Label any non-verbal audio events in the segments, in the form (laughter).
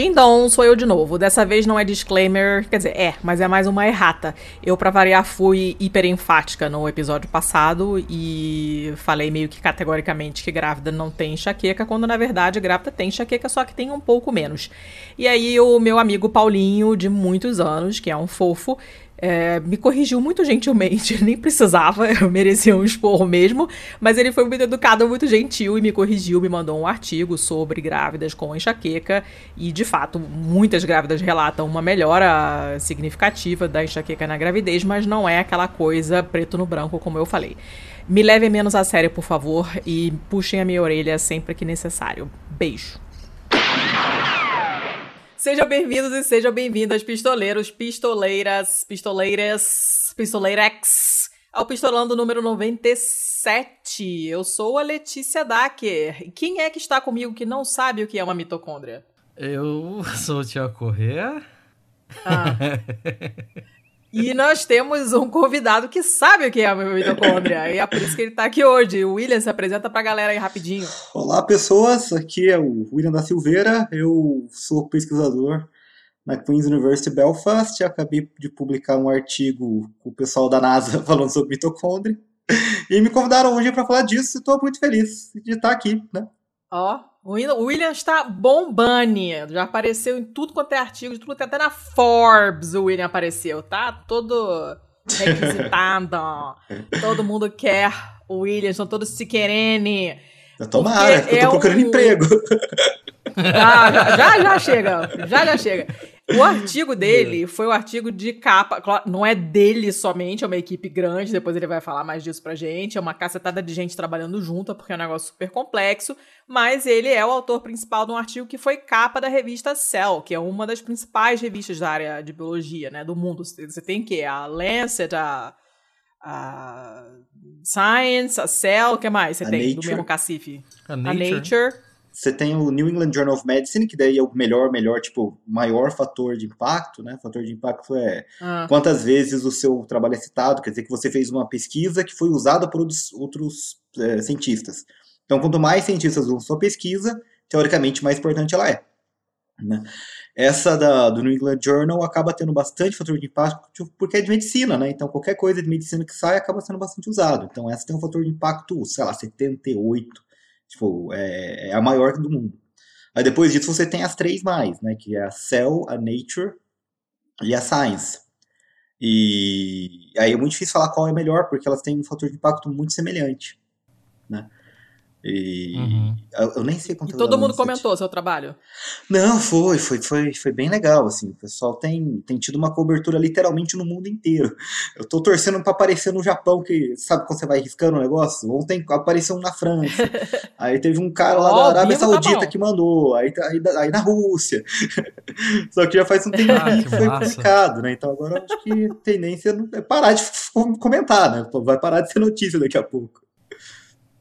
Dindon, sou eu de novo. Dessa vez não é disclaimer, quer dizer, é, mas é mais uma errata. Eu, pra variar, fui hiper enfática no episódio passado e falei meio que categoricamente que grávida não tem enxaqueca, quando na verdade grávida tem enxaqueca, só que tem um pouco menos. E aí o meu amigo Paulinho, de muitos anos, que é um fofo, é, me corrigiu muito gentilmente, (laughs) nem precisava, eu merecia um esporro mesmo, mas ele foi muito educado, muito gentil e me corrigiu, me mandou um artigo sobre grávidas com enxaqueca e, de fato, muitas grávidas relatam uma melhora significativa da enxaqueca na gravidez, mas não é aquela coisa preto no branco, como eu falei. Me levem menos a sério, por favor, e puxem a minha orelha sempre que necessário. Beijo. Sejam bem-vindos e sejam bem-vindas, pistoleiros, pistoleiras, pistoleiras, pistoleirex, ao Pistolando número 97. Eu sou a Letícia Dacker. Quem é que está comigo que não sabe o que é uma mitocôndria? Eu sou o Tiago Corrêa. Ah. (laughs) E nós temos um convidado que sabe o que é a mitocôndria. E é por isso que ele está aqui hoje. O William se apresenta para a galera aí rapidinho. Olá, pessoas. Aqui é o William da Silveira. Eu sou pesquisador na Queen's University Belfast. Acabei de publicar um artigo com o pessoal da NASA (laughs) falando sobre mitocôndria. E me convidaram hoje para falar disso. Estou muito feliz de estar aqui, né? Ó, o William está bombando. Já apareceu em tudo quanto é artigo, de tudo até na Forbes o William apareceu, tá? Todo requisitado. (laughs) Todo mundo quer o William, estão todos se querendo. Tomara, eu tô é procurando um... emprego. (laughs) Ah, já, já, já chega, já já chega. O artigo (laughs) dele foi o artigo de capa. Não é dele somente, é uma equipe grande. Depois ele vai falar mais disso pra gente. É uma cacetada de gente trabalhando junto, porque é um negócio super complexo. Mas ele é o autor principal de um artigo que foi capa da revista Cell, que é uma das principais revistas da área de biologia, né? Do mundo. Você tem que a Lancet, a, a Science, a Cell, o que mais você a tem Nature. do mesmo cacife? A Nature. A Nature. Você tem o New England Journal of Medicine, que daí é o melhor, melhor, tipo, maior fator de impacto, né? Fator de impacto é ah. quantas vezes o seu trabalho é citado, quer dizer que você fez uma pesquisa que foi usada por outros, é, cientistas. Então, quanto mais cientistas usam sua pesquisa, teoricamente, mais importante ela é. Né? Essa da, do New England Journal acaba tendo bastante fator de impacto porque é de medicina, né? Então, qualquer coisa de medicina que sai acaba sendo bastante usado. Então, essa tem um fator de impacto, sei lá, 78 Tipo, é, é a maior do mundo. Aí depois disso você tem as três mais, né? Que é a Cell, a Nature e a Science. E aí é muito difícil falar qual é melhor, porque elas têm um fator de impacto muito semelhante, né? E uhum. eu, eu, nem sei quanto. E todo mundo comentou o seu trabalho? Não, foi, foi, foi, foi bem legal, assim. O pessoal tem, tem tido uma cobertura literalmente no mundo inteiro. Eu tô torcendo para aparecer no Japão, que sabe quando você vai riscando o negócio? Ontem apareceu um na França. (laughs) aí teve um cara lá oh, da Arábia tá Saudita tá que mandou. Aí, aí, aí, na Rússia. (laughs) Só que já faz um tempo ah, que foi massa. publicado, né? Então agora acho que a tendência é parar de comentar, né? Vai parar de ser notícia daqui a pouco.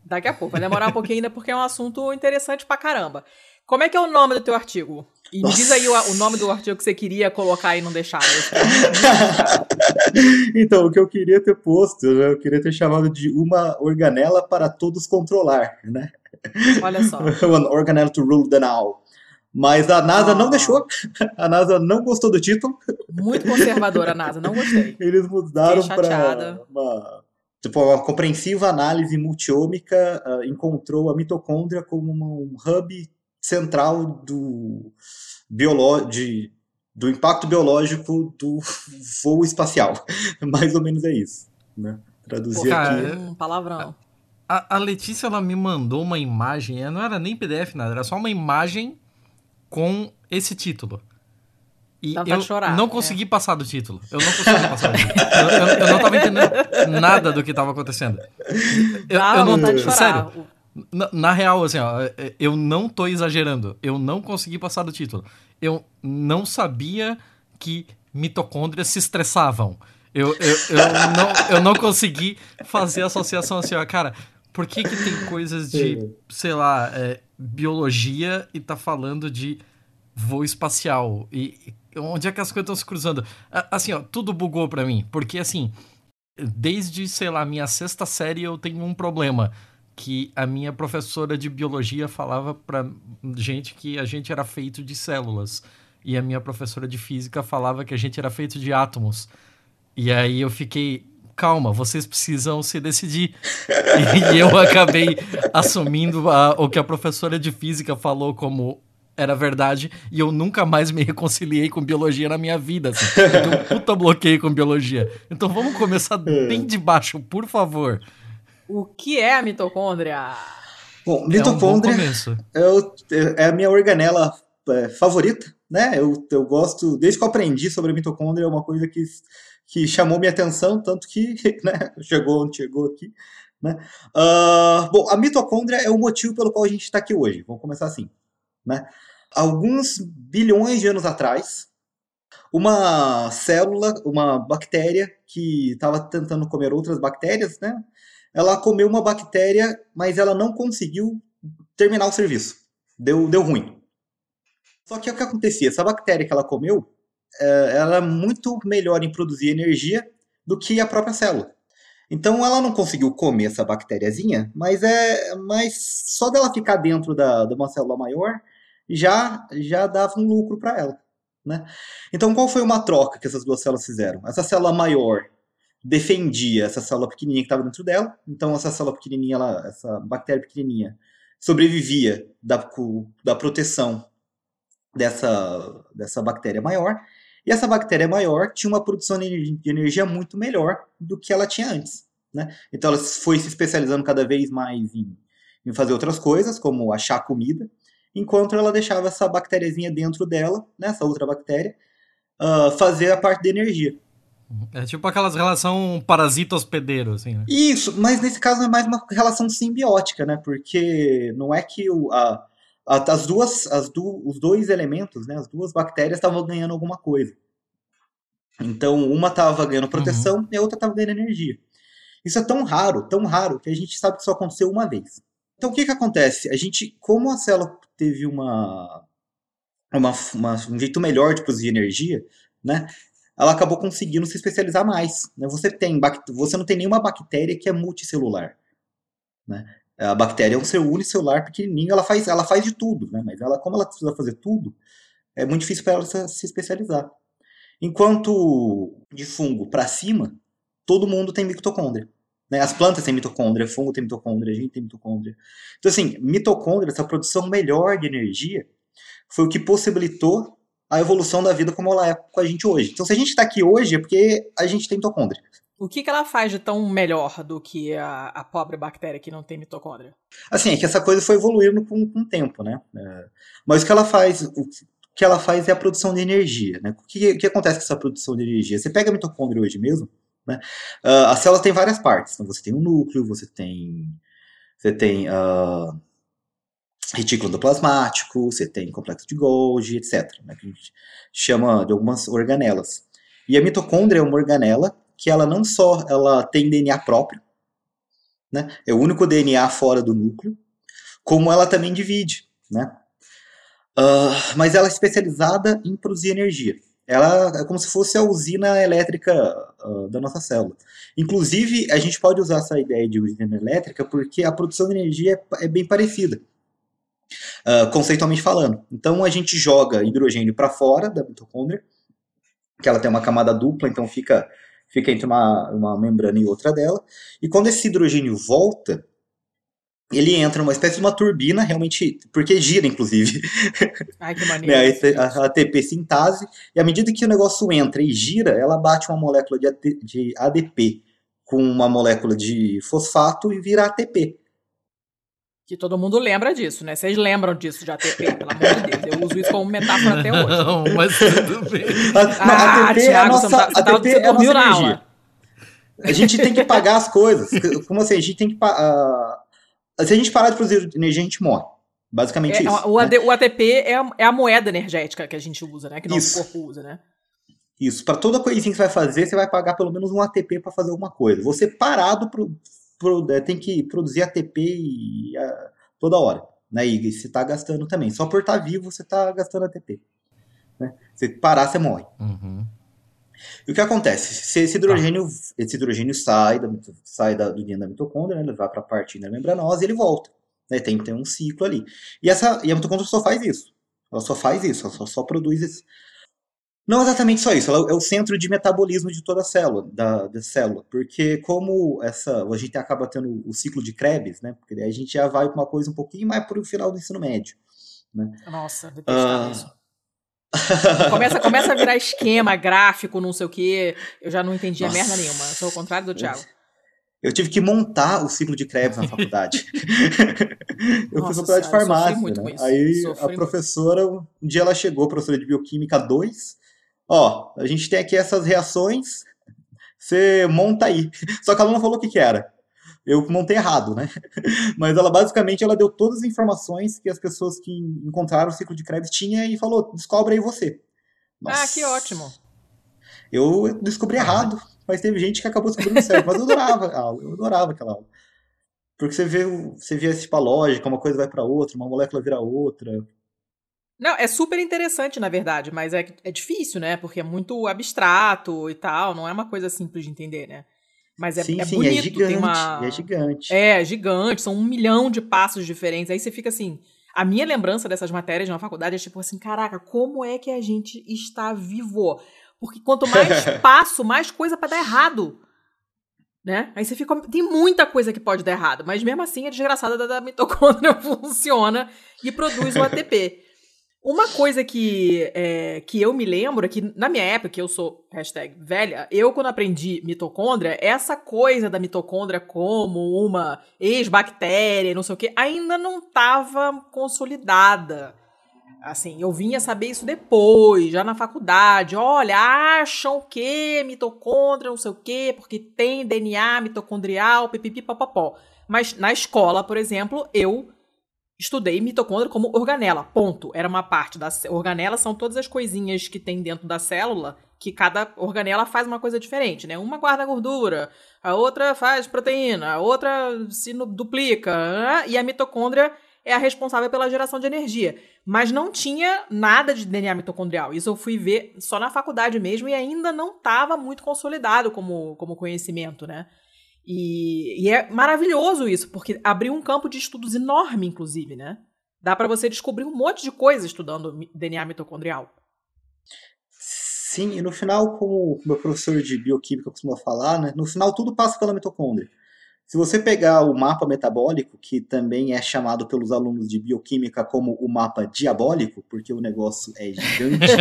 Daqui a pouco. Vai demorar um pouquinho ainda porque é um assunto interessante pra caramba. Como é que é o nome do teu artigo? E me diz aí o, o, nome do artigo que você queria colocar e não deixaram. (laughs) então, o que eu queria ter posto, né, eu queria ter chamado de uma organela para todos controlar, né? Olha só. (laughs) One organelle to rule them all. Mas a NASA não ah. deixou. A NASA não gostou do título. Muito conservadora a NASA, não gostei. Eles mudaram para uma Tipo, uma compreensiva análise multiômica uh, encontrou a mitocôndria como uma, um hub central do, biolo de, do impacto biológico do (laughs) voo espacial. (laughs) Mais ou menos é isso. Né? Traduzir aqui. É um palavrão. A, a Letícia ela me mandou uma imagem, não era nem PDF, nada, era só uma imagem com esse título. E eu chorar, não consegui é. passar do título. Eu não consegui passar do título. Eu, eu, eu, não tava entendendo nada do que tava acontecendo. Eu, ah, eu não tô Sério. Na, na, real, assim, ó, eu não tô exagerando. Eu não consegui passar do título. Eu não sabia que mitocôndrias se estressavam. Eu, eu, eu, não, eu não consegui fazer a associação assim, ó, cara, por que, que tem coisas de, sei lá, é, biologia e tá falando de voo espacial? E onde é que as coisas estão se cruzando? Assim, ó, tudo bugou para mim, porque assim, desde, sei lá, minha sexta série eu tenho um problema, que a minha professora de biologia falava para gente que a gente era feito de células e a minha professora de física falava que a gente era feito de átomos. E aí eu fiquei, calma, vocês precisam se decidir. (laughs) e eu acabei assumindo a, o que a professora de física falou como era verdade e eu nunca mais me (laughs) reconciliei com biologia na minha vida. Assim. Eu um puta bloqueio com biologia. Então vamos começar é. bem de baixo, por favor. O que é a mitocôndria? Bom, mitocôndria é, um é, a minha organela é, favorita, né? Eu, eu gosto, desde que eu aprendi sobre a mitocôndria, é uma coisa que, que chamou minha atenção, tanto que (laughs) né, chegou onde chegou aqui. Né? Uh, bom, a mitocôndria é o motivo pelo qual a gente está aqui hoje. Vamos começar assim. Né? Alguns bilhões de anos atrás, uma célula, uma bactéria que estava tentando comer outras bactérias, né? Ela comeu uma bactéria, mas ela não conseguiu terminar o serviço. Deu, deu ruim. Só que o que acontecia? Essa bactéria que ela comeu, é, ela é muito melhor em produzir energia do que a própria célula. Então ela não conseguiu comer essa bactériazinha, mas é, mas só dela ficar dentro da, de uma célula maior já já dava um lucro para ela, né? Então qual foi uma troca que essas duas células fizeram? Essa célula maior defendia essa célula pequenininha que estava dentro dela, então essa célula pequenininha, ela, essa bactéria pequenininha sobrevivia da, da proteção dessa, dessa bactéria maior, e essa bactéria maior tinha uma produção de energia muito melhor do que ela tinha antes. Né? Então ela foi se especializando cada vez mais em, em fazer outras coisas, como achar comida, enquanto ela deixava essa bactériazinha dentro dela, né, essa outra bactéria, uh, fazer a parte de energia. É tipo aquelas relação parasita-hospedeiro, assim, né? Isso, mas nesse caso é mais uma relação simbiótica, né? Porque não é que o, a, a, as duas, as du, os dois elementos, né? As duas bactérias estavam ganhando alguma coisa. Então, uma estava ganhando proteção uhum. e a outra estava ganhando energia. Isso é tão raro, tão raro, que a gente sabe que só aconteceu uma vez. Então, o que que acontece? A gente, como a célula teve uma, uma, uma um jeito melhor de produzir energia, né? Ela acabou conseguindo se especializar mais. Né? Você, tem, você não tem nenhuma bactéria que é multicelular. Né? A bactéria é um ser unicelular pequenininho, ela faz, ela faz de tudo, né? mas ela, como ela precisa fazer tudo, é muito difícil para ela se especializar. Enquanto de fungo para cima, todo mundo tem mitocôndria. Né? As plantas têm mitocôndria, fungo tem mitocôndria, a gente tem mitocôndria. Então, assim, mitocôndria, essa produção melhor de energia, foi o que possibilitou a evolução da vida como ela é com a gente hoje. Então, se a gente está aqui hoje, é porque a gente tem mitocôndria. O que, que ela faz de tão melhor do que a, a pobre bactéria que não tem mitocôndria? Assim, é que essa coisa foi evoluindo com, com o tempo, né? É, mas o que ela faz, o que ela faz é a produção de energia, né? O que, que acontece com essa produção de energia? Você pega a mitocôndria hoje mesmo, né? Uh, a célula tem várias partes. Então você tem um núcleo, você tem, você tem uh, retículo endoplasmático, você tem complexo de Golgi, etc. Né? Que a gente chama de algumas organelas. E a mitocôndria é uma organela que ela não só ela tem DNA próprio, né? é o único DNA fora do núcleo, como ela também divide. Né? Uh, mas ela é especializada em produzir energia. Ela é como se fosse a usina elétrica uh, da nossa célula. Inclusive, a gente pode usar essa ideia de usina elétrica porque a produção de energia é, é bem parecida, uh, conceitualmente falando. Então, a gente joga hidrogênio para fora da mitocôndria, que ela tem uma camada dupla, então fica fica entre uma, uma membrana e outra dela. E quando esse hidrogênio volta, ele entra numa espécie de uma turbina, realmente, porque gira, inclusive. (laughs) Ai, que maneiro. né, a, ATP sintase, e à medida que o negócio entra e gira, ela bate uma molécula de, AT, de ADP com uma molécula de fosfato e vira ATP. Que todo mundo lembra disso, né? Vocês lembram disso de ATP, pelo amor de Deus. Eu uso isso como metáfora até hoje. (laughs) Não, mas tudo bem. A, não, ah, ATP Thiago, é a nossa, tá, ATP tá, é a nossa energia. Aula. A gente tem que pagar as coisas. Como assim? A gente tem que... Uh, se a gente parar de produzir energia, a gente morre. Basicamente é, isso. O, né? o ATP é a, é a, moeda energética que a gente usa, né? Que nosso isso. corpo usa, né? Isso. Para toda coisinha que você vai fazer, você vai pagar pelo menos um ATP para fazer alguma coisa. Você parado pro, pro, é, tem que produzir ATP e, a, toda hora. Né? E você está gastando também. Só por estar tá vivo, você está gastando ATP. Né? Se parar, você morre. Uhum. E o que acontece? Se esse hidrogênio, tá. esse hidrogênio sai, da, sai da, do dentro da mitocôndria, né, ele vai para a parte da membranosa e ele volta. Né, tem, tem um ciclo ali. E, essa, e a mitocôndria só faz isso. Ela só faz isso, ela só, só produz esse. Não exatamente só isso, ela é o centro de metabolismo de toda a célula, da, da célula. Porque como essa. A gente acaba tendo o ciclo de Krebs, né? Porque daí a gente já vai para uma coisa um pouquinho mais para o final do ensino médio. Né? Nossa, detestava uh, isso. Começa, começa a virar esquema, gráfico, não sei o quê. Eu já não entendia Nossa. merda nenhuma. Eu sou o contrário do Thiago. Eu tive que montar o ciclo de Krebs na faculdade. (laughs) eu Nossa, fiz faculdade de farmácia. Né? Aí sofri a professora, um dia ela chegou, professora de Bioquímica 2. Ó, a gente tem aqui essas reações, você monta aí. Só que ela não falou o que, que era eu montei errado, né? (laughs) Mas ela basicamente ela deu todas as informações que as pessoas que encontraram o ciclo de Krebs tinha e falou: descobre aí você. Nossa. Ah, que ótimo. Eu descobri errado, mas teve gente que acabou descobrindo certo. Mas eu adorava a aula, eu adorava aquela aula. Porque você vê, você vê tipo, a lógica, uma coisa vai para outra, uma molécula vira outra. Não, é super interessante, na verdade, mas é, é difícil, né? Porque é muito abstrato e tal, não é uma coisa simples de entender, né? Mas é, sim, é sim, é bonito, é gigante, uma... é gigante. É, gigante, são um milhão de passos diferentes. Aí você fica assim. A minha lembrança dessas matérias na faculdade é tipo assim: caraca, como é que a gente está vivo? Porque quanto mais (laughs) passo, mais coisa para dar errado. Né? Aí você fica. Tem muita coisa que pode dar errado, mas mesmo assim a desgraçada da mitocôndria (laughs) funciona e produz o ATP. Uma coisa que, é, que eu me lembro é que, na minha época, que eu sou velha, eu, quando aprendi mitocôndria, essa coisa da mitocôndria como uma ex-bactéria, não sei o que, ainda não estava consolidada. Assim, eu vinha saber isso depois, já na faculdade. Olha, acham que mitocôndria, não sei o quê, porque tem DNA mitocondrial, pipipi, papapó. Mas na escola, por exemplo, eu estudei mitocôndria como organela, ponto. Era uma parte da organela, são todas as coisinhas que tem dentro da célula, que cada organela faz uma coisa diferente, né? Uma guarda gordura, a outra faz proteína, a outra se duplica, né? e a mitocôndria é a responsável pela geração de energia. Mas não tinha nada de DNA mitocondrial. Isso eu fui ver só na faculdade mesmo e ainda não estava muito consolidado como, como conhecimento, né? E, e, é maravilhoso isso, porque abriu um campo de estudos enorme, inclusive, né? Dá para você descobrir um monte de coisa estudando DNA mitocondrial. Sim, e no final, como o meu professor de bioquímica costuma falar, né, no final tudo passa pela mitocôndria. Se você pegar o mapa metabólico, que também é chamado pelos alunos de bioquímica como o mapa diabólico, porque o negócio é gigante.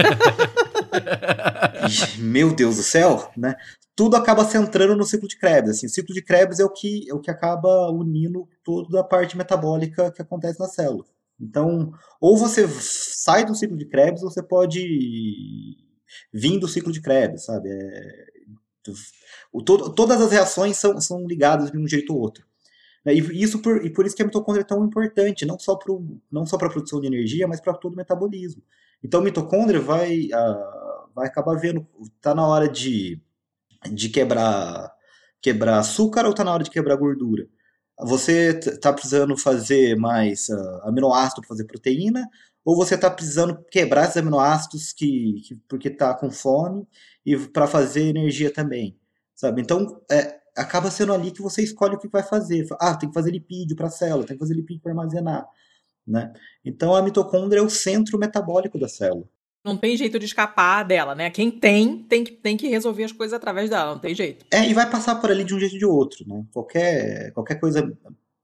(laughs) Meu Deus do céu, né? Tudo acaba centrando no ciclo de Krebs. Assim, o ciclo de Krebs é o que, é o que acaba unindo toda a parte metabólica que acontece na célula. Então, ou você sai do ciclo de Krebs, ou você pode vir do ciclo de Krebs, sabe? É, o, to, todas as reações são, são ligadas de um jeito ou outro. Né? E, isso por, e por isso que a mitocôndria é tão importante, não só para a produção de energia, mas para todo o metabolismo. Então, a mitocôndria vai, uh, vai acabar vendo, está na hora de de quebrar quebrar açúcar ou está na hora de quebrar gordura? Você está precisando fazer mais uh, aminoácido para fazer proteína ou você está precisando quebrar esses aminoácidos que, que porque está com fome e para fazer energia também, sabe? Então é, acaba sendo ali que você escolhe o que vai fazer. Ah, tem que fazer lipídio para a célula, tem que fazer lipídio para armazenar, né? Então a mitocôndria é o centro metabólico da célula não tem jeito de escapar dela, né? Quem tem, tem que, tem que resolver as coisas através dela, não tem jeito. É, e vai passar por ali de um jeito ou de outro, né? Qualquer, qualquer coisa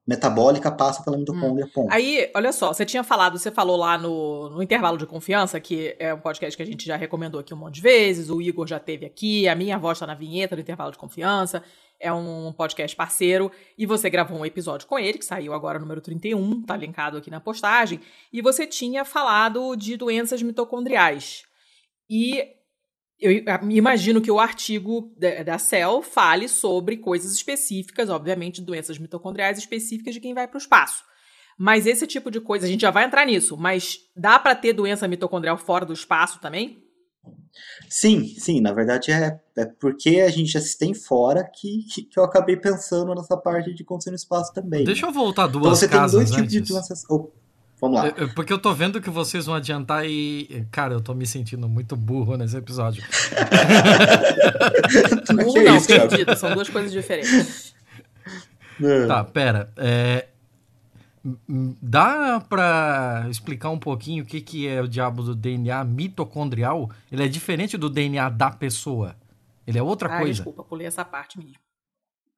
metabólica passa pela mitocôndria, hum. ponto. Aí, olha só, você tinha falado, você falou lá no, no Intervalo de Confiança, que é um podcast que a gente já recomendou aqui um monte de vezes, o Igor já teve aqui, a minha voz tá na vinheta do Intervalo de Confiança, é um podcast parceiro, e você gravou um episódio com ele, que saiu agora, número 31, tá linkado aqui na postagem, e você tinha falado de doenças mitocondriais. E eu imagino que o artigo da Cell fale sobre coisas específicas, obviamente, doenças mitocondriais específicas de quem vai para o espaço. Mas esse tipo de coisa, a gente já vai entrar nisso, mas dá para ter doença mitocondrial fora do espaço também? Sim, sim, na verdade é, é porque a gente já se tem fora que, que, que eu acabei pensando nessa parte de condição no espaço também. Deixa eu voltar duas então, você casas tem dois tipos de doenças. Oh, Vamos lá. É, porque eu tô vendo que vocês vão adiantar e. Cara, eu tô me sentindo muito burro nesse episódio. (laughs) (laughs) burro não, isso, perdido. São duas coisas diferentes. (laughs) É. Tá, pera. É, dá pra explicar um pouquinho o que, que é o diabo do DNA mitocondrial? Ele é diferente do DNA da pessoa. Ele é outra ah, coisa. Desculpa, pulei essa parte mesmo.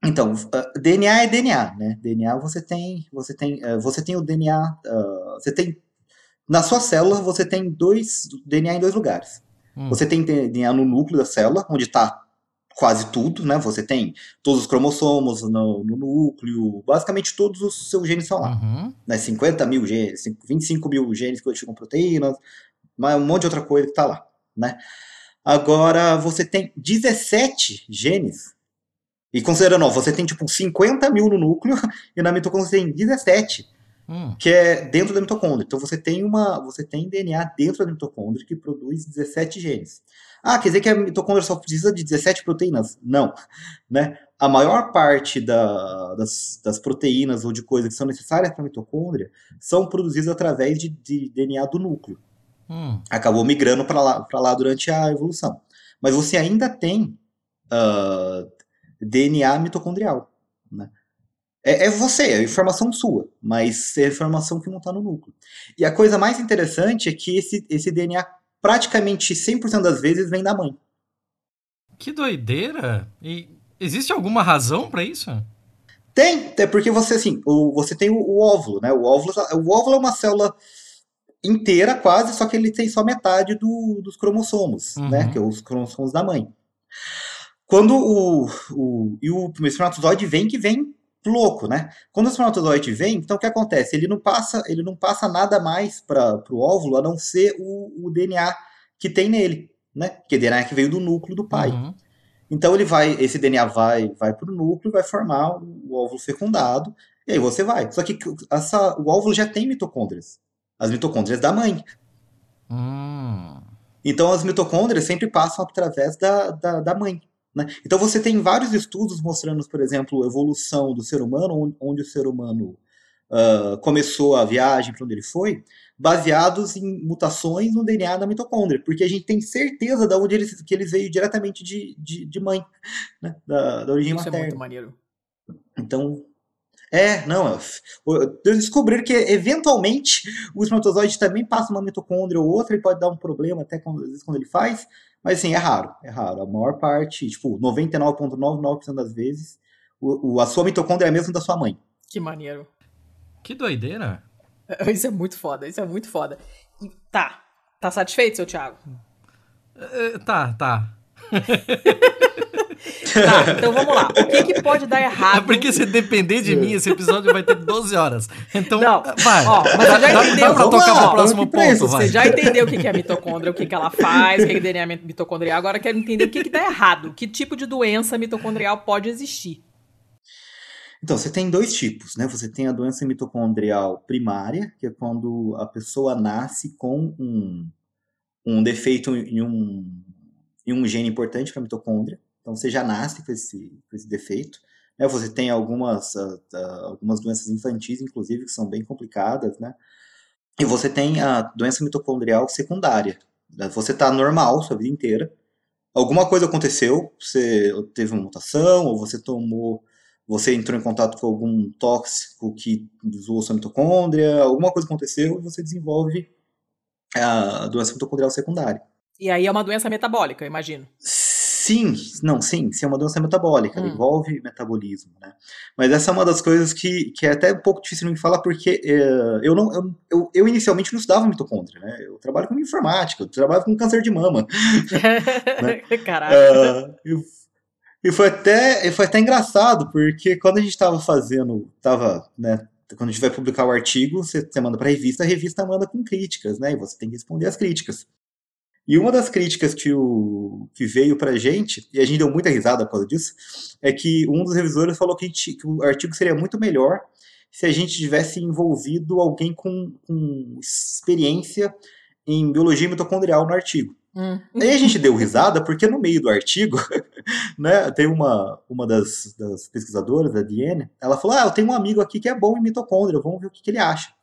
Então, uh, DNA é DNA, né? DNA você tem, você tem, uh, você tem o DNA, uh, você tem na sua célula você tem dois DNA em dois lugares. Hum. Você tem DNA no núcleo da célula, onde está quase tudo, né? Você tem todos os cromossomos no, no, núcleo, basicamente todos os seus genes estão lá. Uhum. Né? 50 mil genes, 25 mil genes que codificam proteínas, mas um monte de outra coisa que está lá, né? Agora, você tem 17 genes e considerando, ó, você tem tipo 50 mil no núcleo (laughs) e na mitocôndria você tem 17, hum. que é dentro da mitocôndria. Então você tem uma, você tem DNA dentro da mitocôndria que produz 17 genes. Ah, quer dizer que a mitocôndria só precisa de 17 proteínas? Não, né? A maior parte da, das, das, proteínas ou de coisas que são necessárias para a mitocôndria são produzidas através de, de DNA do núcleo. Hum. Acabou migrando para lá, lá durante a evolução. Mas você ainda tem uh, DNA mitocondrial. Né? É, é, você, é informação sua, mas é informação que não está no núcleo. E a coisa mais interessante é que esse, esse DNA, praticamente 100% das vezes, vem da mãe. Que doideira! E existe alguma razão para isso? Tem, é porque você assim, o, você tem o, o, óvulo, né? O óvulo, o óvulo é uma célula inteira quase, só que ele tem só metade do, dos cromossomos, uhum. né? Que é os cromossomos da mãe. Quando o, o, e o espermatozoide vem, que vem louco, né? Quando o espermatozoide vem, então o que acontece? Ele não passa, ele não passa nada mais para o óvulo a não ser o, o, DNA que tem nele, né? Que é DNA que veio do núcleo do pai. Uhum. Então ele vai, esse DNA vai, vai para o núcleo, vai formar o, o, óvulo fecundado e aí você vai. Só que essa, o óvulo já tem mitocôndrias, as mitocôndrias da mãe. Uhum. Então as mitocôndrias sempre passam através da, da, da mãe. Né? Então você tem vários estudos mostrando, por exemplo, a evolução do ser humano, onde, o ser humano uh, começou a viagem para onde ele foi, baseados em mutações no DNA da mitocôndria, porque a gente tem certeza de onde eles, que eles veio diretamente de, de, de mãe, né? da, da origem Isso materna. é muito maneiro. Então, é, não. Descobrir que eventualmente o espermatozoide também passa uma mitocôndria ou outra, ele pode dar um problema até quando, às vezes quando ele faz, mas assim, é raro, é raro. A maior parte, tipo, 99,99% das vezes, o, o, a sua mitocôndria é a mesma da sua mãe. Que maneiro. Que doideira. (laughs) Isso é muito foda, isso é muito foda. Tá. Tá satisfeito, seu Thiago? Uh, tá, tá. (laughs) Tá, então vamos lá. O que, que pode dar errado? É porque se depender de mim, esse episódio vai ter 12 horas. Então, não, vai. Ó, mas você já entendeu. Dá, pra tocar lá, pro próximo ponto, vai. Você já entendeu o (laughs) que é mitocôndria, o que, que ela faz, o que é DNA mitocondrial. Agora eu quero entender o que, que dá errado. Que tipo de doença mitocondrial pode existir? Então, você tem dois tipos, né? Você tem a doença mitocondrial primária, que é quando a pessoa nasce com um, um defeito em um, em um gene importante para a mitocôndria. Então você já nasce com esse, com esse defeito. Né? Você tem algumas, uh, uh, algumas doenças infantis, inclusive, que são bem complicadas, né? E você tem a doença mitocondrial secundária. Né? Você está normal sua vida inteira. Alguma coisa aconteceu, você teve uma mutação, ou você tomou, você entrou em contato com algum tóxico que zoou sua mitocôndria, alguma coisa aconteceu e você desenvolve a doença mitocondrial secundária. E aí é uma doença metabólica, imagino. Sim, não, sim, sim, é uma doença metabólica, hum. envolve metabolismo, né? Mas essa é uma das coisas que, que é até um pouco difícil de me falar, porque é, eu não eu, eu, eu, inicialmente não estudava mitocôndria, né? Eu trabalho com informática, eu trabalho com câncer de mama. né? (laughs) Caraca. (laughs) Uh, e foi até, foi até engraçado, porque quando a gente estava fazendo, tava, né, quando a gente vai publicar o artigo, você, você manda para a revista, a revista manda com críticas, né? E você tem que responder as críticas. E uma das críticas que, o, que veio pra gente, e a gente deu muita risada por causa disso, é que um dos revisores falou que, gente, que o artigo seria muito melhor se a gente tivesse envolvido alguém com, com experiência em biologia mitocondrial no artigo. Hum. Aí a gente deu risada porque no meio do artigo, (laughs) né, tem uma, uma das, das pesquisadoras, a Diane, ela falou, ah, eu tenho um amigo aqui que é bom em mitocôndria, vamos ver o que, que ele acha.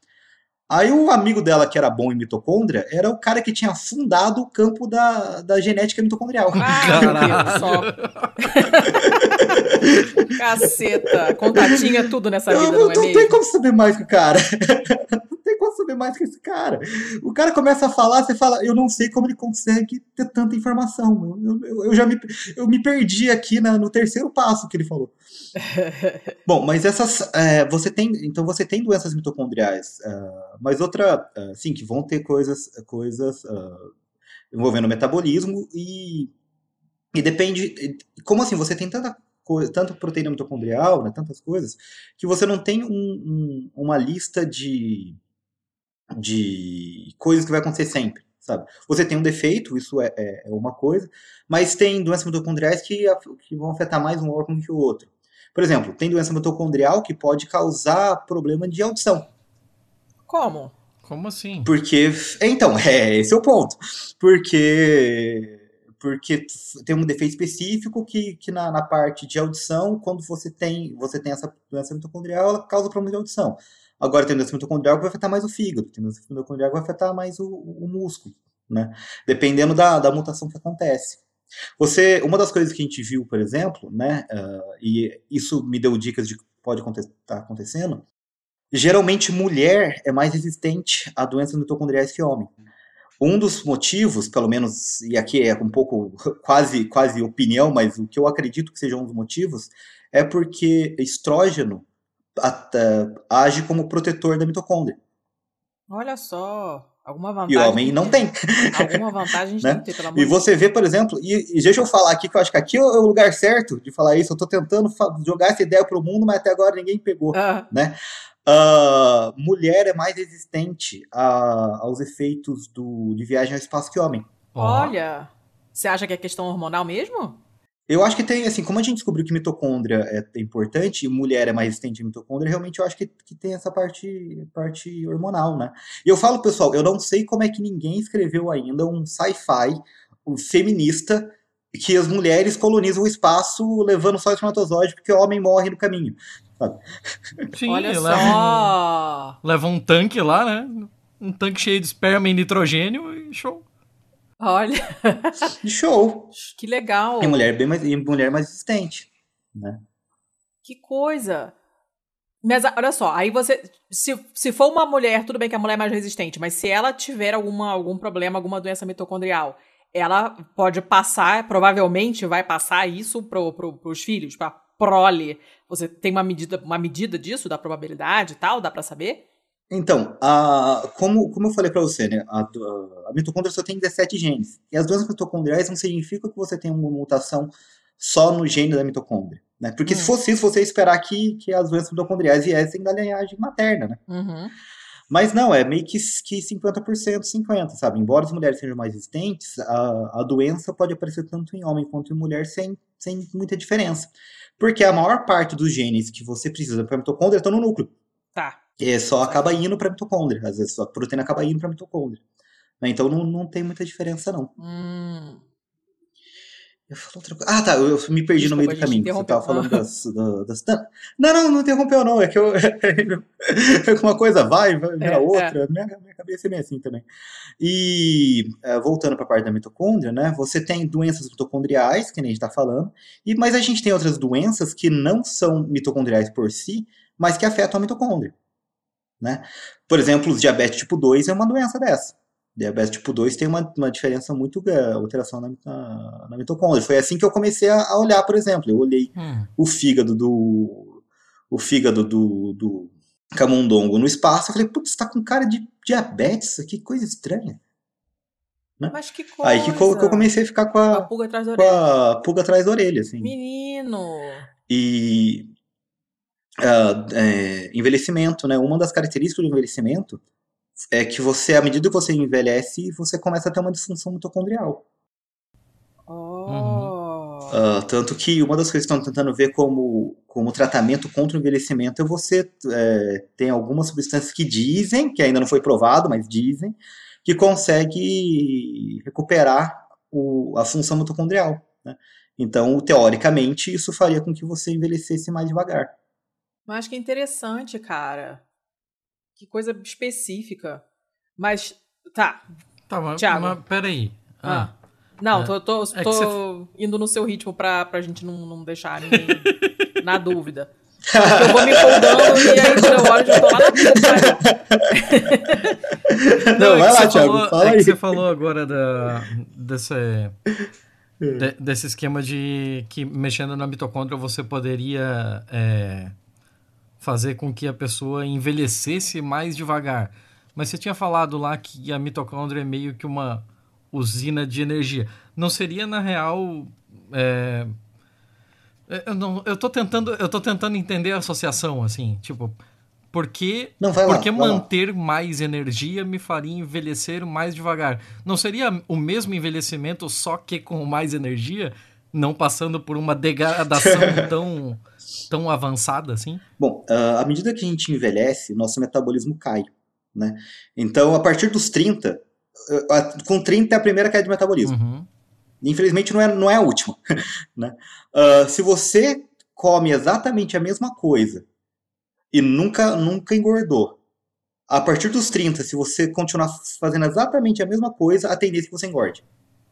Aí o amigo dela, que era bom em mitocôndria, era o cara que tinha fundado o campo da, da genética mitocondrial. Ah, só. (laughs) (laughs) Caceta. Contatinha tudo nessa vida, não, não é não mesmo? tem como saber mais que o cara. (laughs) não tem como saber mais que esse cara. O cara começa a falar, você fala, eu não sei como ele consegue ter tanta informação. Eu, eu, eu já me, eu me perdi aqui na, no terceiro passo que ele falou. (laughs) Bom, mas essas. É, você tem. Então você tem doenças mitocondriais. Uh, mas outra. Uh, sim, que vão ter coisas. coisas uh, envolvendo metabolismo e. E depende. Como assim? Você tem tanta coisa, tanto proteína mitocondrial, né, tantas coisas, que você não tem um, um, uma lista de, de coisas que vai acontecer sempre, sabe? Você tem um defeito, isso é, é, é uma coisa, mas tem doenças mitocondriais que, que vão afetar mais um órgão que o outro. Por exemplo, tem doença mitocondrial que pode causar problema de audição. Como? Como assim? Porque. Então, (laughs) é, esse é o ponto. Porque. Porque tem um defeito específico que, que na, na parte de audição, quando você tem, você tem essa doença mitocondrial, ela causa problema de audição. Agora tem doença mitocondrial que vai afetar mais o fígado, tem doença mitocondrial que vai afetar mais o, o músculo, né? Dependendo da, da mutação que acontece. Você, uma das coisas que a gente viu, por exemplo, né, uh, e isso me deu dicas de que pode estar tá acontecendo, geralmente mulher é mais resistente a doenças mitocondriais que homem. Um dos motivos, pelo menos, e aqui é um pouco (laughs) quase, quase opinião, mas o que eu acredito que seja um dos motivos, é porque estrógeno age como protetor da mitocôndria. Olha só. Alguma vantagem. E o homem não tem. (laughs) Alguma vantagem (laughs) né? tem que ter, pelo amor E você vê, por exemplo, e, e, deixa eu falar aqui, que eu acho que aqui é o lugar certo de falar isso. Eu estou tentando jogar essa ideia para o mundo, mas até agora ninguém pegou. Ah. Né? Uh, mulher é mais resistente a, aos efeitos do, de viagem ao espaço que homem. Olha, você acha que é questão hormonal mesmo? Eu acho que tem, assim, como a gente descobriu que mitocôndria é importante e mulher é mais resistente a mitocôndria, realmente eu acho que, que tem essa parte, parte hormonal, né? E eu falo, pessoal, eu não sei como é que ninguém escreveu ainda um sci-fi um feminista que as mulheres colonizam o espaço levando só espermatozoide porque o homem morre no caminho. Sabe? Sim, Olha leva só! Um, leva um tanque lá, né? Um tanque cheio de esperma e nitrogênio e show. Olha. Show. Que legal. E mulher bem mais, e mulher mais resistente, né? Que coisa. Mas olha só, aí você. Se, se for uma mulher, tudo bem que a mulher é mais resistente, mas se ela tiver alguma, algum problema, alguma doença mitocondrial, ela pode passar, provavelmente vai passar isso pro, pro, pros filhos, pra prole. Você tem uma medida, uma medida disso, da probabilidade e tal? Dá para saber? Então, a, como, como eu falei para você, né, a, a, mitocôndria só tem 17 genes. E as doenças mitocondriais não significam que você tem uma mutação só no gene da mitocôndria. Né? Porque hum. se fosse isso, você ia esperar que, que as doenças mitocondriais viessem da linhagem materna, né? Uhum. Mas não, é meio que, que 50%, 50%, sabe? Embora as mulheres sejam mais resistentes, a, a doença pode aparecer tanto em homem quanto em mulher sem, sem muita diferença. Porque a maior parte dos genes que você precisa para a mitocôndria estão no núcleo. Tá. É, só acaba indo para a mitocôndria. Às vezes a proteína acaba indo para a mitocôndria. Né? Então não, não tem muita diferença, não. Hum. Eu falo outra coisa. Ah, tá. Eu me perdi Desculpa, no meio do caminho. Você tava falando das, das, Não, não, não interrompeu, não. É que eu. (laughs) É uma coisa vai, vai vira é, outra. É. Minha, minha cabeça é meio assim também. E é, voltando para a parte da mitocôndria, né? Você tem doenças mitocondriais, que nem a gente está falando, e, mas a gente tem outras doenças que não são mitocondriais por si, mas que afetam a mitocôndria. Né? Por exemplo, o diabetes tipo 2 é uma doença dessa. Diabetes tipo 2 tem uma, uma diferença muito grande, alteração na, na, na, mitocôndria. Foi assim que eu comecei a, a olhar, por exemplo. Eu olhei hum. o fígado do. O fígado do, do camundongo no espaço. Eu falei, putz, tá com cara de diabetes, que coisa estranha. Né? Mas que coisa. Aí que, que, eu comecei a ficar com a, a pulga atrás da orelha. Pulga atrás da orelha, assim. Menino! E uh, é, envelhecimento, né? Uma das características do envelhecimento é que você, à medida que você envelhece, você começa a ter uma disfunção mitocondrial. Oh. Uh, tanto que uma das coisas que estão tentando ver como, como tratamento contra o envelhecimento é você é, tem algumas substâncias que dizem, que ainda não foi provado, mas dizem, que consegue recuperar o, a função mitocondrial. Né? Então, teoricamente, isso faria com que você envelhecesse mais devagar. Mas que interessante, cara. Que coisa específica. Mas, tá. Tá, mas, Thiago. mas peraí. Ah. ah. Não, é. tô, tô, é tô você... indo no seu ritmo pra, pra gente não, não deixar ninguém (laughs) na dúvida. eu vou me empolgando e aí eu olho e já tô lá na (laughs) Não, não é vai lá, Thiago. Falou, fala é aí. que você falou agora da, desse, de, desse esquema de que mexendo na mitocôndria você poderia é, fazer com que a pessoa envelhecesse mais devagar. Mas você tinha falado lá que a mitocôndria é meio que uma usina de energia. Não seria, na real. É... é eu, não, eu, tô tentando, eu tô tentando entender a associação, assim, tipo. Por que, não, por que manter lá. mais energia me faria envelhecer mais devagar? Não seria o mesmo envelhecimento, só que com mais energia? Não passando por uma degradação (laughs) tão, tão avançada assim? Bom, uh, à medida que a gente envelhece, nosso metabolismo cai. Né? Então, a partir dos 30, com 30 é a primeira queda de metabolismo. Uhum. Infelizmente não é, não é a última. (laughs) né? Uh, se você come exatamente a mesma coisa e nunca, nunca engordou, a partir dos 30, se você continuar fazendo exatamente a mesma coisa, a tendência é que você engorde.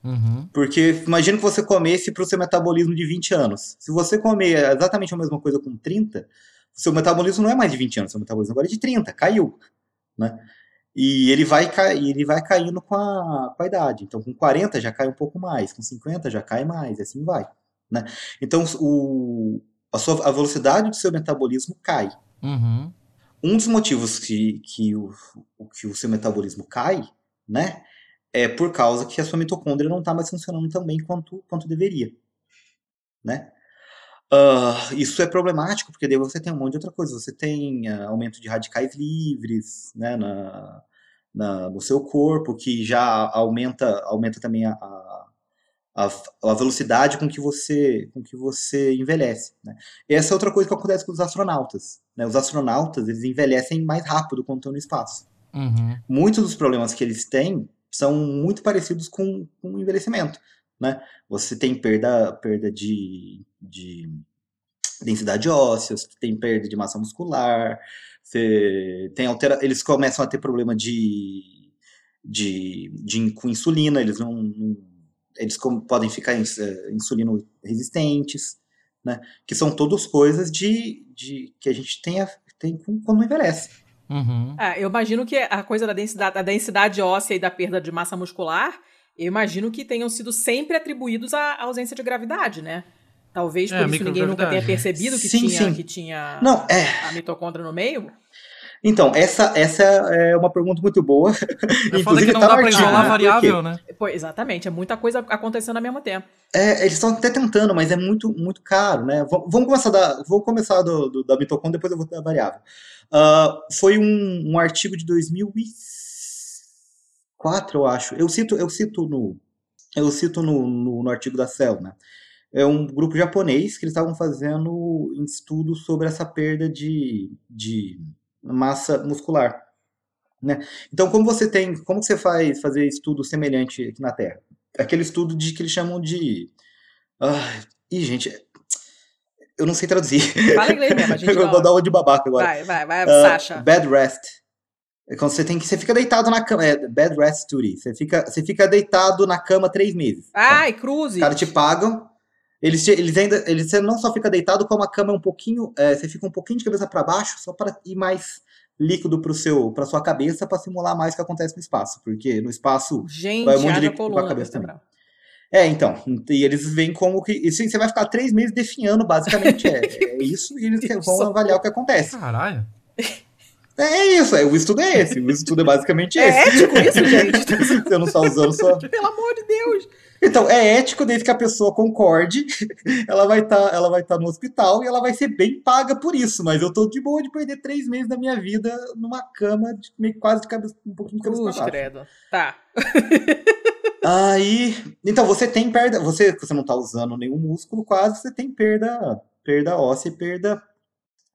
Uhum. Porque imagina que você comesse para o seu metabolismo de 20 anos. Se você comer exatamente a mesma coisa com 30, seu metabolismo não é mais de 20 anos, seu metabolismo agora é de 30, caiu. Né? E ele vai, ele vai caindo com a, com a idade. Então, com 40 já cai um pouco mais, com 50 já cai mais, e assim vai. Né? Então, o, a, sua, a velocidade do seu metabolismo cai. Uhum. Um dos motivos que, que, o, que o seu metabolismo cai, né, é por causa que a sua mitocôndria não está mais funcionando tão bem quanto, quanto deveria. Né? Uh, isso é problemático, porque daí você tem um monte de outra coisa. Você tem uh, aumento de radicais livres né, na, na, no seu corpo, que já aumenta, aumenta também a, a, a, velocidade com que você, com que você envelhece. Né? Essa é outra coisa que acontece com os astronautas. Né? Os astronautas eles envelhecem mais rápido quando estão no espaço. Uhum. Muitos dos problemas que eles têm são muito parecidos com, o envelhecimento né? Você tem perda, perda de, de densidade óssea, você tem perda de massa muscular, você tem altera eles começam a ter problema de, de, de com insulina, eles não, não eles podem ficar eh, insulino resistentes, né? Que são todas coisas de, de que a gente tem, a, tem quando envelhece. Uhum. É, eu imagino que a coisa da densidade, da densidade óssea e da perda de massa muscular eu imagino que tenham sido sempre atribuídos à ausência de gravidade, né? Talvez é, por isso ninguém nunca tenha percebido que, sim, tinha, sim. que tinha Não, é. a mitocôndria no meio. Então, essa, essa é uma pergunta muito boa. (laughs) É Inclusive, que não tá dá para isolar variável, né? Pô, exatamente, é muita coisa acontecendo ao mesmo tempo. É, eles estão até tentando, mas é muito, muito caro, né? Vamos começar, da, vamos começar do, do, da mitocôndria, depois eu vou dar a variável. Uh, foi um, um artigo de 2006 quatro, eu acho. Eu cito, eu cito no, eu cito no, no, no artigo da Cell, né? É um grupo japonês que eles estavam fazendo um estudo sobre essa perda de, de massa muscular. Né? Então, como você tem, como você faz fazer estudo semelhante aqui na Terra? Aquele estudo de que eles chamam de, ah, gente, eu não sei traduzir. Fala inglês mesmo, a gente (laughs) eu vou dar uma de babaca agora. Vai, vai, vai, uh, Sasha. Bad rest. É quando você tem que. Você fica deitado na cama. É bed rest duty. Você fica, você fica deitado na cama três meses. Ai, então, cruze. Os caras te pagam. Eles, eles ainda. Eles, você não só fica deitado, como a cama é um pouquinho. É, você fica um pouquinho de cabeça para baixo, só para ir mais líquido para seu para sua cabeça para simular mais o que acontece no espaço, porque no espaço Gente, vai um monte de líquido para a cabeça também. É, então, e eles veem como que. Assim, você vai ficar três meses definhando, basicamente. é, (laughs) é isso, e eles vão avaliar o que acontece. Caralho. É isso, é, o estudo é esse. O estudo é basicamente é esse. É ético isso, (laughs) gente? Você não está usando só. Pelo amor de Deus! Então, é ético desde que a pessoa concorde, (laughs) ela vai estar tá, ela vai tá no hospital e ela vai ser bem paga por isso. Mas eu tô de boa de perder três meses da minha vida numa cama, de, meio quase de cabeça, um pouquinho de cabeça pra baixo. credo. Tá. Aí, então você tem perda, você, você não tá usando nenhum músculo, quase você tem perda, perda óssea e perda,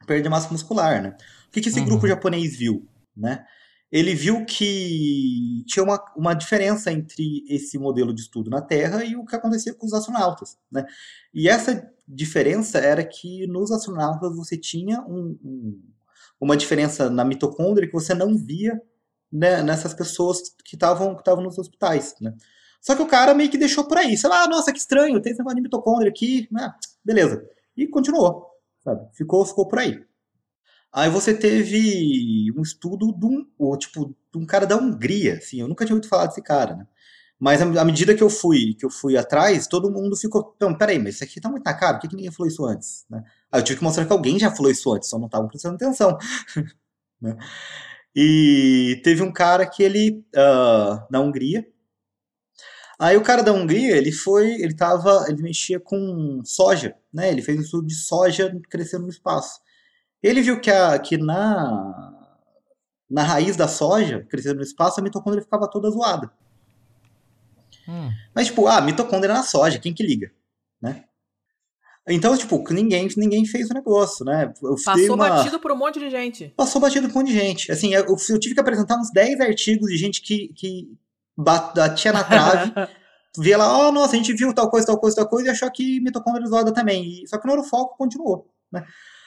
perda de massa muscular, né? O que, que esse uhum. grupo japonês viu? Né? Ele viu que tinha uma, uma diferença entre esse modelo de estudo na Terra e o que acontecia com os astronautas. Né? E essa diferença era que nos astronautas você tinha um, um, uma diferença na mitocôndria que você não via né, nessas pessoas que estavam que nos hospitais, né? Só que o cara meio que deixou por aí. Sei lá, nossa, que estranho, tem esse negócio de mitocôndria aqui, né? Beleza. E continuou, sabe? Ficou, ficou por aí. Aí você teve um estudo de um, tipo, de um cara da Hungria, assim, eu nunca tinha ouvido falar desse cara, né? Mas à medida que eu fui que eu fui atrás, todo mundo ficou, então, peraí, mas isso aqui tá muito na cara, por que, que ninguém falou isso antes? Né? Aí eu tive que mostrar que alguém já falou isso antes, só não estavam prestando atenção. (laughs) né? E teve um cara que ele, uh, na Hungria, aí o cara da Hungria, ele foi, ele tava, ele mexia com soja, né? Ele fez um estudo de soja crescendo no espaço. Ele viu que, a, que na, na raiz da soja, crescendo no espaço, a mitocôndria ficava toda zoada. Hum. Mas, tipo, ah, mitocôndria na soja, quem que liga? Né? Então, tipo, ninguém, ninguém fez o negócio, né? Passou uma... batido por um monte de gente. Passou batido por um monte de gente. Assim, eu, eu tive que apresentar uns 10 artigos de gente que, que batia na trave, (laughs) via lá, oh, nossa, a gente viu tal coisa, tal coisa, tal coisa, e achou que mitocôndria zoada também. E, só que no foco continuou, né?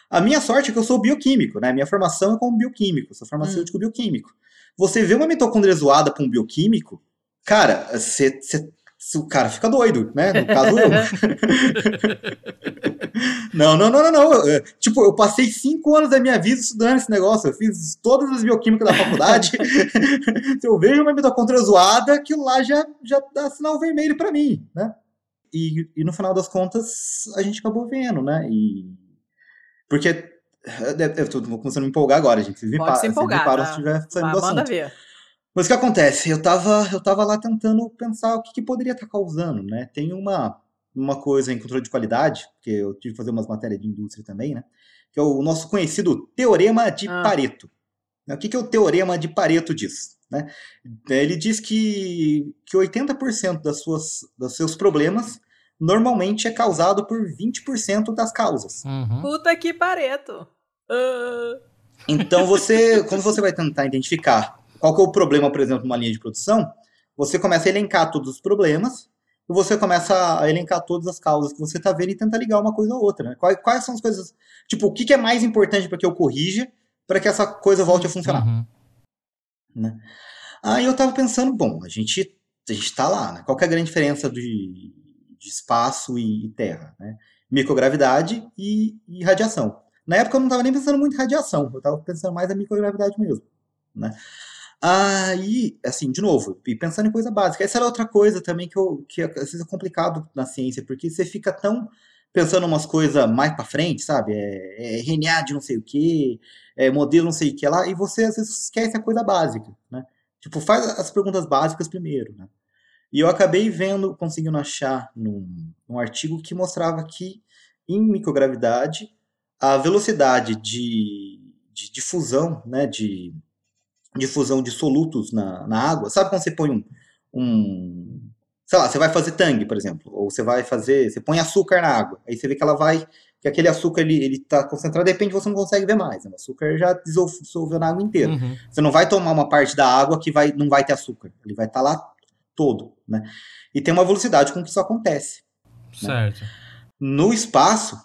A minha sorte é que eu sou bioquímico, né? Minha formação é como bioquímico, sou farmacêutico hum. bioquímico. Você vê uma mitocôndria zoada para um bioquímico, cara, você o cara fica doido, né? No caso eu. (laughs) não, não, não, não, não. Tipo, eu passei cinco anos da minha vida estudando esse negócio. Eu fiz todas as bioquímicas da faculdade. (laughs) Se eu vejo uma mitocôndria zoada, aquilo lá já, já dá sinal vermelho para mim, né? E, e no final das contas, a gente acabou vendo, né? E... Porque eu tô começando a me empolgar agora, gente. Vocês me, pa se empolgar, param tá? se estiver saindo do assunto. Manda ver. Mas o que acontece? Eu tava, eu tava lá tentando pensar o que, que poderia estar tá causando, né? Tem uma, uma coisa em controle de qualidade, que eu tive que fazer umas matérias de indústria também, né? Que é o nosso conhecido Teorema de ah. Pareto. O que, que é o Teorema de Pareto diz? Né? Ele diz que, que 80% das suas, dos seus problemas normalmente é causado por 20% das causas. Uhum. Puta que Pareto! Uh. Então você, quando você vai tentar identificar qual que é o problema, por exemplo, numa linha de produção? Você começa a elencar todos os problemas e você começa a elencar todas as causas que você está vendo e tenta ligar uma coisa a outra. Né? Quais, quais, são as coisas. Tipo, o que, que é mais importante para que eu corrija para que essa coisa volte a funcionar? Uhum. Né? Aí eu estava pensando, bom, a gente a está lá, né? Qual é a grande diferença de, de espaço e, e terra? Né? Microgravidade e, e, radiação. Na época eu não estava nem pensando muito em radiação, eu estava pensando mais na microgravidade mesmo. Né? Aí, assim, de novo, pensando em coisa básica, essa era outra coisa também que, eu, que às vezes é complicado na ciência, porque você fica tão pensando umas coisas mais para frente, sabe? É, é RNA de não sei o que, é modelo não sei o que lá, e você às vezes esquece a coisa básica, né? Tipo, faz as perguntas básicas primeiro, né? E eu acabei vendo, conseguindo achar num, num artigo que mostrava que em microgravidade a velocidade de, de difusão, né, de difusão de solutos na, na água. Sabe quando você põe um, um. Sei lá, você vai fazer tangue, por exemplo. Ou você vai fazer. Você põe açúcar na água. Aí você vê que ela vai. Que aquele açúcar ele, ele tá concentrado, de repente você não consegue ver mais. Né? O açúcar já dissolveu na água inteira. Uhum. Você não vai tomar uma parte da água que vai, não vai ter açúcar. Ele vai estar tá lá todo. Né? E tem uma velocidade com que isso acontece. Né? Certo. Né? No espaço,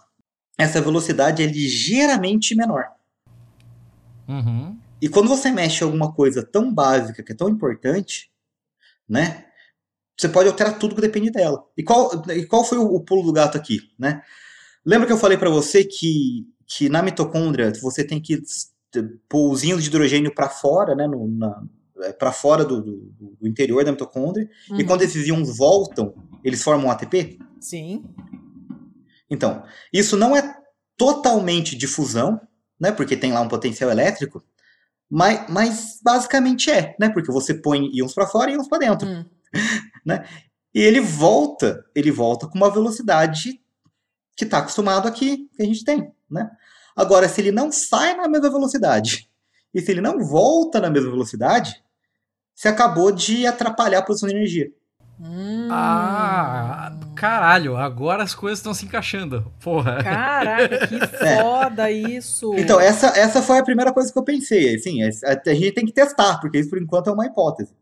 essa velocidade é ligeiramente menor. Uhum. E quando você mexe em alguma coisa tão básica, que é tão importante, né? Você pode alterar tudo que depende dela. E qual, e qual foi o, o pulo do gato aqui, né? Lembra que eu falei para você que, que na mitocôndria você tem que pôr os íons de hidrogênio para fora, né? No, é, para fora do, do, do, interior da mitocôndria. Uhum. E quando esses íons voltam, eles formam um ATP? Sim. Então, isso não é totalmente difusão, né? Porque tem lá um potencial elétrico, mas, mas basicamente é, né? Porque você põe íons para fora e íons para dentro, hum. (laughs) né? E ele volta, ele volta com uma velocidade que está acostumado aqui, que a gente tem, né? Agora, se ele não sai na mesma velocidade e se ele não volta na mesma velocidade, você acabou de atrapalhar a produção de energia. Hum. Ah, caralho, agora as coisas estão se encaixando. Porra. Caraca, que é. (laughs) foda é. isso. Então, essa, essa foi a primeira coisa que eu pensei. Assim, a, a gente tem que testar, porque isso por enquanto é uma hipótese.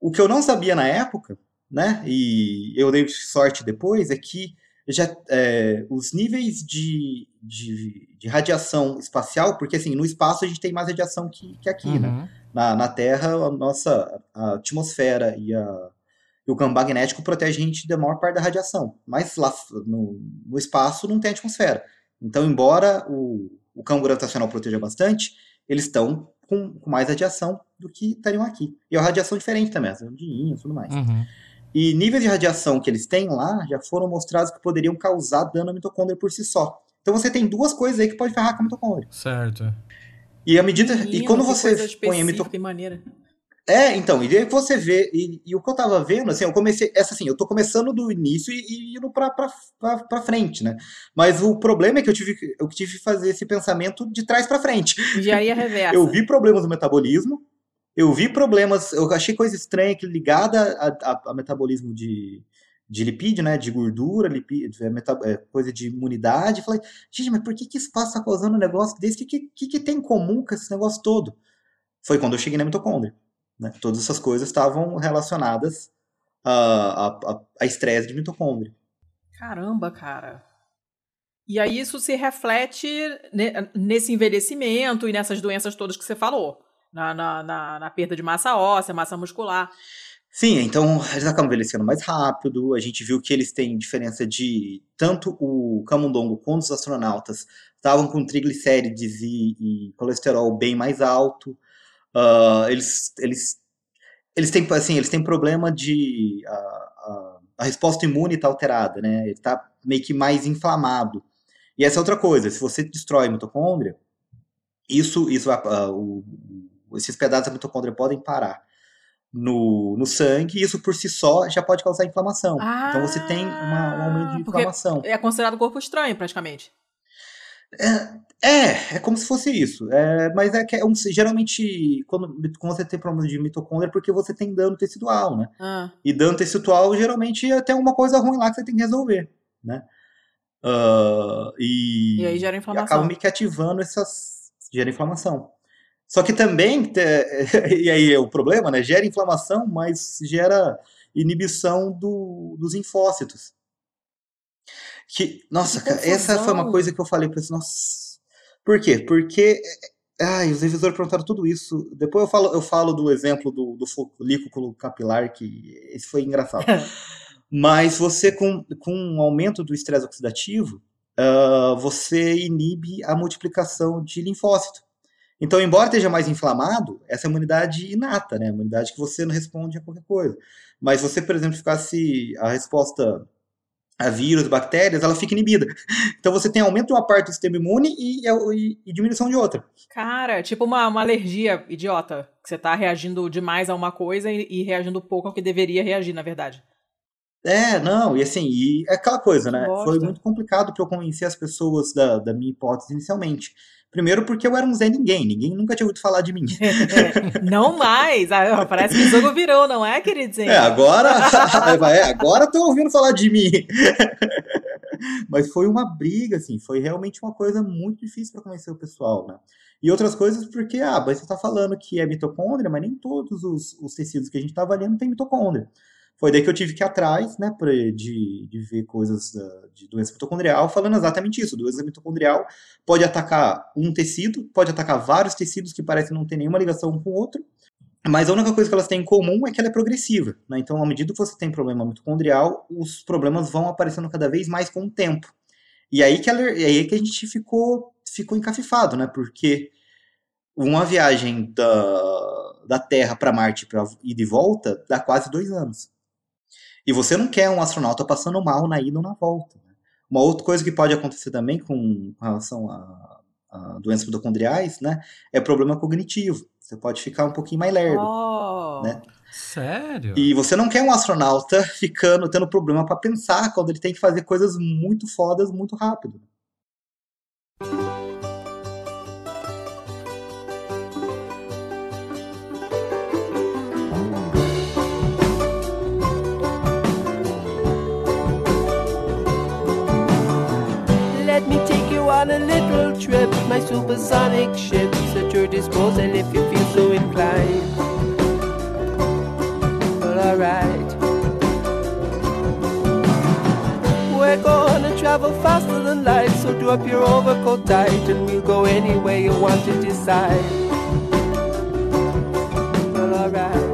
O que eu não sabia na época, né, e eu dei sorte depois, é que já, é, os níveis de, de, de, radiação espacial, porque assim, no espaço a gente tem mais radiação que, que aqui, né? uhum. né? Na, na Terra, a nossa a atmosfera e, a, e o campo magnético protege a gente da maior parte da radiação. Mas lá no, no espaço não tem atmosfera. Então, embora o, o campo gravitacional proteja bastante, eles estão com, com, mais radiação do que estariam aqui. E é uma radiação diferente também, as ondinhas e tudo mais. Uhum. E níveis de radiação que eles têm lá já foram mostrados que poderiam causar dano à mitocôndria por si só. Então você tem duas coisas aí que pode ferrar com a mitocôndria. Certo. E a medida. E quando você põe a mitocôndria. É, então, e aí você vê, e, e, o que eu tava vendo, assim, eu comecei, essa assim, eu tô começando do início e, e indo pra, pra, pra, pra, frente, né? Mas o problema é que eu tive, eu tive que fazer esse pensamento de trás para frente. Já ia (laughs) reversa. eu vi problemas no metabolismo, eu vi problemas, eu achei coisa estranha que ligada a, a, a metabolismo de, de lipídio, né, de gordura, lipídio, é, é, coisa de imunidade. Falei, gente, mas por que, que espaço está causando um negócio desse? O que, que, que, tem em comum com esse negócio todo? Foi quando eu cheguei na mitocôndria. Né? Todas essas coisas estavam relacionadas a estresse de mitocôndria. Caramba, cara. E aí isso se reflete nesse envelhecimento e nessas doenças todas que você falou na, na, na, na perda de massa óssea, massa muscular. Sim, então eles acabam envelhecendo mais rápido. A gente viu que eles têm diferença de. Tanto o camundongo quanto os astronautas estavam com triglicérides e, e colesterol bem mais alto. Uh, eles, eles, eles, têm, assim, eles têm problema de. A, a, a resposta imune está alterada, né? Ele está meio que mais inflamado. E essa é outra coisa: se você destrói a mitocôndria, isso, isso uh, o, esses pedaços da mitocôndria podem parar no, no sangue, isso por si só já pode causar inflamação. Ah, então você tem uma, um aumento de inflamação. É considerado corpo estranho, praticamente. É, é, é como se fosse isso. É, mas é que é um, geralmente, quando, quando você tem problema de mitocôndria, é porque você tem dano tecidual, né? Ah. E dano tecidual, geralmente, é tem uma coisa ruim lá que você tem que resolver, né? Uh, e, e aí gera inflamação. acaba me que ativando essas. gera inflamação. Só que também, (laughs) e aí é o problema, né? Gera inflamação, mas gera inibição do, dos linfócitos. Que, nossa, cara, essa foi uma coisa que eu falei para nossa. Por quê? Porque Ai, os revisores perguntaram tudo isso. Depois eu falo, eu falo do exemplo do, do folículo capilar, que esse foi engraçado. (laughs) Mas você, com, com um aumento do estresse oxidativo, uh, você inibe a multiplicação de linfócito. Então, embora esteja mais inflamado, essa é a imunidade inata, né? A imunidade que você não responde a qualquer coisa. Mas você, por exemplo, ficasse a resposta a vírus, bactérias, ela fica inibida. Então você tem aumento de uma parte do sistema imune e, e, e diminuição de outra. Cara, tipo uma, uma, alergia idiota. Que você tá reagindo demais a uma coisa e, e, reagindo pouco ao que deveria reagir, na verdade. É, não, e assim, e é aquela coisa, né? Foi muito complicado para eu convencer as pessoas da, da minha hipótese inicialmente. Primeiro porque eu era um Zé Ninguém, ninguém nunca tinha ouvido falar de mim. (laughs) não mais! Ah, parece que o jogo virou, não é, querido? É, agora. (laughs) é, agora estão ouvindo falar de mim. (laughs) Mas foi uma briga, assim, foi realmente uma coisa muito difícil para convencer o pessoal, né? E outras coisas porque, ah, mas você está falando que é mitocôndria, mas nem todos os, os tecidos que a gente está avaliando têm mitocôndria. Foi daí que eu tive que ir atrás, né, pra, de, de ver coisas de doença mitocondrial, falando exatamente isso. Doença mitocondrial pode atacar um tecido, pode atacar vários tecidos que parecem não ter nenhuma ligação um com o outro, mas a única coisa que elas têm em comum é que ela é progressiva. Né? Então, à medida que você tem problema mitocondrial, os problemas vão aparecendo cada vez mais com o tempo. E aí que, ela, aí que a gente ficou, ficou encafifado, né? Porque uma viagem da, da Terra para Marte para ir de volta dá quase dois anos. E você não quer um astronauta passando mal na ida ou na volta. Né? Uma outra coisa que pode acontecer também com relação a, a doenças mitocondriais, né, é problema cognitivo. Você pode ficar um pouquinho mais lerdo, oh, né? Sério? E você não quer um astronauta (laughs) ficando tendo problema para pensar quando ele tem que fazer coisas muito fodas muito rápido. On a little trip. My supersonic ship's at your disposal if you feel so inclined. Well, alright. We're gonna travel faster than light, so do up your overcoat tight, and we'll go anywhere you want to decide. Well, alright.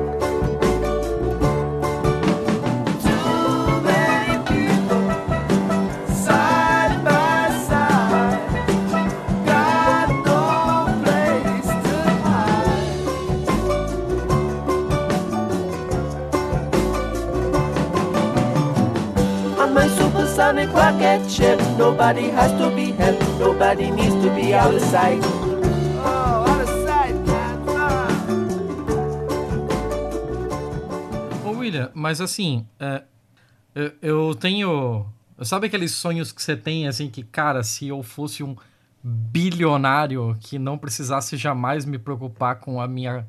Supersonic rocket ship, nobody has to be helped, nobody needs to be out of sight. Oh, out of sight, man. Ô, William, mas assim, é, eu, eu tenho. Sabe aqueles sonhos que você tem, assim, que, cara, se eu fosse um bilionário que não precisasse jamais me preocupar com a minha.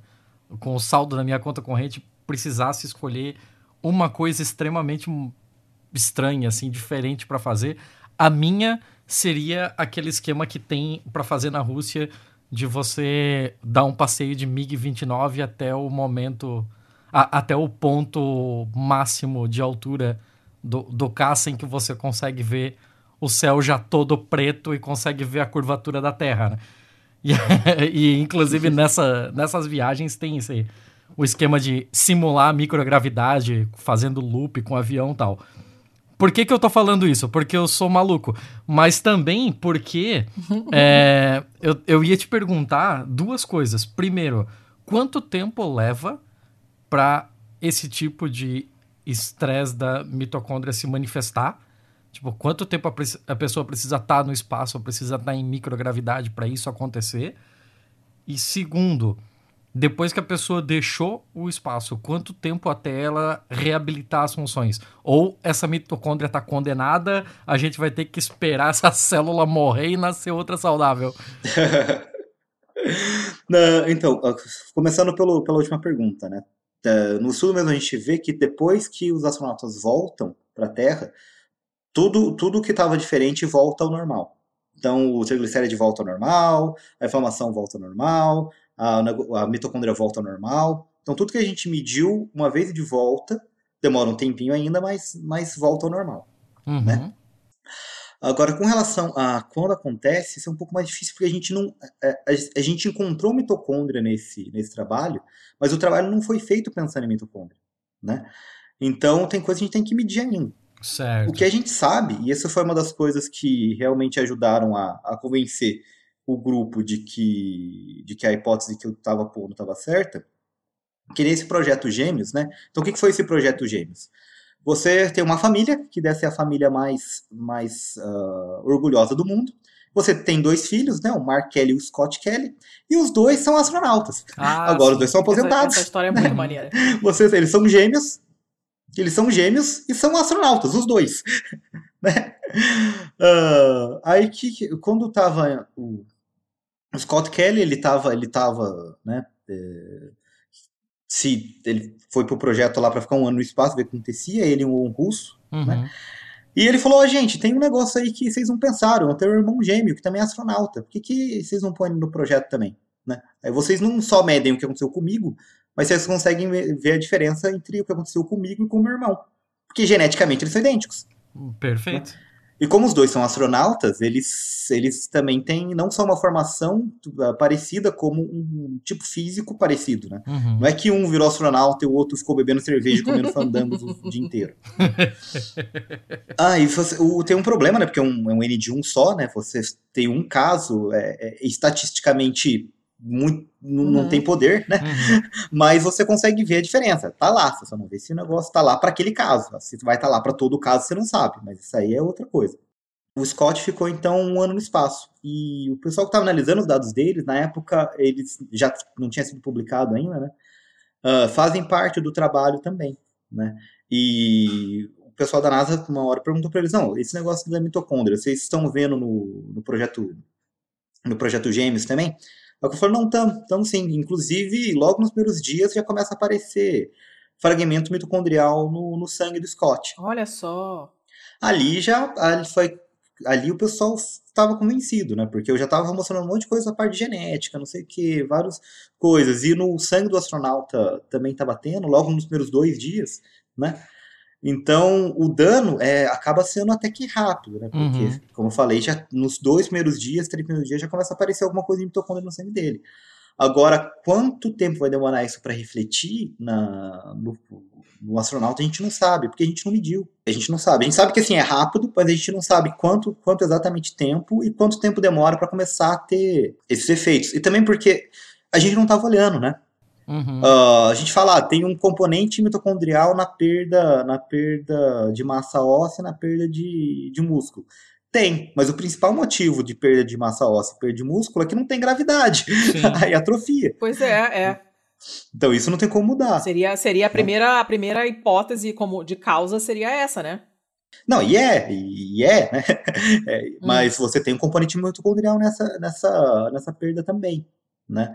com o saldo da minha conta corrente, precisasse escolher uma coisa extremamente estranha, assim, diferente pra fazer. A minha seria aquele esquema que tem pra fazer na Rússia de você dar um passeio de MiG-29 até o momento a- até o ponto máximo de altura do, do caça em que você consegue ver o céu já todo preto e consegue ver a curvatura da Terra, né? (laughs) E, e, inclusive (laughs) nessa, nessas viagens tem esse, o esquema de simular a microgravidade fazendo loop com avião e tal. Por que, que eu tô falando isso? Porque eu sou maluco. Mas também porque é, (laughs) eu, eu ia te perguntar duas coisas. Primeiro, quanto tempo leva para esse tipo de estresse da mitocôndria se manifestar? Tipo, quanto tempo a, a pessoa precisa estar no espaço, precisa estar em microgravidade para isso acontecer? E segundo, depois que a pessoa deixou o espaço, quanto tempo até ela reabilitar as funções? Ou essa mitocôndria está condenada, a gente vai ter que esperar (laughs) essa célula morrer e nascer outra saudável? (laughs) Na- então, começando pelo, pela última pergunta, né? Tá, No sul mesmo a gente vê que depois que os astronautas voltam para a Terra, tudo, tudo que estava diferente volta ao normal. Então, o triglicéride volta ao normal, a inflamação volta ao normal, a, a mitocôndria volta ao normal. Então, tudo que a gente mediu uma vez de volta, demora um tempinho ainda, mas, mas volta ao normal. Uhum. Né? Agora, com relação a quando acontece, isso é um pouco mais difícil, porque a gente não. A, a- a gente encontrou mitocôndria nesse, nesse trabalho, mas o trabalho não foi feito pensando em mitocôndria. Né? Então, tem coisa que a gente tem que medir ainda. Certo. O que a gente sabe, e essa foi uma das coisas que realmente ajudaram a, a convencer o grupo de que, de que a hipótese que eu estava pondo estava certa, que nesse projeto Gêmeos, né? Então, o que que foi esse projeto Gêmeos? Você tem uma família, que deve ser a família mais, mais ah, orgulhosa do mundo. Você tem dois filhos, né? O Mark Kelly e o Scott Kelly. E os dois são astronautas. Ah, Agora os sim. dois são Essa, aposentados. essa história é muito maneira. (laughs) Vocês, eles são gêmeos. Eles são gêmeos e são astronautas, os dois. (laughs) né? Ah, aí que que- quando tava o, o Scott Kelly, ele tava, ele tava, né? eh, se ele foi pro projeto lá para ficar um ano no espaço, ver o que acontecia, ele e um russo. Uhum. né? E ele falou, ó, gente, tem um negócio aí que vocês não pensaram, eu tenho um irmão gêmeo que também é astronauta, por que, que vocês não põem no projeto também? Né? Aí vocês não só medem o que aconteceu comigo, mas vocês conseguem ve- ver a diferença entre o que aconteceu comigo e com o meu irmão. Porque geneticamente eles são idênticos. Perfeito. E como os dois são astronautas, eles, eles também têm não só uma formação ah, parecida, como um tipo físico parecido, né? Uhum. Não é que um virou astronauta e o outro ficou bebendo cerveja e comendo fandangos o dia inteiro. (laughs) Ah, e você- o- tem um problema, né? Porque é um, é um N de um só, né? Você tem um caso, é, é estatisticamente muito, não, não Uhum. tem poder, né? Uhum. (laughs) Mas você consegue ver a diferença. Tá lá, você só não vê se o negócio tá lá para aquele caso. Se vai estar lá para todo caso, você não sabe, mas isso aí é outra coisa. O Scott ficou então um ano no espaço. E o pessoal que estava analisando os dados deles, na época, eles já não tinha sido publicado ainda, né? Ah, fazem parte do trabalho também, né? E o pessoal da NASA, uma hora, perguntou para eles: não, esse negócio da mitocôndria, vocês estão vendo no, no projeto no projeto Gêmeos também? Aí eu falei: não, estamos estamos sim. Inclusive, logo nos primeiros dias já começa a aparecer fragmento mitocondrial no, no sangue do Scott. Olha só. Ali já ali foi ali o pessoal estava convencido, né? Porque eu já estava mostrando um monte de coisa da parte de genética, não sei o que, várias coisas. E no sangue do astronauta também estava tendo, logo nos primeiros dois dias, né? Então, o dano é, acaba sendo até que rápido, né? Porque, uhum. como eu falei, já nos dois primeiros dias, três primeiros dias, já começa a aparecer alguma coisa de mitocôndria no sangue dele. Agora, quanto tempo vai demorar isso para refletir na, no, no, astronauta, a gente não sabe, porque a gente não mediu. A gente não sabe. A gente sabe que assim é rápido, mas a gente não sabe quanto, quanto exatamente tempo e quanto tempo demora para começar a ter esses efeitos. E também porque a gente não estava olhando, né? Uhum. Uh, a gente fala, ah, tem um componente mitocondrial na perda, na perda de massa óssea, na perda de, de músculo. Tem, mas o principal motivo de perda de massa óssea e perda de músculo é que não tem gravidade. (laughs) Aí atrofia. Pois é, é. Então isso não tem como mudar. Seria, seria a primeira, a primeira hipótese como de causa seria essa, né? Não, e é, e é, né? (laughs) É, hum. Mas você tem um componente mitocondrial nessa, nessa, nessa perda também. Né?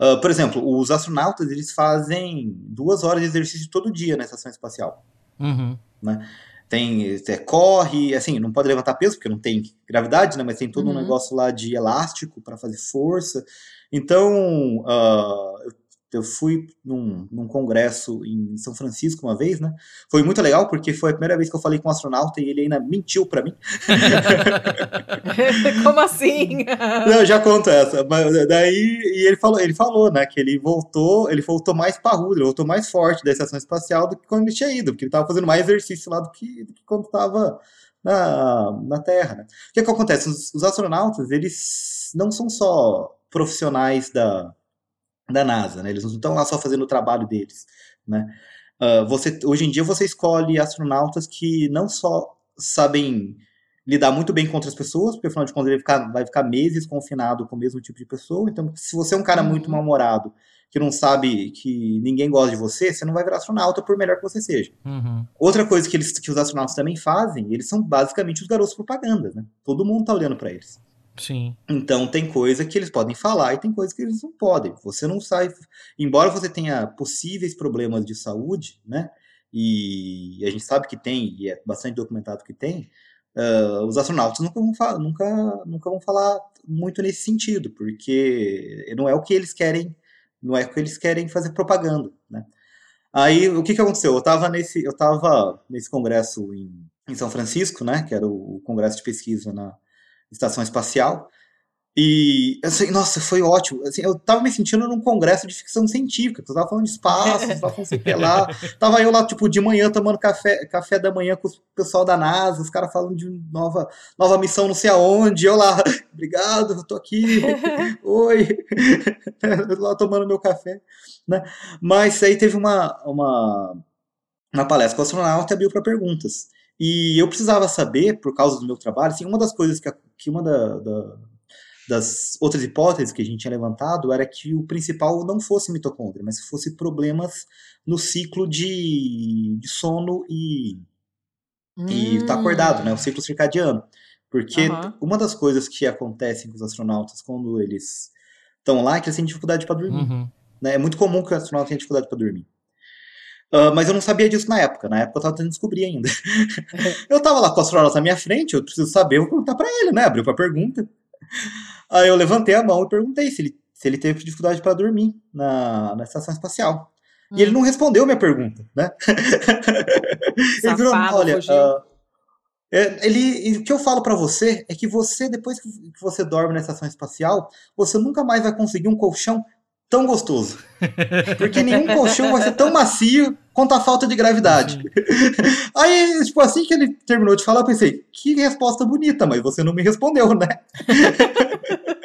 Uh, por exemplo, os astronautas eles fazem duas horas de exercício todo dia na estação espacial. Uhum. Né? Tem, é, corre, assim, não pode levantar peso porque não tem gravidade, né? Mas tem todo uhum. um negócio lá de elástico para fazer força. Então, uh, eu eu fui num, num, congresso em São Francisco uma vez, né? Foi muito legal porque foi a primeira vez que eu falei com um astronauta e ele ainda mentiu para mim. (laughs) Como assim? Não, já conto essa. Mas daí e ele falou, ele falou, né, que ele voltou, ele voltou mais parrudo, ele voltou mais forte da estação espacial do que quando ele tinha ido, porque ele tava fazendo mais exercício lá do que, do que quando estava na, na Terra. Né? O que, que acontece? Os, os astronautas, eles não são só profissionais da da NASA, né? Eles não estão lá só fazendo o trabalho deles, né? Uh, você, hoje em dia você escolhe astronautas que não só sabem lidar muito bem com outras pessoas, porque afinal de contas ele vai ficar, vai ficar meses confinado com o mesmo tipo de pessoa. Então, se você é um cara muito uhum. mal-humorado, que não sabe que ninguém gosta de você, você não vai virar astronauta por melhor que você seja. Uhum. Outra coisa que, eles, que os astronautas também fazem, eles são basicamente os garotos propaganda, né? Todo mundo tá olhando para eles. Sim. Então tem coisa que eles podem falar e tem coisa que eles não podem. Você não sai. Embora você tenha possíveis problemas de saúde, né? E a gente sabe que tem, e é bastante documentado que tem, uh, os astronautas nunca vão, falar, nunca, nunca vão falar muito nesse sentido, porque não é o que eles querem, não é o que eles querem fazer propaganda, né? Aí o que, que aconteceu? Eu estava nesse, eu nesse congresso em, em São Francisco, né? Que era o, o congresso de pesquisa na, estação espacial. E, assim, nossa, foi ótimo. Assim, eu tava me sentindo num congresso de ficção científica, eu tava falando de espaço, (laughs) tava falando sei lá. Tava eu lá, tipo, de manhã tomando café, café da manhã com o pessoal da NASA, os caras falando de nova, nova missão não sei aonde. Eu lá, (laughs) obrigado, eu tô aqui. (laughs) Oi. eu lá tomando meu café. Né? Mas aí teve uma, uma, uma palestra com o astronauta e abriu para perguntas. E eu precisava saber, por causa do meu trabalho, assim, uma das coisas que, que uma da, da, das outras hipóteses que a gente tinha levantado era que o principal não fosse mitocôndria, mas fosse problemas no ciclo de, de sono e hum. e tá acordado, né, o ciclo circadiano. Porque uhum. uma das coisas que acontecem com os astronautas quando eles estão lá é que eles têm dificuldade para dormir. Uhum. Né? É muito comum que o astronauta tenha dificuldade para dormir. Uh, mas eu não sabia disso na época. Na época eu tava tentando descobrir ainda. (laughs) eu tava lá com o astronauta na minha frente, eu preciso saber, eu vou perguntar pra ele, né? Abriu pra pergunta. Aí eu levantei a mão e perguntei se ele, se ele teve dificuldade para dormir na, na estação espacial. Hum. E ele hum. não respondeu minha pergunta, né? (laughs) ele virou, olha, uh, ele, o que eu falo para você é que você, depois que você dorme na estação espacial, você nunca mais vai conseguir um colchão tão gostoso. (laughs) Porque nenhum colchão vai ser tão macio quanto a falta de gravidade. (laughs) Aí, tipo, assim que ele terminou de falar, eu pensei, que resposta bonita, mas você não me respondeu, né? (laughs)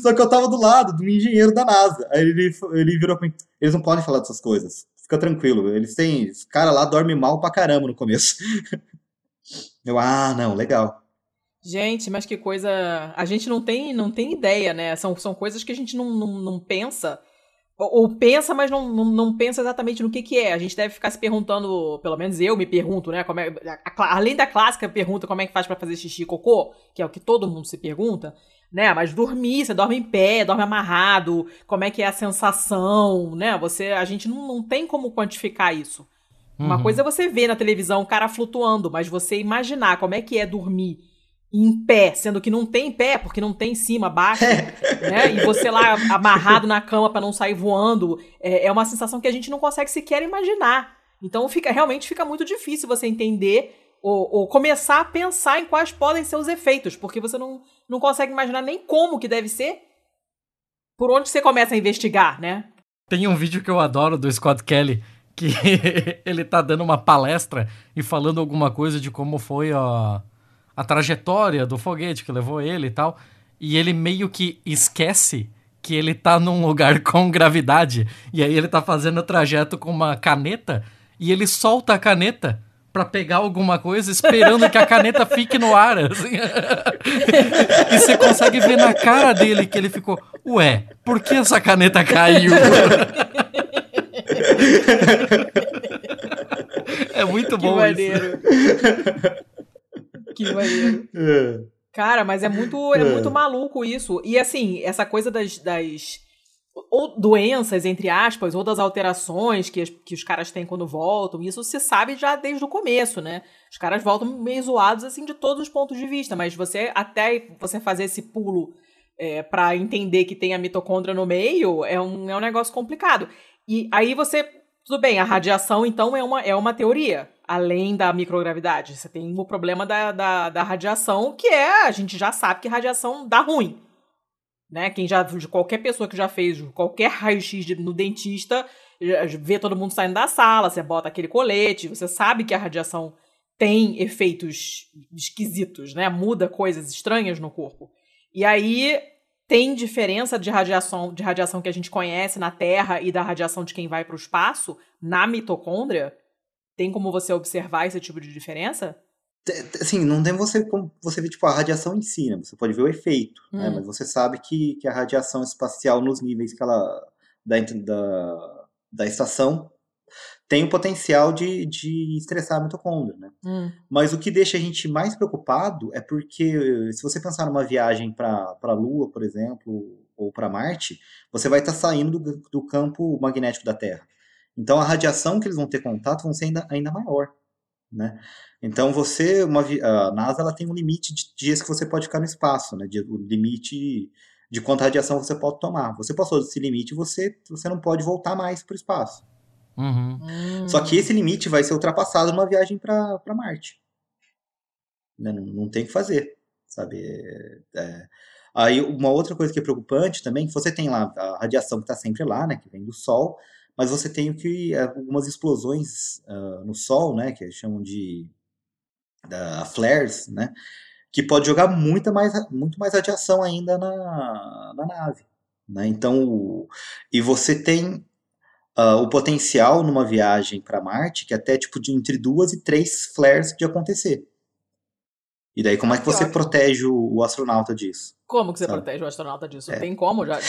Só que eu tava do lado do engenheiro da NASA. Aí ele, ele virou pra mim, eles não podem falar dessas coisas. Fica tranquilo, eles têm. Esse cara lá dorme mal pra caramba no começo. (laughs) Eu, ah, não, legal. Gente, mas que coisa. A gente não tem, não tem ideia, né? São, são coisas que a gente não, não, não pensa. Ou, pensa, mas não, não, não, pensa exatamente no que, que é. A gente deve ficar se perguntando, pelo menos eu me pergunto, né? Como é, a, além da clássica pergunta como é que faz para fazer xixi e cocô, que é o que todo mundo se pergunta, né? Mas dormir, você dorme em pé, dorme amarrado, como é que é a sensação, né? Você, a gente não, não tem como quantificar isso. Uma uhum. coisa é você ver na televisão o cara flutuando, mas você imaginar como é que é dormir em pé, sendo que não tem pé, porque não tem cima, baixo, (laughs) né? E você lá amarrado na cama para não sair voando, é, é, uma sensação que a gente não consegue sequer imaginar. Então fica realmente fica muito difícil você entender ou, ou, começar a pensar em quais podem ser os efeitos, porque você não, não consegue imaginar nem como que deve ser, por onde você começa a investigar, né? Tem um vídeo que eu adoro do Scott Kelly, que (laughs) ele tá dando uma palestra e falando alguma coisa de como foi a, a trajetória do foguete que levou ele e tal, e ele meio que esquece que ele tá num lugar (laughs) com gravidade, e aí ele tá fazendo o trajeto com uma caneta, e ele solta a caneta para pegar alguma coisa, esperando que a caneta (laughs) fique no ar. Assim. (laughs) e você consegue ver na cara dele que ele ficou, ué, por que essa caneta caiu? é muito que bom maneiro. isso. Que maneiro. (laughs) É. Cara, mas é muito, é, é muito maluco isso. E assim, essa coisa das, das ou doenças, entre aspas, ou das alterações que, que os caras têm quando voltam, isso se sabe já desde o começo, né? Os caras voltam meio zoados, assim, de todos os pontos de vista, mas você, até você fazer esse pulo é, para entender que tem a mitocôndria no meio, é um, é um negócio complicado. E aí você, tudo bem, a radiação, então, é uma, é uma teoria, além da microgravidade. Você tem o problema da, da, da radiação, que é, a gente já sabe que radiação dá ruim né? Quem já qualquer pessoa que já fez qualquer raio-x no dentista, vê todo mundo saindo da sala, você bota aquele colete, você sabe que a radiação tem efeitos esquisitos, né? Muda coisas estranhas no corpo. E aí tem diferença de radiação, de radiação que a gente conhece na Terra e da radiação de quem vai para o espaço na mitocôndria? Tem como você observar esse tipo de diferença? Assim, não tem você como você ver tipo, a radiação em si, né? Você pode ver o efeito, né? hum. né? Mas você sabe que, que a radiação espacial nos níveis que ela da, da, da estação tem o potencial de, de estressar a mitocôndria, né? Hum. Mas o que deixa a gente mais preocupado é porque se você pensar numa viagem para a Lua, por exemplo, ou para Marte, você vai estar tá saindo do, do campo magnético da Terra. Então a radiação que eles vão ter contato vão ser ainda, ainda maior, né? Então você, uma, a NASA ela tem um limite de dias que você pode ficar no espaço, né? De, o limite de quanta radiação você pode tomar. Você passou desse limite, você você não pode voltar mais para o espaço. Uhum. Hum. Só que esse limite vai ser ultrapassado numa viagem para Marte. Né? Não, não tem o que fazer, sabe? É, é... Aí uma outra coisa que é preocupante também, que você tem lá a radiação que está sempre lá, né? Que vem do Sol, mas você tem o que algumas explosões uh, no Sol, né? Que chamam de da flares, né? Que pode jogar muita mais, muito mais radiação ainda na, na nave. Né? Então, e você tem uh, o potencial numa viagem para Marte que é até tipo de entre duas e três flares de acontecer. E daí como é que você protege o, o astronauta disso? Como que você sabe? protege o astronauta disso? É. Tem como já? já...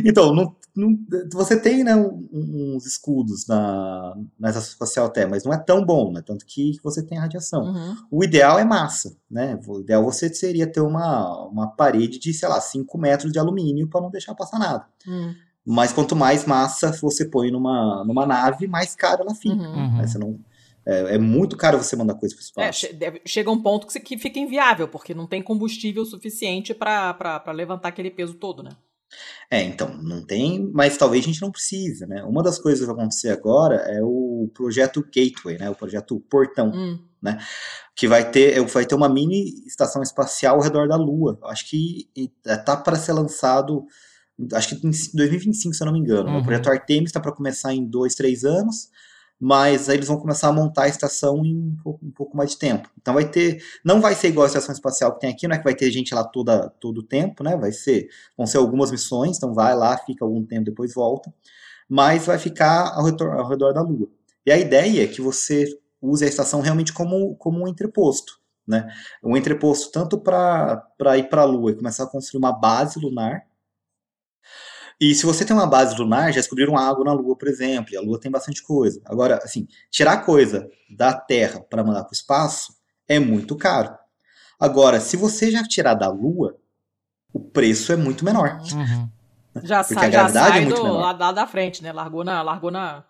(laughs) então, não, não, você tem né, uns escudos na, na estação espacial até, mas não é tão bom, né? Tanto que você tem radiação. Uhum. O ideal é massa, né? O ideal você seria ter uma, uma parede de, sei lá, 5 metros de alumínio para não deixar passar nada. Uhum. Mas quanto mais massa você põe numa, numa nave, mais caro ela fica. Uhum. Né? Você não é, é, muito caro você mandar coisa para o espaço. É, chega um ponto que, que fica inviável, porque não tem combustível suficiente para levantar aquele peso todo, né? É, então, não tem, mas talvez a gente não precise, né? Uma das coisas que vai acontecer agora é o projeto Gateway, né? O projeto Portão, hum. né? Que vai ter, vai ter uma mini estação espacial ao redor da Lua. Acho que tá para ser lançado, acho que em 2025, se eu não me engano. Uhum. O projeto Artemis está para começar em dois, três anos mas aí eles vão começar a montar a estação em um pouco, um pouco, mais de tempo. Então vai ter, não vai ser igual a estação espacial que tem aqui, não é que vai ter gente lá toda, todo o tempo, né? Vai ser, vão ser algumas missões, então vai lá, fica algum tempo, depois volta, mas vai ficar ao redor, ao redor da Lua. E a ideia é que você use a estação realmente como, como um entreposto, né? Um entreposto tanto para ir para a Lua e começar a construir uma base lunar, e se você tem uma base lunar, já descobriram água na Lua, por exemplo, e a Lua tem bastante coisa. Agora, assim, tirar coisa da Terra para mandar para o espaço é muito caro. Agora, se você já tirar da Lua, o preço é muito menor. Uhum. Já, Porque sai, a gravidade já sai é muito do menor. lado da frente, né? Largou na, largou na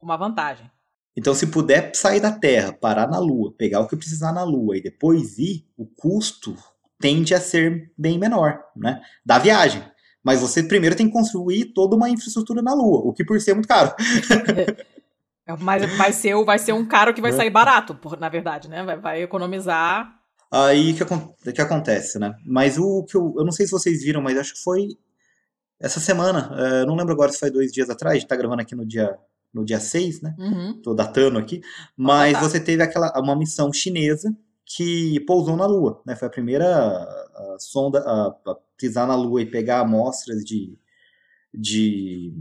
uma vantagem. Então, se puder sair da Terra, parar na Lua, pegar o que precisar na Lua e depois ir, o custo tende a ser bem menor, né? Da viagem. Mas você primeiro tem que construir toda uma infraestrutura na Lua, o que por si é muito caro. (laughs) É, mas vai ser, vai ser um caro que vai sair barato, na verdade, né? Vai, vai economizar. Aí que, que acontece, né? Mas o que eu, eu não sei se vocês viram, mas acho que foi essa semana, uh, não lembro agora se foi dois dias atrás, a gente tá gravando aqui no dia, no dia 6, né? Uhum. Tô datando aqui. Mas ah, tá. você teve aquela, uma missão chinesa que pousou na Lua, né? Foi a primeira a, sonda a, a, pisar na Lua e pegar amostras de, de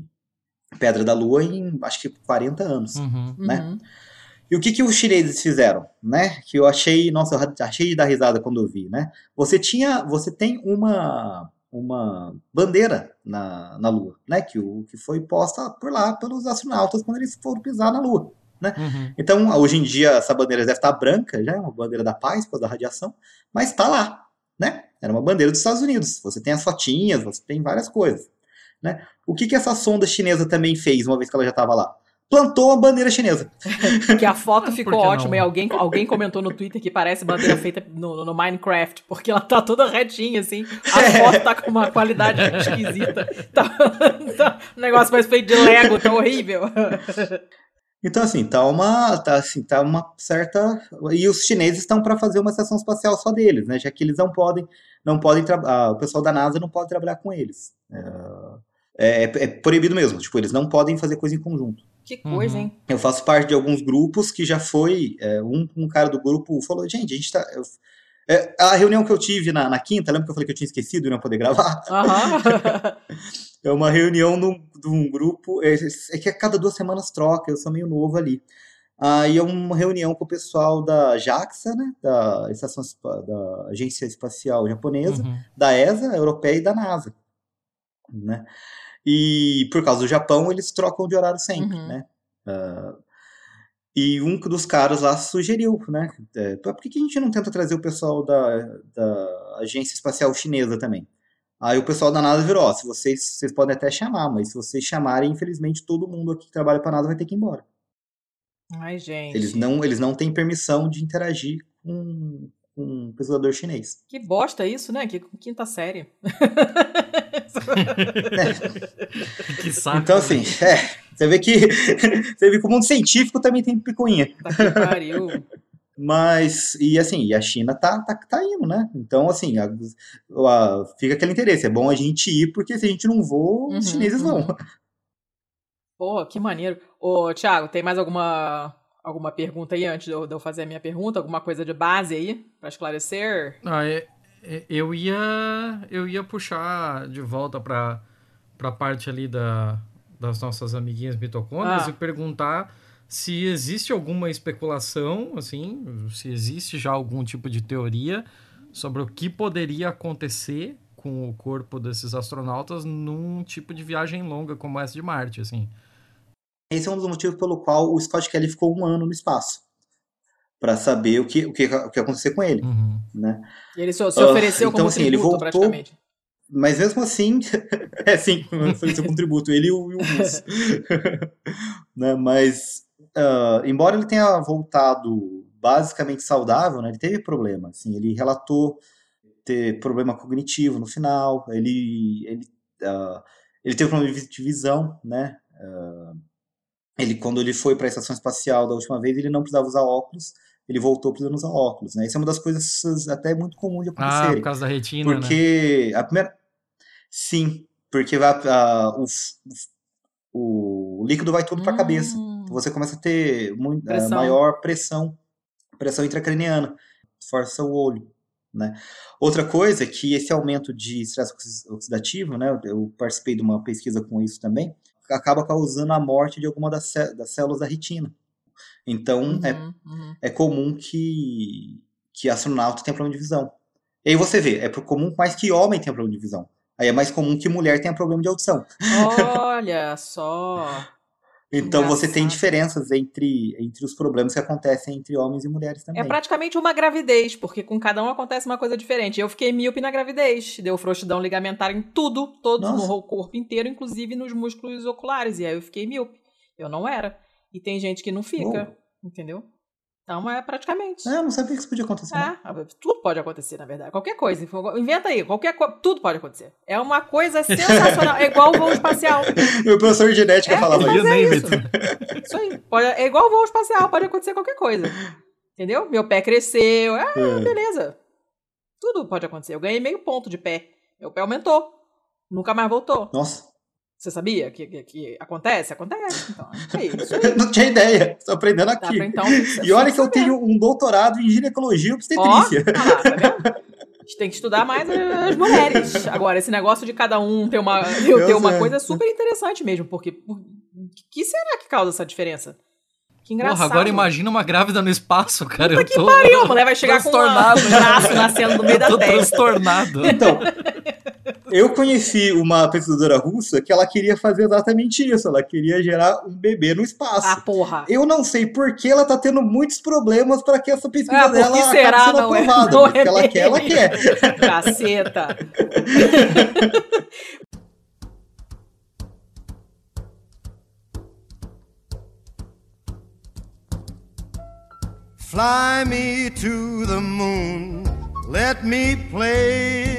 pedra da Lua em, acho que 40 anos, uhum. né? Uhum. E o que, que os chineses fizeram, né? Que eu achei, nossa, eu achei de dar risada quando eu vi, né? Você tinha, você tem uma uma bandeira na, na Lua, né? Que, o, que foi posta por lá pelos astronautas quando eles foram pisar na Lua. Né? Uhum. Então, hoje em dia, essa bandeira deve estar branca, já é uma bandeira da paz, por causa da radiação, mas está lá, né? Era uma bandeira dos Estados Unidos. Você tem as fotinhas, você tem várias coisas, né? O que, que essa sonda chinesa também fez, uma vez que ela já estava lá? plantou a bandeira chinesa. (laughs) que a foto (laughs) ficou ótima e alguém, alguém comentou no Twitter que parece bandeira feita no, no Minecraft, porque ela tá toda retinha, assim. A é. foto tá com uma qualidade esquisita. Tá, (laughs) tá, um negócio mais feito de Lego, tá horrível. Então, assim, tá uma, tá, assim, tá uma certa. E os chineses estão para fazer uma estação espacial só deles, né? Já que eles não podem, não podem ah, o pessoal da NASA não pode trabalhar com eles. É, é, é, proibido mesmo. Tipo, eles não podem fazer coisa em conjunto. Que coisa, uhum. hein? Eu faço parte de alguns grupos que já foi. É, um, um cara do grupo falou: gente, a gente tá. Eu, é, a reunião que eu tive na, na, quinta, lembra que eu falei que eu tinha esquecido e não poder gravar? Uhum. (laughs) (laughs) é uma reunião de um grupo. É, é, que a cada duas semanas troca, eu sou meio novo ali. Aí é uma reunião com o pessoal da JAXA, né, da, Estação, da Agência Espacial Japonesa, uhum. da ESA, europeia e da NASA. Né? E por causa do Japão, eles trocam de horário sempre, uhum. né? Uh, e um dos caras lá sugeriu, né? É, por que, que a gente não tenta trazer o pessoal da, da agência espacial chinesa também? Aí o pessoal da NASA virou, ó, se vocês, vocês podem até chamar, mas se vocês chamarem, infelizmente todo mundo aqui que trabalha para NASA vai ter que ir embora. Ai, gente. Eles não, eles não têm permissão de interagir com, com um pesquisador chinês. Que bosta isso, né? Que quinta série. é. (laughs) Que saco. Então, assim, é, você vê que (laughs) você vê que o mundo científico também tem picuinha. Tá que pariu. Mas, e assim, e a China tá, tá, tá indo, né? Então, assim, a, a, fica aquele interesse. É bom a gente ir, porque se a gente não for, os uhum, chineses uhum. vão. Pô, que maneiro. Ô, Thiago, tem mais alguma alguma pergunta aí antes de eu, de eu fazer a minha pergunta? Alguma coisa de base aí para esclarecer? Ah, é, é, eu ia eu ia puxar de volta para para parte ali da, das nossas amiguinhas mitocôndrias ah. e perguntar se existe alguma especulação, assim, se existe já algum tipo de teoria sobre o que poderia acontecer com o corpo desses astronautas num tipo de viagem longa como essa de Marte, assim. Esse é um dos motivos pelo qual o Scott Kelly ficou um ano no espaço. para saber o que, o que, o que acontecer com ele. Uhum. Né? Ele se, se ofereceu uh, então, como assim, tributo, ele voltou, praticamente. Mas mesmo assim, (laughs) é sim, (laughs) ofereceu como tributo, ele e o, o (laughs) né? Mas, uh, embora ele tenha voltado basicamente saudável, né, ele teve problema. Assim, ele relatou ter problema cognitivo no final, ele, ele, uh, ele teve problema de visão, né? Uh, ele quando ele foi para a estação espacial da última vez, ele não precisava usar óculos, ele voltou precisando usar óculos, né? Isso é uma das coisas até muito comum de acontecer. Ah, por causa da retina, Porque né? a primeira Sim, porque vai, a, o, o, líquido vai todo para a hum. cabeça. Você começa a ter muito, pressão. maior pressão, pressão intracraniana, força o olho. Né? Outra coisa é que esse aumento de estresse oxidativo, né, eu participei de uma pesquisa com isso também, acaba causando a morte de alguma das, das células da retina. Então, uhum, é, uhum. é comum que, que astronauta tenha problema de visão. E aí você vê, é comum mais que homem tenha problema de visão. Aí é mais comum que mulher tenha problema de audição. Olha só! Então você tem diferenças entre, entre os problemas que acontecem entre homens e mulheres também. É praticamente uma gravidez, porque com cada um acontece uma coisa diferente. Eu fiquei míope na gravidez, deu frouxidão ligamentar em tudo, todo Nossa. no corpo inteiro, inclusive nos músculos oculares. E aí eu fiquei míope. Eu não era. E tem gente que não fica, entendeu? Então é praticamente. É, eu não sabia que isso podia acontecer. É, tudo pode acontecer, na verdade. Qualquer coisa. Inventa aí, qualquer coisa. Tudo pode acontecer. É uma coisa sensacional. é igual o voo espacial. (laughs) Meu professor de genética é, falava isso. É isso. isso aí. Pode, é igual o voo espacial, pode acontecer qualquer coisa. Entendeu? Meu pé cresceu. Ah, é. beleza. Tudo pode acontecer. Eu ganhei meio ponto de pé. Meu pé aumentou. Nunca mais voltou. Nossa. Você sabia que, que, que, acontece? Acontece. Então, é isso (laughs) não tinha ideia. Estou aprendendo aqui. Pra, então, e olha que eu tenho um doutorado em ginecologia e obstetrícia. Ó, ah, tá A gente tem que estudar mais as mulheres. Agora, esse negócio de cada um ter uma, (laughs) ter uma coisa é super interessante mesmo, porque o que será que causa essa diferença? Que engraçado. Porra, agora imagina uma grávida no espaço, cara. Puta eu que tô... pariu, a mulher vai chegar com um braço nascendo no meio da testa. transtornado. Então, (laughs) eu conheci uma pesquisadora russa que ela queria fazer exatamente isso. Ela queria gerar um bebê no espaço. Ah, porra. Eu não sei por que ela tá tendo muitos problemas para que essa pesquisa ah, dela será? acabe sendo não é- aprovada. É, não é ela quer, ela quer. (laughs) (laughs) Caceta. Fly me to the moon, let me play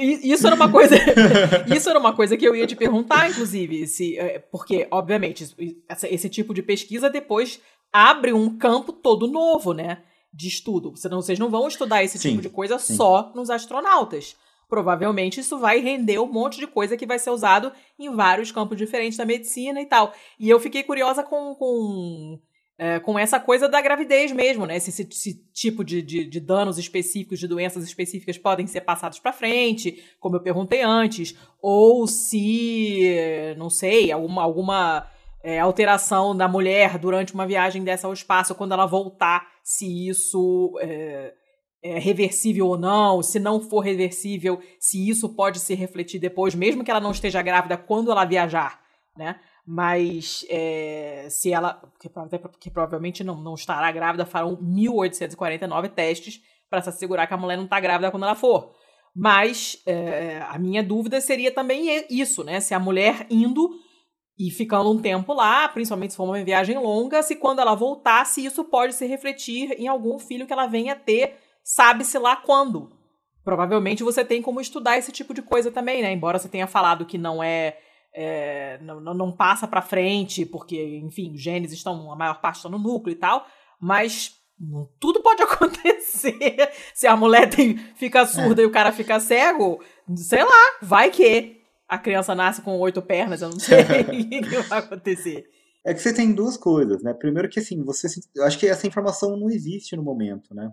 Isso era uma coisa. (laughs) isso era uma coisa que eu ia te perguntar, inclusive. Se, é, porque, obviamente, esse tipo de pesquisa depois abre um campo todo novo, né? De estudo. Vocês não vão estudar esse sim, tipo de coisa sim. só nos astronautas. Provavelmente isso vai render um monte de coisa que vai ser usado em vários campos diferentes da medicina e tal. E eu fiquei curiosa com, com é, com essa coisa da gravidez mesmo, né? Esse, esse tipo de, de, de, danos específicos, de doenças específicas podem ser passados para frente, como eu perguntei antes, ou se, não sei, alguma, alguma é, alteração da mulher durante uma viagem dessa ao espaço, quando ela voltar, se isso é, é reversível ou não, se não for reversível, se isso pode se refletir depois, mesmo que ela não esteja grávida quando ela viajar, né? Mas é, se ela, que, provavelmente não, não estará grávida, farão 1.849 testes para se assegurar que a mulher não está grávida quando ela for. Mas é, a minha dúvida seria também isso, né? Se a mulher indo e ficando um tempo lá, principalmente se for uma viagem longa, se quando ela voltar, se isso pode se refletir em algum filho que ela venha ter, sabe-se lá quando. Provavelmente você tem como estudar esse tipo de coisa também, né? Embora você tenha falado que não é é, não, não passa para frente, porque, enfim, os genes estão, a maior parte estão no núcleo e tal, mas tudo pode (laughs) acontecer. Se a mulher tem, fica surda é. e o cara fica cego, sei lá, vai que a criança nasce com oito pernas, eu não sei (laughs) o que vai acontecer. É que você tem duas coisas, né? Primeiro que assim, você, eu acho que essa informação não existe no momento, né?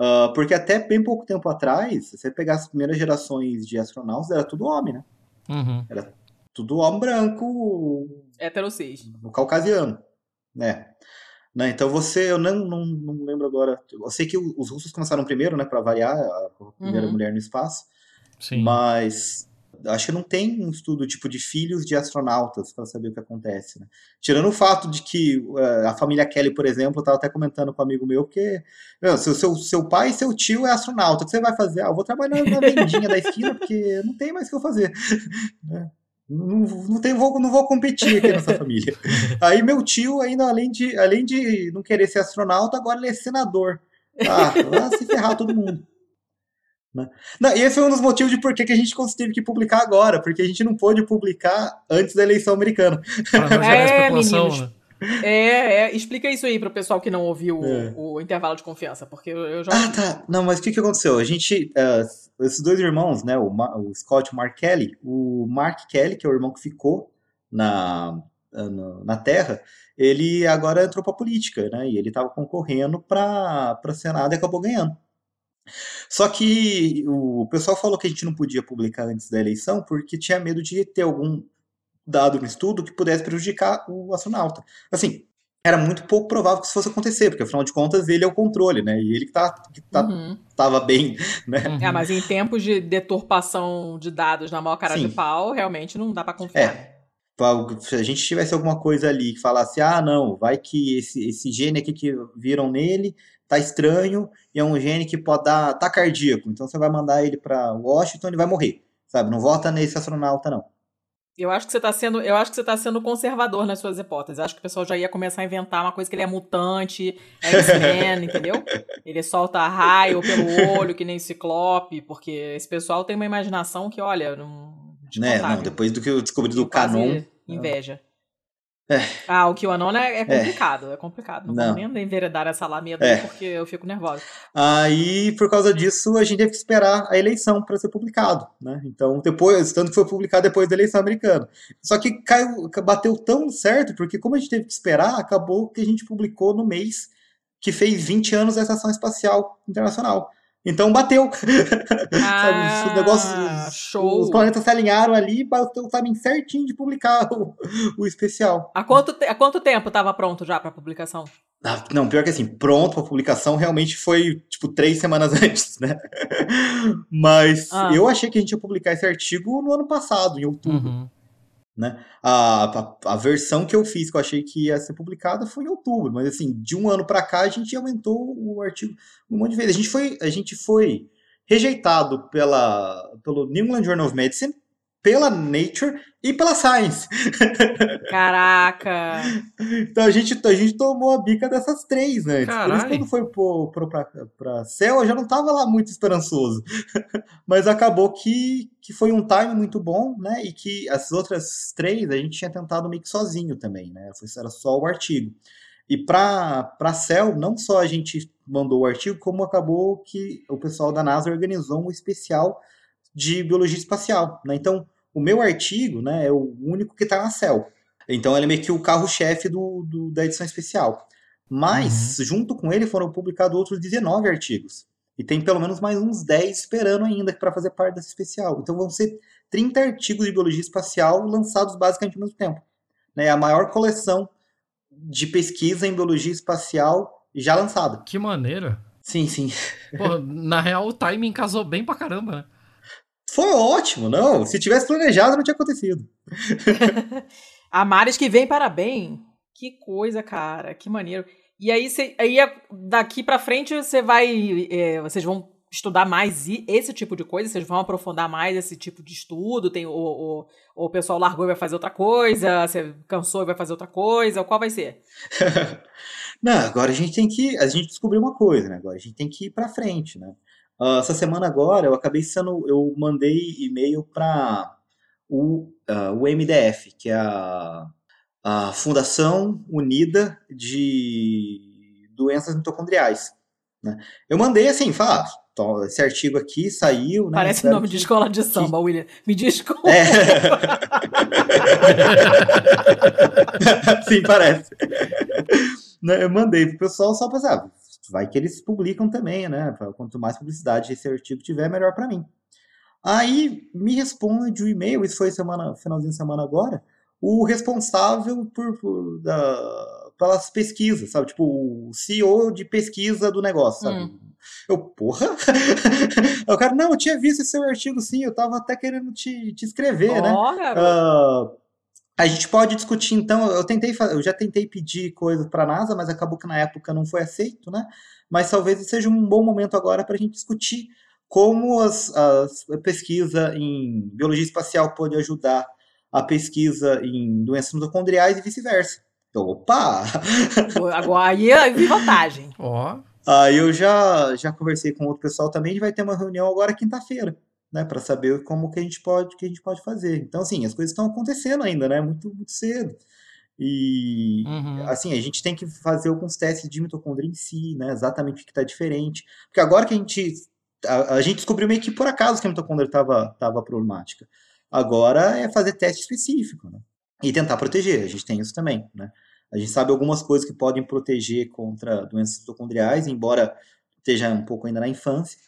Uh, porque até bem pouco tempo atrás, se você pegar as primeiras gerações de astronautas, era tudo homem, né? Uhum. Era tudo homem branco. Heterocis. No caucasiano, né? né? Então você, eu não, não, não lembro agora. Eu sei que os russos começaram primeiro, né, para variar, a primeira uhum. mulher no espaço. Sim. Mas acho que não tem um estudo tipo de filhos de astronautas para saber o que acontece. Né? Tirando o fato de que uh, a família Kelly, por exemplo, estava até comentando com um amigo meu que meu, seu, seu, seu pai e seu tio é astronauta, o que você vai fazer? Ah, eu vou trabalhar na vendinha da esquina porque não tem mais o que eu fazer. (laughs) né? Não, não, tem, vou, não vou competir aqui nessa (laughs) família. Aí meu tio, ainda além de, além de não querer ser astronauta, agora ele é senador. Ah, vai se ferrar todo mundo. Né? Não, e esse foi um dos motivos de por que a gente teve que publicar agora, porque a gente não pôde publicar antes da eleição americana. Pra não gerar É, especulação, meninos. né? É, é, explica isso aí pro pessoal que não ouviu É. o, o intervalo de confiança, porque eu, eu já. Ah, tá. Não, mas o que, que aconteceu? A gente. eh, esses dois irmãos, né? O, Ma- o Scott e o Mark Kelly. O Mark Kelly, que é o irmão que ficou na, ah, na, na Terra, ele agora entrou pra política, né? E ele estava concorrendo para para Senado e acabou ganhando. Só que o pessoal falou que a gente não podia publicar antes da eleição porque tinha medo de ter algum dado no estudo que pudesse prejudicar o astronauta. Assim, era muito pouco provável que isso fosse acontecer, porque afinal de contas ele é o controle, né? E ele que, tá, que tá, Uhum. tava bem, né? Uhum. É, mas em tempos de deturpação de dados na maior cara Sim. de pau, realmente não dá pra confiar. É. Se a gente tivesse alguma coisa ali que falasse, ah, não, vai que esse, esse gene aqui que viram nele tá estranho e é um gene que pode dar tá cardíaco, então você vai mandar ele pra Washington, ele vai morrer, sabe? Não vota nesse astronauta, não. Eu acho que você tá sendo, eu acho que você tá sendo conservador nas suas hipóteses. Eu acho que o pessoal já ia começar a inventar uma coisa que ele é mutante, é X-Men, entendeu? Ele solta raio pelo olho, que nem ciclope, porque esse pessoal tem uma imaginação que, olha, não. Né? Não, depois do que eu descobri do Canon. Inveja. É. Ah, o QAnon é, é complicado, é, complicado. Não, Não. vou nem enveredar essa lameda É. porque eu fico nervosa. Aí, por causa disso, a gente teve que esperar a eleição para ser publicado, né? Então, depois, tanto que foi publicado depois da eleição americana. Só que caiu, bateu tão certo, porque como a gente teve que esperar, acabou que a gente publicou no mês que fez 20 anos da Estação Espacial Internacional. Então bateu. (laughs) Sabe, os negócios, Ah, os- show. os planetas se alinharam ali e bateu o timing certinho de publicar o, o especial. Há quanto, te- há quanto tempo estava pronto já para publicação? Ah, Não, pior que assim, pronto para publicação realmente foi tipo três semanas (laughs) antes, né? Mas Ah. eu achei que a gente ia publicar esse artigo no ano passado, em outubro. Uhum. A, a, a versão que eu fiz, que eu achei que ia ser publicada, foi em outubro. Mas assim, de um ano para cá, a gente aumentou o artigo um monte de vezes. A gente foi, a gente foi rejeitado pela, pelo New England Journal of Medicine, pela Nature e pela Science. (laughs) Caraca! Então a gente, a gente tomou a bica dessas três, né? Por isso, Caralho. quando foi pro, pro, pra, pra Cell, eu já não tava lá muito esperançoso. (laughs) Mas acabou que, que foi um time muito bom, né? E que as outras três a gente tinha tentado meio que sozinho também, né? Foi, era só o artigo. E pra, pra Cell, não só a gente mandou o artigo, como acabou que o pessoal da NASA organizou um especial de biologia espacial, né? Então, o meu artigo, né, é o único que tá na Cell. Então ele é meio que o carro-chefe do, do- da edição especial. Mas, junto com ele, foram publicados outros 19 artigos. E tem pelo menos mais uns 10 esperando ainda para fazer parte desse especial. Então vão ser 30 artigos de biologia espacial lançados basicamente ao mesmo tempo. Né? É a maior coleção de pesquisa em biologia espacial já lançada. Que maneira. Sim, sim. Pô, (laughs) na real, o timing casou bem pra caramba, né? Foi ótimo, não. Se tivesse planejado, não tinha acontecido. (laughs) A Mares que vem para bem. Que coisa, cara. Que maneiro. E aí, cê, aí daqui pra frente, você vai. é, vocês vão estudar mais esse tipo de coisa? Vocês vão aprofundar mais esse tipo de estudo? Tem, o, o, o pessoal largou e vai fazer outra coisa? Você cansou e vai fazer outra coisa? Qual vai ser? (laughs) Não, agora a gente tem que. A gente descobriu uma coisa, né? Agora a gente tem que ir pra frente, né? Ah, essa semana agora eu acabei sendo. Eu mandei e-mail para o, ah, o MDF, que é a, a Fundação Unida de Doenças Mitocondriais. Né? Eu mandei assim, falar, ah, esse artigo aqui saiu, né? Parece espero nome de que- escola de samba, William. Me desculpa. É. (laughs) Sim, parece. Né, Eu mandei pro pessoal só pra saber, vai que eles publicam também, né? Quanto mais publicidade esse artigo tiver, melhor pra mim. Aí me responde o e-mail, isso foi semana, finalzinho de semana agora, o responsável por, por- da- pelas pesquisas, sabe? Tipo, o CEO de pesquisa do negócio, sabe? Hum. Eu, porra? (laughs) O cara, não, eu tinha visto esse seu artigo sim, eu tava até querendo te, te escrever, né? Ó, garoto. Ah, a gente pode discutir, então. Eu tentei, eu já tentei pedir coisas para a NASA, mas acabou que na época não foi aceito, né? Mas talvez seja um bom momento agora para a gente discutir como as, as- a pesquisa em biologia espacial pode ajudar a pesquisa em doenças mitocondriais e vice-versa. Então, opa! Agora aí eu vi vantagem. Ó. Aí eu já, já conversei com outro pessoal também, a gente vai ter uma reunião agora quinta-feira, né, para saber como que a gente pode que a gente pode fazer. Então assim, as coisas estão acontecendo ainda, né, muito muito cedo. E uhum. assim, a gente tem que fazer alguns testes de mitocôndria em si, né, exatamente o que está diferente. Porque agora que a gente a, a, gente descobriu meio que por acaso que a mitocôndria estava tava problemática. Agora é fazer teste específico, né? E tentar proteger, a gente tem isso também, né? A gente sabe algumas coisas que podem proteger contra doenças mitocondriais, embora esteja um pouco ainda na infância,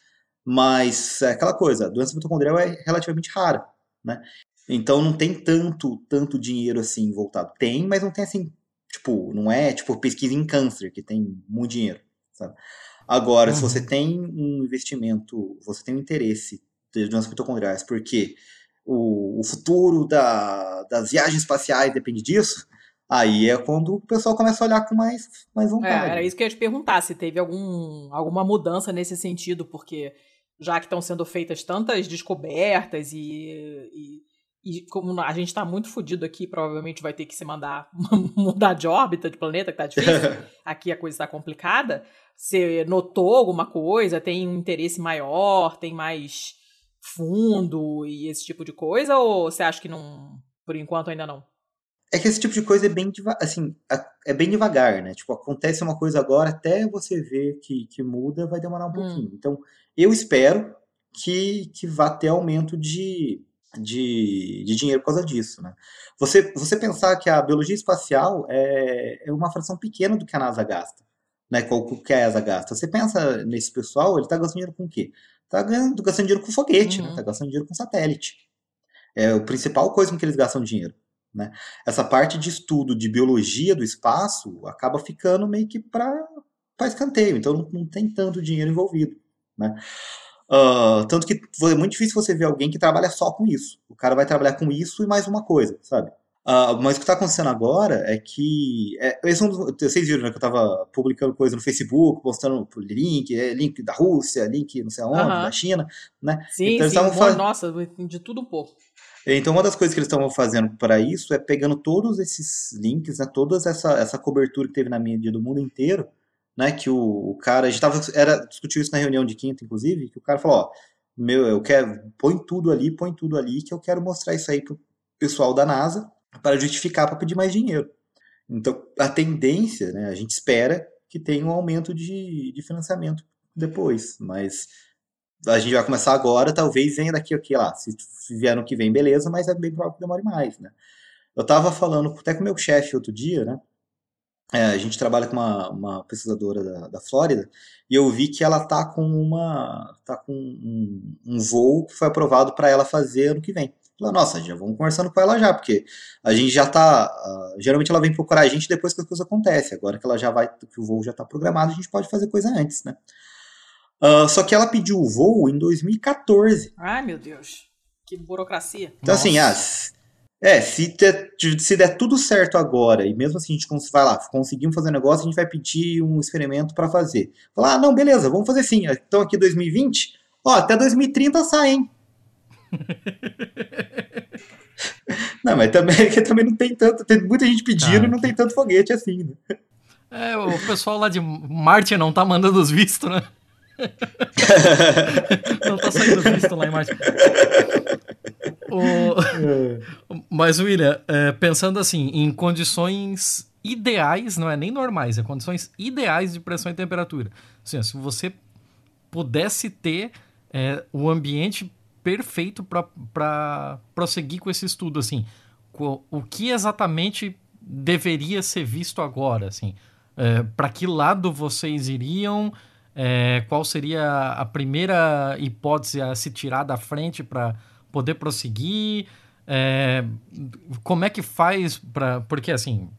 mas é aquela coisa, a doença mitocondrial é relativamente rara, né? Então não tem tanto, tanto dinheiro assim voltado. Tem, mas não tem assim, tipo, não é tipo pesquisa em câncer, que tem muito dinheiro, sabe? Agora, uhum. se você tem um investimento, você tem um interesse de doenças mitocondriais, porque o, o futuro da, das viagens espaciais depende disso, Aí é quando o pessoal começa a olhar com mais, mais vontade. É, era isso que eu ia te perguntar, se teve algum, alguma mudança nesse sentido, porque já que estão sendo feitas tantas descobertas e, e, e como a gente está muito fodido aqui, provavelmente vai ter que se mandar (laughs) mudar de órbita de planeta, que tá difícil. (laughs) aqui a coisa está complicada. Você notou alguma coisa? Tem um interesse maior? Tem mais fundo e esse tipo de coisa? Ou você acha que não, por enquanto ainda não? É que esse tipo de coisa é bem, assim, é bem devagar, né? Tipo, acontece uma coisa agora, até você ver que, que muda, vai demorar um hum. pouquinho. Então, eu espero que, que vá ter aumento de, de, de dinheiro por causa disso, né? Você, você pensar que a biologia espacial é, é uma fração pequena do que a NASA gasta, né? Qual que a ESA gasta. Você pensa nesse pessoal, ele está gastando dinheiro com o quê? Está gastando dinheiro com foguete, né? uhum. né? Está gastando dinheiro com satélite. É a principal coisa com que eles gastam dinheiro. Né? Essa parte de estudo de biologia do espaço acaba ficando meio que para escanteio, então não, não, tem tanto dinheiro envolvido. Né? Uh, tanto que é muito difícil você ver alguém que trabalha só com isso. O cara vai trabalhar com isso e mais uma coisa, sabe? Uh, mas o que está acontecendo agora é que. É, é vocês viram né, que eu estava publicando coisa no Facebook, postando link, é, link da Rússia, link não sei aonde, uh -huh. da China, né? Sim, então, sim, faz... nossa, de tudo um pouco. Então, uma das coisas que eles estavam fazendo para isso é pegando todos esses links, né, toda essa, essa cobertura que teve na mídia do mundo inteiro, né, que o, o cara, a gente tava, era, discutiu isso na reunião de quinta, inclusive, que o cara falou, ó, meu, eu quero, põe tudo ali, põe tudo ali, que eu quero mostrar isso aí pro pessoal da NASA para justificar para pedir mais dinheiro. Então, a tendência, né, a gente espera que tenha um aumento de, de financiamento depois, mas a gente vai começar agora, talvez venha daqui aqui lá. Se vier no que vem, beleza, mas é bem provável que demore mais, né? Eu estava falando até com meu chefe outro dia, né? É, a gente trabalha com uma, uma pesquisadora da, da, Flórida e eu vi que ela tá com uma tá com um, um voo que foi aprovado para ela fazer ano que vem. Falei, nossa, já vamos conversando com ela já, porque a gente já tá. Uh, geralmente ela vem procurar a gente depois que as coisas acontecem. Agora que ela já vai, que o voo já está programado, a gente pode fazer coisa antes, né? Uh, só que ela pediu o voo em 2014. Ai, meu Deus. Que burocracia. Então, Nossa. assim, ah, é, se, ter, se der tudo certo agora, e mesmo assim a gente vai lá, conseguimos fazer um negócio, a gente vai pedir um experimento para fazer. Falar, ah, não, beleza, vamos fazer sim. Então aqui 2020, ó, até 2030 sai, hein? (laughs) não, mas também, (laughs) que também não tem tanto, tem muita gente pedindo e não tem tanto foguete assim, né? É, o pessoal lá de Marte não tá mandando os vistos, né? Não tá saindo visto lá em Marte. O... (laughs) Mas, William, é, pensando assim, em condições ideais, não é nem normais, é condições ideais de pressão e temperatura. Assim, se você pudesse ter é, o ambiente perfeito para prosseguir com esse estudo, assim, o que exatamente deveria ser visto agora, assim, é, para que lado vocês iriam? É, qual seria a primeira hipótese a se tirar da frente para poder prosseguir? É, como é que faz para. Porque assim,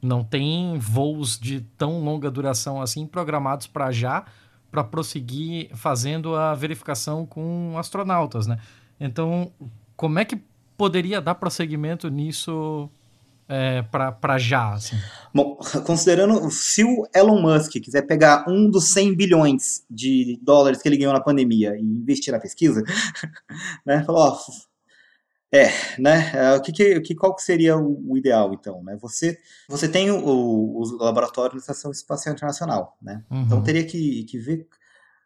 não tem voos de tão longa duração assim programados para já, para prosseguir fazendo a verificação com astronautas, né? Então, como é que poderia dar prosseguimento nisso é, para já? Assim? Bom, (laughs) considerando se o Elon Musk quiser pegar um dos 100 bilhões de dólares que ele ganhou na pandemia e investir na pesquisa, (laughs) né, falou, ó, É, né? É, o que, que, que qual que seria o, ideal, então? Né? Você, você tem o, o, laboratório da Estação Espacial Internacional, né? Uhum. Então teria que, que ver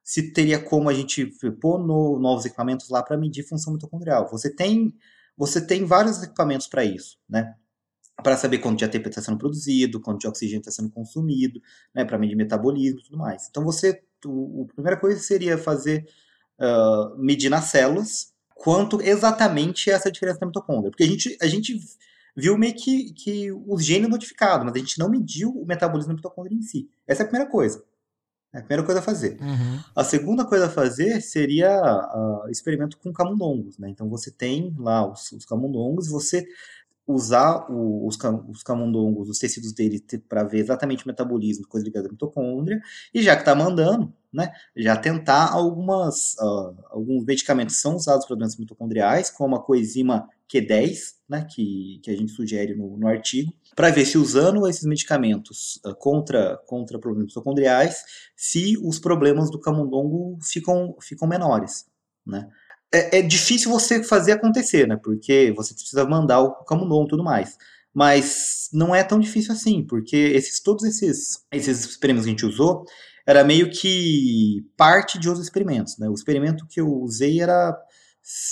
se teria como a gente pôr no, novos equipamentos lá para medir função mitocondrial. Você tem, você tem vários equipamentos para isso, né? Para saber quanto de ATP está sendo produzido, quanto de oxigênio está sendo consumido, né? Para medir metabolismo e tudo mais. Então você, o, a primeira coisa seria fazer uh, medir nas células quanto exatamente essa diferença da mitocôndria. Porque a gente, a gente viu meio que, que os genes modificados, mas a gente não mediu o metabolismo da mitocôndria em si. Essa é a primeira coisa. É a primeira coisa a fazer. Uhum. A segunda coisa a fazer seria uh, experimento com camundongos. Né? Então você tem lá os, os camundongos, você usar o, os, os, camundongos, os tecidos dele, para ver exatamente o metabolismo, coisa ligada à mitocôndria, e já que está mandando, né, já tentar algumas, uh, alguns medicamentos que são usados para doenças mitocondriais, como a coenzima Q10, né, que, que a gente sugere no, no artigo, para ver se usando esses medicamentos uh, contra, contra problemas mitocondriais, se os problemas do camundongo ficam, ficam menores, né é, é, difícil você fazer acontecer, né? Porque você precisa mandar o camundongo e tudo mais. Mas não é tão difícil assim, porque esses, todos esses, esses experimentos que a gente usou era meio que parte de outros experimentos, né? O experimento que eu usei era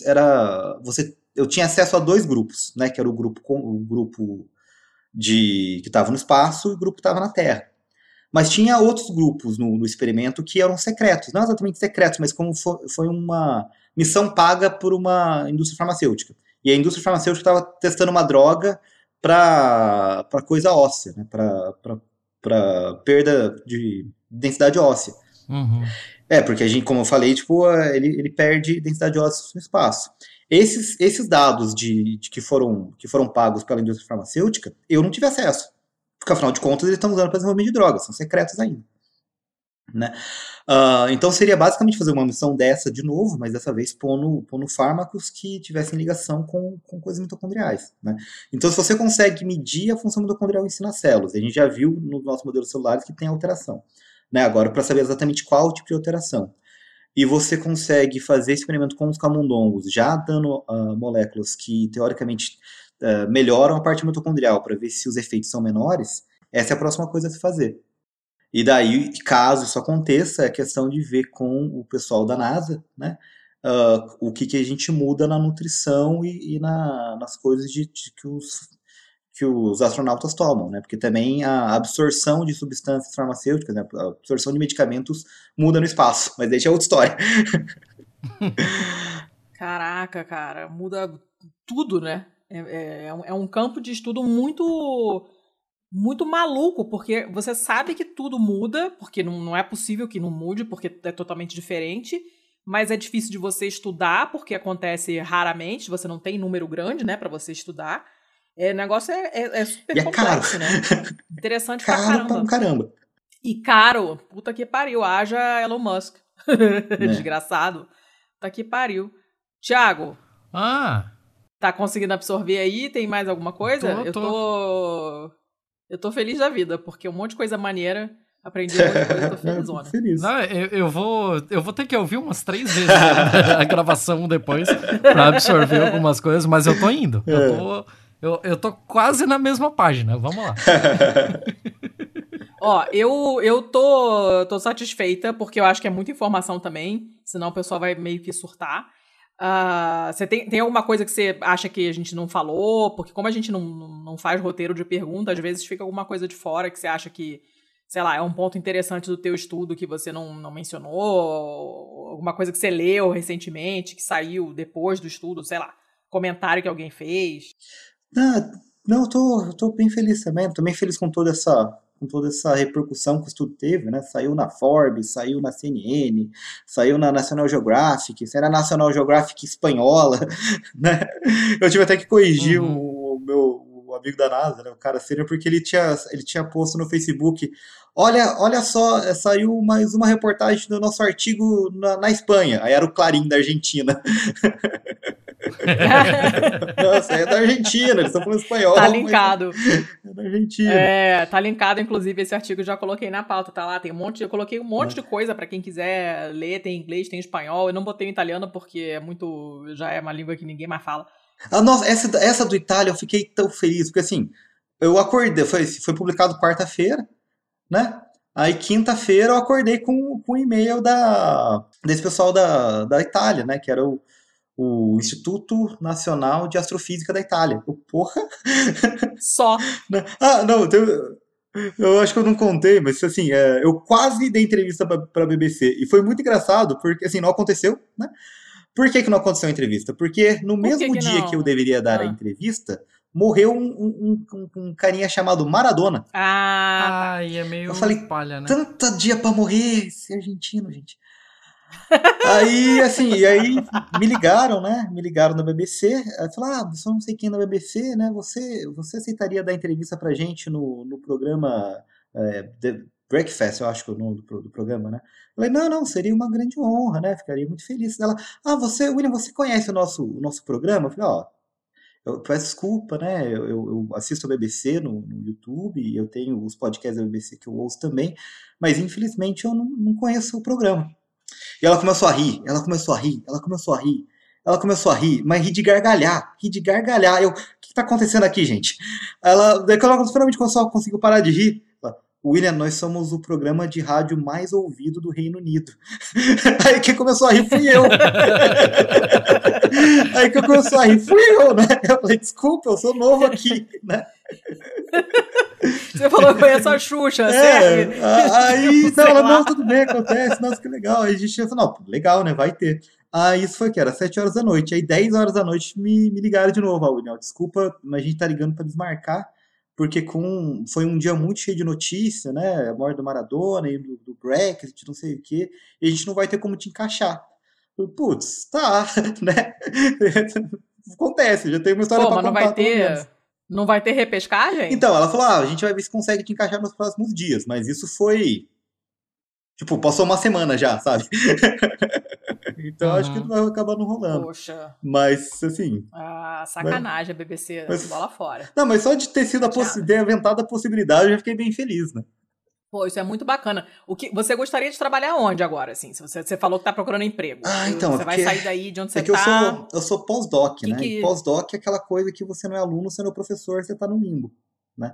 era você eu tinha acesso a dois grupos, né? Que era o grupo o grupo de que estava no espaço e o grupo que estava na Terra. Mas tinha outros grupos no, no, experimento que eram secretos, não exatamente secretos, mas como foi, foi uma missão paga por uma indústria farmacêutica. E a indústria farmacêutica estava testando uma droga para coisa óssea, né? para perda de densidade óssea. Uhum. É, porque a gente, como eu falei, tipo, ele, ele perde densidade óssea no espaço. Esses, esses dados de, de, que, foram, que foram pagos pela indústria farmacêutica, eu não tive acesso. Porque, afinal de contas, eles estão usando para desenvolvimento de drogas, são secretos ainda. Né? Uh, então seria basicamente fazer uma missão dessa de novo, mas dessa vez pondo, pondo fármacos que tivessem ligação com, com coisas mitocondriais. Né? Então se você consegue medir a função mitocondrial em células, a gente já viu nos nossos modelos celulares que tem alteração. Né? Agora, para saber exatamente qual tipo de alteração. E você consegue fazer experimento com os camundongos, já dando uh, moléculas que teoricamente uh, melhoram a parte mitocondrial para ver se os efeitos são menores, essa é a próxima coisa a se fazer. E daí, caso isso aconteça, é questão de ver com o pessoal da NASA, né? Uh, o que, que a gente muda na nutrição e, e na, nas coisas de, de, que, os, que os astronautas tomam, né? Porque também a absorção de substâncias farmacêuticas, né? a absorção de medicamentos muda no espaço, mas deixa é outra história. (laughs) Caraca, cara, muda tudo, né? É, é, é um é campo de estudo muito muito maluco, porque você sabe que tudo muda, porque não, não é possível que não mude, porque é totalmente diferente, mas é difícil de você estudar, porque acontece raramente, você não tem número grande, né, para você estudar. É, o negócio é, é, é super e complexo, é né? Interessante caro pra caramba. Pra caramba. E caro, puta que pariu, haja Elon Musk. (laughs) É. Desgraçado. Puta que pariu. Tiago. Ah. Tá conseguindo absorver aí? Tem mais alguma coisa? Tô, eu tô. tô eu tô feliz da vida, porque um monte de coisa maneira. Aprendi de coisa, (laughs) tô felizona. Feliz. Não, eu, eu, vou, eu vou ter que ouvir umas três vezes (laughs) a gravação depois pra absorver algumas coisas, mas eu tô indo. Eu, é. tô, eu, eu tô quase na mesma página. Vamos lá. (laughs) Ó, eu, eu tô, tô satisfeita, porque eu acho que é muita informação também, senão o pessoal vai meio que surtar. Uh, você tem, tem alguma coisa que você acha que a gente não falou? Porque como a gente não, não faz roteiro de pergunta, às vezes fica alguma coisa de fora que você acha que, sei lá, é um ponto interessante do teu estudo que você não, não mencionou, alguma coisa que você leu recentemente, que saiu depois do estudo, sei lá, comentário que alguém fez. Não, não eu tô, tô bem feliz também, tô bem feliz com toda essa com toda essa repercussão que o estudo teve, né? Saiu na Forbes, saiu na CNN, saiu na National Geographic, era National Geographic espanhola, (laughs) né? Eu tive até que corrigir uhum. o, o, meu amigo da NASA, né? O cara seria porque ele tinha ele tinha posto no Facebook Olha, olha só, saiu mais uma reportagem do nosso artigo na, na Espanha. Aí era o Clarim da Argentina. (laughs) (laughs) Nossa, é da Argentina, eles estão falando espanhol. Tá linkado. É da Argentina. É, tá linkado, inclusive, esse artigo já coloquei na pauta, tá lá. Tem um monte, eu coloquei um monte de coisa para quem quiser ler, tem inglês, tem espanhol. Eu não botei em italiano porque é muito. já é uma língua que ninguém mais fala. Ah, nossa, essa, essa do Itália eu fiquei tão feliz, porque assim, eu acordei, foi, foi publicado quarta-feira, né? Aí quinta-feira eu acordei com, com um e-mail da, desse pessoal da, da Itália, né? Que era o, o Instituto Nacional de Astrofísica da Itália. Eu, porra! Só. (laughs) Ah, não, tem, eu acho que eu não contei, mas assim, é, eu quase dei entrevista para a BBC. E foi muito engraçado, porque assim, não aconteceu, né? Por que, que não aconteceu a entrevista? Porque no Por mesmo que que dia não? que eu deveria dar ah. a entrevista, morreu um, um, um, um, carinha chamado Maradona. Ah, Ai, é meio eu falei, palha, né? Tanta dia para morrer esse argentino, gente. Aí, assim, e aí me ligaram, né? Me ligaram da BBC. Falaram, ah, só não sei quem da BBC, né? Você, você aceitaria dar entrevista pra gente no, no programa é, The Breakfast, eu acho que é o nome do, do programa, né? Eu falei, não, não, seria uma grande honra, né? Ficaria muito feliz. Ela, ah, você, William, você conhece o nosso, o nosso programa? Eu falei, ó, eu peço desculpa, né? Eu, eu, eu assisto a BBC no, no, YouTube, eu tenho os podcasts da BBC que eu ouço também, mas infelizmente eu não, não conheço o programa. E ela começou a rir, ela começou a rir, ela começou a rir, ela começou a rir, mas rir de gargalhar, rir de gargalhar. Eu, o que está acontecendo aqui, gente? Ela, daí ela finalmente conseguiu parar de rir. William, nós somos o programa de rádio mais ouvido do Reino Unido. (laughs) Aí quem começou a rir fui eu. (laughs) Aí quem começou a rir fui eu, né? Eu falei, desculpa, eu sou novo aqui, né? Você falou que conhece a Xuxa, é? Aí, (laughs) não, ela, não, tudo bem, acontece, nossa, que legal. Aí a gente falou, não, legal, né, vai ter. Aí isso foi que era 7 horas da noite. Aí 10 horas da noite me, me ligaram de novo, William, desculpa, mas a gente tá ligando para desmarcar, porque com, foi um dia muito cheio de notícia, né, a morte do Maradona e do, do Brexit, não sei o quê, e a gente não vai ter como te encaixar. Putz, tá, (laughs) né? (laughs) Acontece, já tem uma história Pô, pra mas não vai ter não vai ter repescagem? Então, ela falou: ah, a gente vai ver se consegue te encaixar nos próximos dias. Mas isso foi. Tipo, passou uma semana já, sabe? (laughs) então uhum. acho que vai acabar não rolando. Poxa. Mas, assim. Ah, sacanagem mas, a BBC, mas, bola fora. Não, mas só de ter sido a possi ter inventado a possibilidade, eu já fiquei bem feliz, né? Pô, isso é muito bacana. O que você gostaria de trabalhar onde agora, assim? Se você, você falou que tá procurando emprego. Ah, então. Você vai sair daí de onde você é que tá. Eu sou, eu sou pós-doc, né? Que... Pós-doc é aquela coisa que você não é aluno, você não é professor, você tá no limbo, né?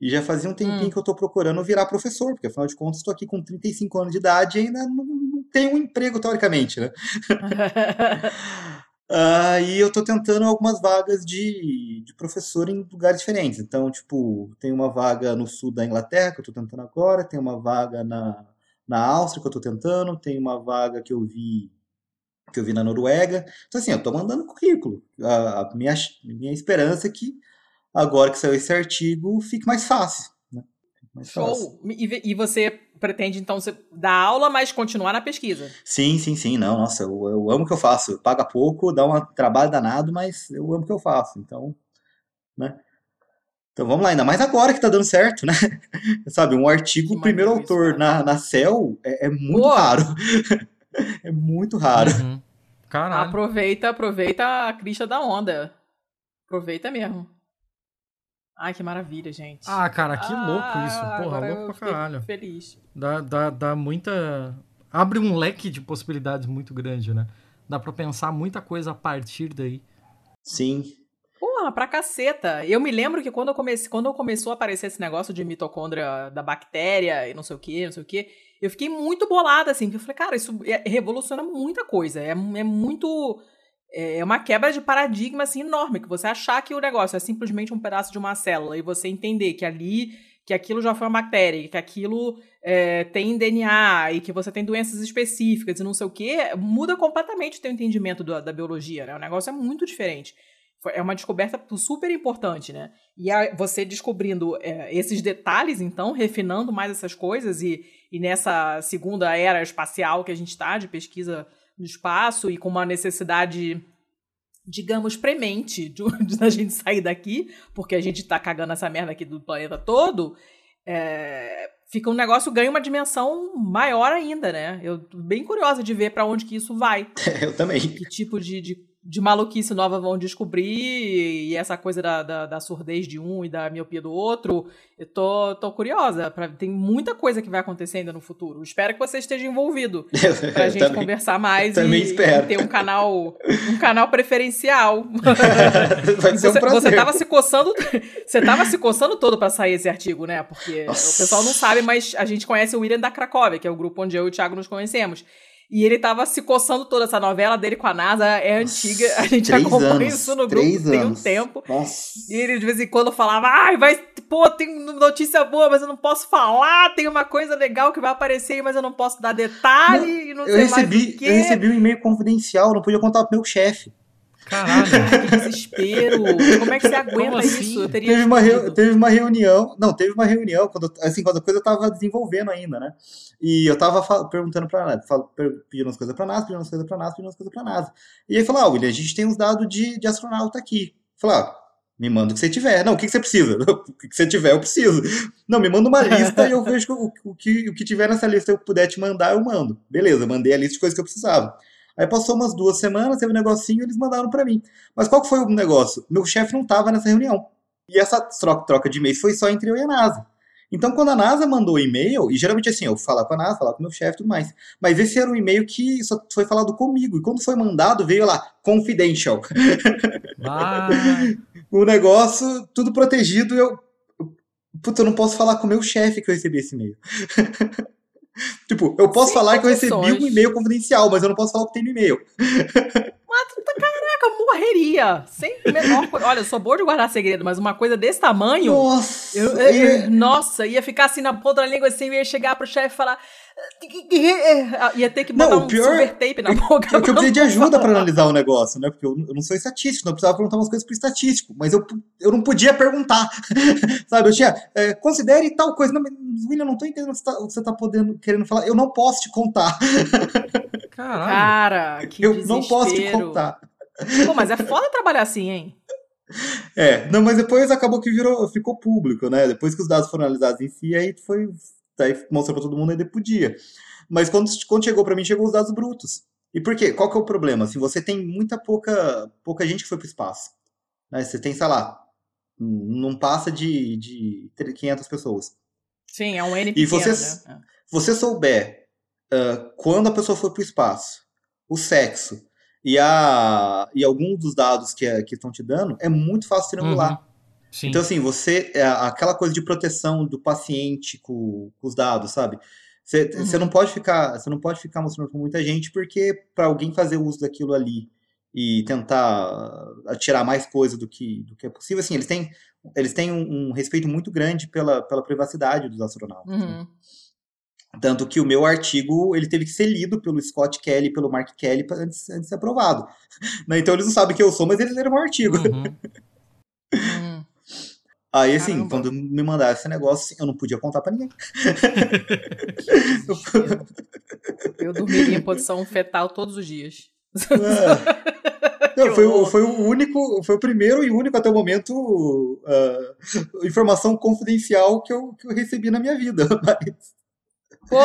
E já fazia um tempinho hum. que eu tô procurando virar professor, porque afinal de contas estou aqui com 35 anos de idade e ainda não, não tenho um emprego, teoricamente, né? (laughs) (laughs) Aí eu tô tentando algumas vagas de, de professor em lugares diferentes. Então, tipo, tem uma vaga no sul da Inglaterra que eu tô tentando agora, tem uma vaga na, na Áustria que eu tô tentando, tem uma vaga que eu vi que eu vi na Noruega. Então, assim, eu tô mandando currículo. A, a minha, minha esperança é que agora que saiu esse artigo fique mais fácil. Né? Mais Show! Fácil. E, e você pretende, então, dar aula, mas continuar na pesquisa. Sim, sim, sim. Não, nossa, eu, eu amo o que eu faço. Paga pouco, dá um trabalho danado, mas eu amo o que eu faço. Então, né? Então vamos lá, ainda mais agora que tá dando certo, né? (laughs) Sabe, um artigo, primeiro autor isso, na, na Cell é, é muito Pô. raro. (laughs) é muito raro. Uhum. Caralho. Aproveita, aproveita a crista da onda. Aproveita mesmo. Ai, que maravilha, gente. Ah, cara, que ah, louco isso. Porra, louco pra caralho. Feliz. Dá, dá, dá muita. Abre um leque de possibilidades muito grande, né? Dá pra pensar muita coisa a partir daí. Sim. Porra, pra caceta. Eu me lembro que quando, eu comecei, quando começou a aparecer esse negócio de mitocôndria da bactéria e não sei o que, não sei o que, eu fiquei muito bolada, assim, porque eu falei, cara, isso é, revoluciona muita coisa. É, é muito é, é uma quebra de paradigma assim enorme, que você achar que o negócio é simplesmente um pedaço de uma célula e você entender que ali, que aquilo já foi uma bactéria, que aquilo é, tem DNA e que você tem doenças específicas e não sei o que, muda completamente o teu entendimento da, da biologia, né? O negócio é muito diferente. É uma descoberta super importante, né? E a, você descobrindo é, esses detalhes, então, refinando mais essas coisas e, e nessa segunda era espacial que a gente está de pesquisa no espaço e com uma necessidade, digamos, premente de, (laughs) de a gente sair daqui, porque a gente tá cagando essa merda aqui do planeta todo, é, fica um negócio ganha uma dimensão maior ainda, né? Eu tô bem curiosa de ver para onde que isso vai. (laughs) Eu também. Que tipo de, de de maluquice nova vão descobrir, e essa coisa da, da, da, surdez de um e da miopia do outro, eu tô, tô curiosa. Pra, tem muita coisa que vai acontecer ainda no futuro. Espero que você esteja envolvido (laughs) pra gente também, conversar mais e, e, ter um canal, um canal preferencial. (laughs) vai ser um você, prazer. você tava se coçando, você tava se coçando todo para sair esse artigo, né? Porque Nossa. o pessoal não sabe, mas a gente conhece o William da Cracóvia, que é o grupo onde eu e o Thiago nos conhecemos. E ele tava se coçando toda essa novela dele com a NASA, é antiga, a gente acompanha anos, isso no grupo tem um tempo. Nossa. E ele de vez em quando falava, ai, vai, pô, tem notícia boa, mas eu não posso falar, tem uma coisa legal que vai aparecer aí, mas eu não posso dar detalhe, não, e não eu sei recebi, mais o quê. Eu recebi um e-mail confidencial, não podia contar pro meu chefe. Caralho. (laughs) que desespero. Como é que você aguenta assim? isso? Eu teria teve, uma reu, teve uma reunião. Não, teve uma reunião, quando, assim, quando a coisa eu tava desenvolvendo ainda, né? E eu tava perguntando pra NASA, pedindo umas coisas pra NASA, pedindo umas coisas pra NASA, pedindo umas coisas pra NASA. E aí falou: Ah, William, a gente tem uns dados de, de astronauta aqui. Falei, ah, me manda o que você tiver. Não, o que, que você precisa? O que, que você tiver, eu preciso. Não, me manda uma (laughs) lista e eu vejo o, o, que, o que tiver nessa lista eu puder te mandar, eu mando. Beleza, mandei a lista de coisas que eu precisava. Aí passou umas duas semanas, teve um negocinho e eles mandaram para mim. Mas qual que foi o negócio? Meu chefe não estava nessa reunião. E essa troca, de e-mails foi só entre eu e a NASA. Então, quando a NASA mandou o e-mail, e geralmente assim, eu falar com a NASA, falar com o meu chefe e tudo mais. Mas esse era um e-mail que só foi falado comigo. E quando foi mandado, veio lá, confidential. (laughs) Ah. o negócio, tudo protegido. Eu, puta, eu não posso falar com o meu chefe que eu recebi esse e-mail. (laughs) tipo, eu posso Sim, falar que eu recebi um e-mail confidencial, mas eu não posso falar o que tem no e-mail. Mas, caraca, eu morreria. Sem menor coisa. Olha, eu sou boa de guardar segredo, mas uma coisa desse tamanho. Nossa! Eu, eu, eu, nossa, ia ficar assim na ponta da língua assim, eu ia chegar pro chefe e falar. Ah, ia ter que botar não, um pior, silver tape na boca. Porque eu precisei de ajuda para analisar o negócio, né? Porque eu, eu, não sou estatístico, não precisava perguntar umas coisas pro estatístico, mas eu, eu não podia perguntar. (laughs) Sabe? Eu tinha, é, considere tal coisa. Não, William, eu não tô entendendo o que você tá, você tá podendo, querendo falar. Eu não posso te contar. (laughs) Caralho. Cara, que Eu desespero. não posso te contar. Pô, mas é foda trabalhar assim, hein? É, não, mas depois acabou que virou, ficou público, né? Depois que os dados foram analisados em si, aí foi, aí mostrou pra todo mundo, ainda podia. Mas quando, quando chegou para mim, chegou os dados brutos. E por quê? Qual que é o problema? Assim, você tem muita pouca, pouca gente que foi para o espaço. Né? Você tem, sei lá, não passa de, de 500 pessoas. Sim, é um N pequeno, E você, né? você souber uh, quando a pessoa foi para o espaço, o sexo e, a, e alguns dos dados que, é, que estão te dando, é muito fácil triangular. Uhum. Então, assim, você. É, aquela coisa de proteção do paciente com, com os dados, sabe? Você, uhum. você não pode ficar, você não pode ficar mostrando para muita gente porque para alguém fazer uso daquilo ali e tentar tirar mais coisa do que, do que é possível, assim, eles têm, eles têm um, um respeito muito grande pela, pela privacidade dos astronautas. Né? Uhum. Né? Tanto que o meu artigo ele teve que ser lido pelo Scott Kelly pelo Mark Kelly antes, antes de ser aprovado. (laughs) Né? Então eles não sabem quem eu sou, mas eles leram o artigo. Uhum. uhum. (laughs) Aí, assim, Caramba. quando me mandaram esse negócio, eu não podia contar para ninguém. (laughs) eu, eu dormiria em posição fetal todos os dias. É. Não, foi, o, foi o único, foi o primeiro e único até o momento uh, informação confidencial que eu, que eu recebi na minha vida. Mas... Pô,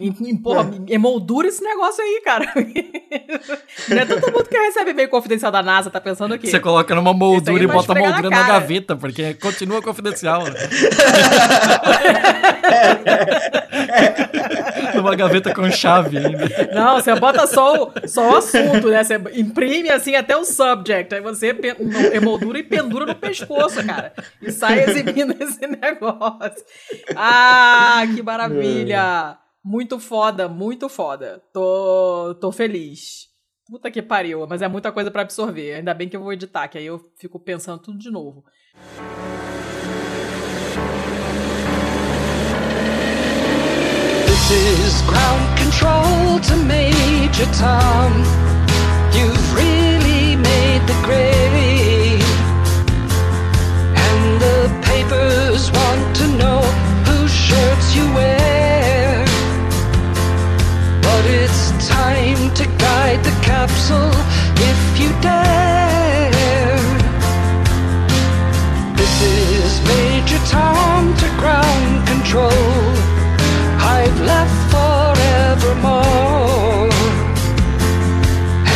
em, em, porra, é. emoldura esse negócio aí, cara. (laughs) Não é todo mundo que recebe e-mail confidencial da NASA, tá pensando aqui. Você coloca numa moldura e bota a moldura na, na, gaveta, porque continua confidencial. Né? (laughs) numa gaveta com chave ainda. Não, você bota só o, só o assunto, né? Você imprime assim até o subject. Aí você emoldura e pendura no pescoço, cara. E sai exibindo (laughs) esse negócio. Ah, que maravilha! Muito foda, muito foda. Tô, tô feliz. Puta que pariu, mas é muita coisa para absorver. Ainda bem que eu vou editar, que aí eu fico pensando tudo de novo. This is ground control to Major Tom. You've really made the grade. And the papers want to know whose shirts you wear. inside the capsule if you dare. This is Major Tom to ground control. I've left forevermore.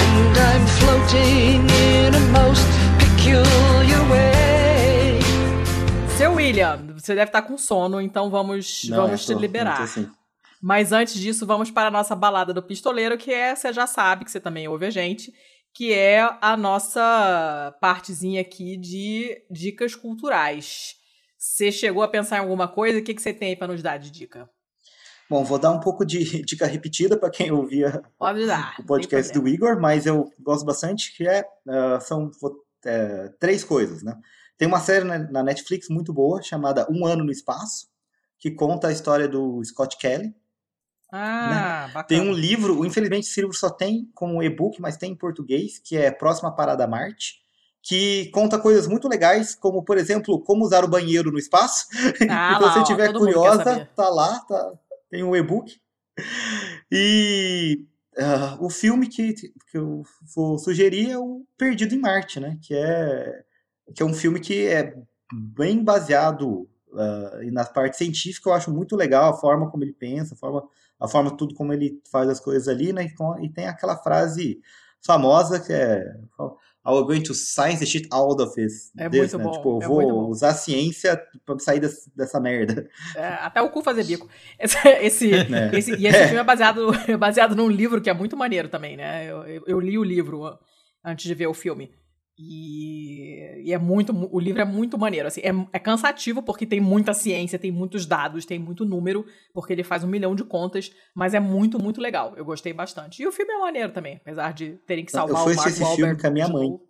And I'm floating in a most peculiar way. Seu William, você deve estar com sono, então vamos, Não, vamos te liberar. Mas antes disso, vamos para a nossa balada do pistoleiro, que é, você já sabe, que você também ouve a gente, que é a nossa partezinha aqui de dicas culturais. Você chegou a pensar em alguma coisa? O que, que você tem aí pra nos dar de dica? Bom, vou dar um pouco de (laughs) dica repetida para quem ouvia dar. o podcast do Igor, mas eu gosto bastante, que é, ah, são é, três coisas, né? Tem uma série na Netflix muito boa, chamada Um Ano no Espaço, que conta a história do Scott Kelly. Ah, bacana. Tem um livro, infelizmente esse livro só tem como e-book, mas tem em português, que é Próxima Parada Marte, que conta coisas muito legais, como, por exemplo, como usar o banheiro no espaço. Ah, (laughs) então, se ó, estiver curiosa, tá lá, tá, tem um e-book. E ah, o filme que, que eu vou sugerir é o Perdido em Marte, né? Que é, que é um filme que é bem baseado ah, e na parte científica, eu acho muito legal a forma como ele pensa, a forma, a forma tudo como ele faz as coisas ali, né? E, tem aquela frase famosa que é I was going to science the shit out of this. É this", muito né? bom, Tipo, eu é vou usar a ciência pra sair des- dessa merda. É, até o cu fazer bico. (laughs) Esse, esse, É. esse- e esse filme é baseado, (laughs) é baseado num livro que é muito maneiro também, né? Eu, eu- eu li o livro antes de ver o filme. E, e é muito. O livro é muito maneiro. Assim, é, é cansativo porque tem muita ciência, tem muitos dados, tem muito número, porque ele faz um milhão de contas, mas é muito, muito legal. Eu gostei bastante. E o filme é maneiro também, apesar de terem que Eu salvar fui o Mark esse Wahlberg filme com a minha mãe.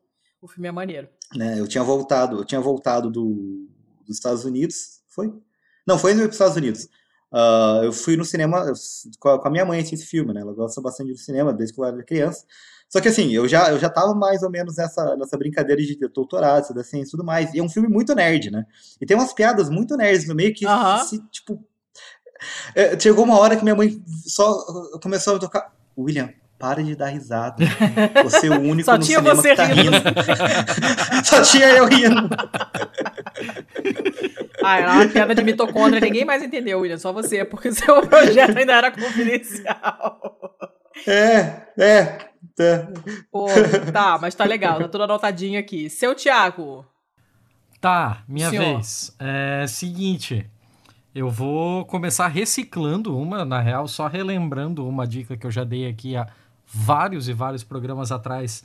O filme é maneiro. né? Eu tinha voltado, eu tinha voltado do, dos Estados Unidos, foi? Não, foi nos Estados Unidos. Ah, eu fui no cinema com a, com a minha mãe assistir esse filme, né? Ela gosta bastante do cinema desde que eu era criança. Só que assim, eu já, eu já tava mais ou menos nessa, nessa brincadeira de doutorado, da ciência e tudo mais. E é um filme muito nerd, né? E tem umas piadas muito nerds no meio que, se, tipo. é, chegou uma hora que minha mãe só começou a tocar. William, para de dar risada. (laughs) Você é o único Só no tinha cinema você que tá rindo. rindo. (laughs) Só tinha eu rindo. (laughs) Ah, era uma piada de mitocôndria, ninguém mais entendeu, William, só você, porque (laughs) seu projeto ainda era confidencial. É, é. tá. Pô, tá, mas tá legal, tá tudo anotadinho aqui. Seu Thiago, Tá, minha Senhor. vez. É seguinte, eu vou começar reciclando uma, na real, só relembrando uma dica que eu já dei aqui há vários e vários programas atrás,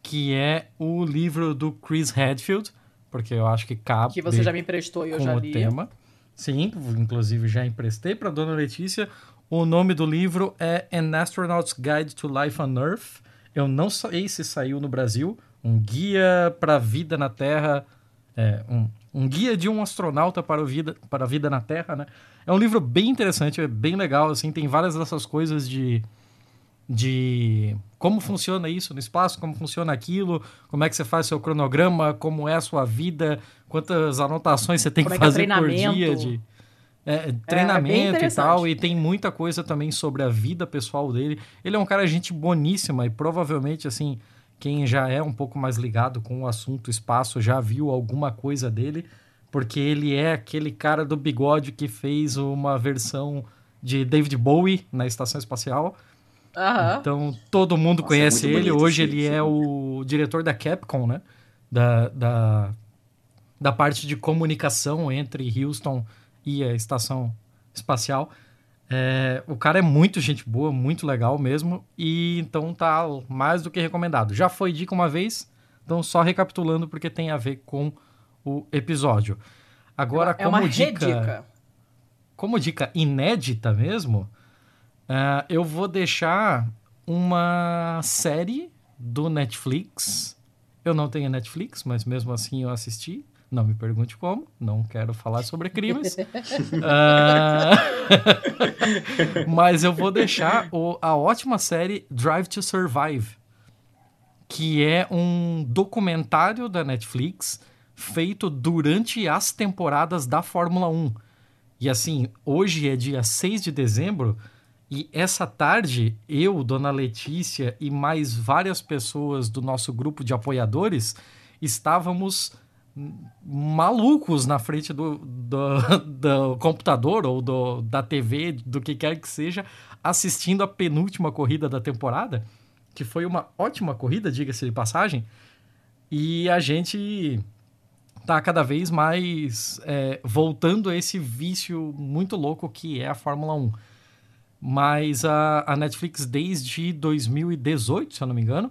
que é o livro do Chris Hadfield, porque eu acho que cabe que você já me emprestou e eu já o li. tema. Sim, inclusive já emprestei para dona Letícia. O nome do livro é An Astronaut's Guide to Life on Earth. Eu não sei se saiu no Brasil. Um guia para a vida na Terra. É, um, um guia de um astronauta para, o vida, para a vida na Terra, né? É um livro bem interessante, é bem legal, assim, tem várias dessas coisas de de como funciona isso no espaço, como funciona aquilo, como é que você faz seu cronograma, como é a sua vida, quantas anotações você tem Como que é que é fazer por dia de é, bem treinamento e tal, e tem muita coisa também sobre a vida pessoal dele. Ele é um cara gente boníssima e provavelmente assim, quem já é um pouco mais ligado com o assunto espaço já viu alguma coisa dele, porque ele é aquele cara do bigode que fez uma versão de David Bowie na estação espacial. Aham. Então todo mundo Nossa, conhece é ele. Hoje ele é o diretor da Capcom, né? Da, da, da parte de comunicação entre Houston e a estação espacial. É, o cara é muito gente boa, muito legal mesmo. E então tá mais do que recomendado. Já foi dica uma vez, então só recapitulando porque tem a ver com o episódio. Agora, é como uma dica redica. como dica inédita mesmo, ah, eu vou deixar uma série do Netflix. Eu não tenho Netflix, mas mesmo assim eu assisti. Não me pergunte como, não quero falar sobre crimes. Ah, (laughs) (laughs) mas eu vou deixar o- a ótima série Drive to Survive, que é um documentário da Netflix feito durante as temporadas da Fórmula 1. E assim, hoje é dia 6 de dezembro e essa tarde eu, Dona Letícia e mais várias pessoas do nosso grupo de apoiadores estávamos malucos na frente do, do, (laughs) do computador ou do, da TV, do que quer que seja, assistindo a penúltima corrida da temporada, que foi uma ótima corrida, diga-se de passagem, e a gente tá cada vez mais é, voltando a esse vício muito louco que é a Fórmula 1. Mas a, a Netflix, desde 2018, se eu não me engano,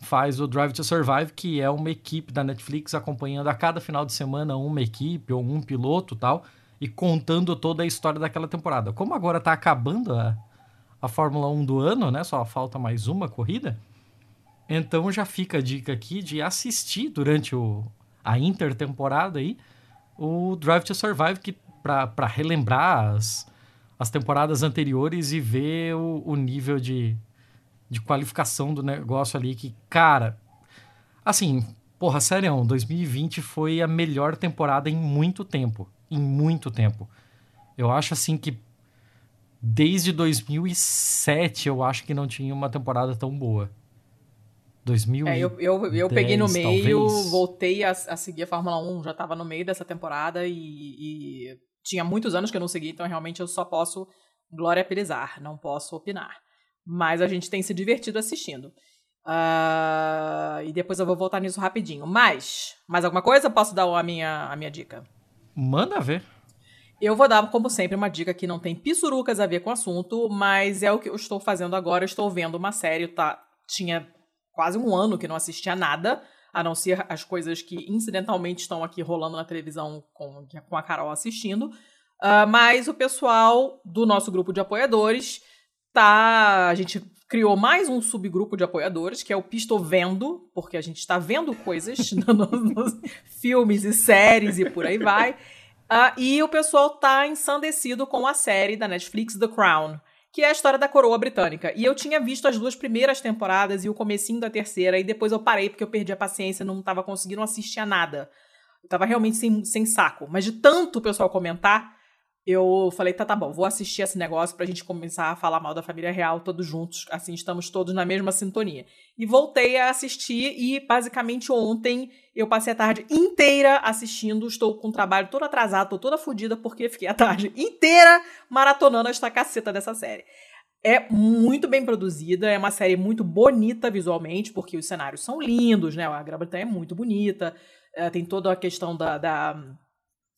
faz o Drive to Survive, que é uma equipe da Netflix acompanhando a cada final de semana uma equipe ou um piloto tal, e contando toda a história daquela temporada. Como agora tá acabando a, a Fórmula 1 do ano, né? Só falta mais uma corrida. Então já fica a dica aqui de assistir durante o, a intertemporada aí o Drive to Survive que para relembrar as, as temporadas anteriores e ver o, o nível de, de qualificação do negócio ali que, cara, assim, porra, sério, 2020 foi a melhor temporada em muito tempo, em muito tempo. Eu acho assim que desde 2007 eu acho que não tinha uma temporada tão boa. 2000 é, eu, eu, eu peguei no meio, talvez. voltei a, a, seguir a Fórmula 1, já estava no meio dessa temporada e, e, tinha muitos anos que eu não segui, então realmente eu só posso gloriapilizar, não posso opinar. Mas a gente tem se divertido assistindo. Uh, e depois eu vou voltar nisso rapidinho. Mas, mais alguma coisa? Posso dar a minha, a minha dica? Manda ver. Eu vou dar, como sempre, uma dica que não tem pissurucas a ver com o assunto, mas é o que eu estou fazendo agora. Eu estou vendo uma série, tá? Tinha quase um ano que não assistia nada, a não ser as coisas que incidentalmente estão aqui rolando na televisão com, com a Carol assistindo. Uh, mas o pessoal do nosso grupo de apoiadores tá. A gente criou mais um subgrupo de apoiadores, que é o Pisto Vendo, porque a gente está vendo coisas (laughs) nos, nos filmes e séries e por aí vai. Uh, e o pessoal tá ensandecido com a série da Netflix The Crown que é a história da coroa britânica. E eu tinha visto as duas primeiras temporadas e o comecinho da terceira, e depois eu parei porque eu perdi a paciência, não estava conseguindo assistir a nada. Eu tava realmente sem, sem saco. Mas de tanto o pessoal comentar, eu falei, tá, tá bom, vou assistir esse negócio pra gente começar a falar mal da família real todos juntos, assim estamos todos na mesma sintonia. E voltei a assistir e basicamente ontem eu passei a tarde inteira assistindo, estou com o trabalho todo atrasado, tô toda fodida porque fiquei a tarde (laughs) inteira maratonando esta caceta dessa série. É muito bem produzida, é uma série muito bonita visualmente, porque os cenários são lindos, né? A Grã-Bretanha é muito bonita, é, tem toda a questão da, da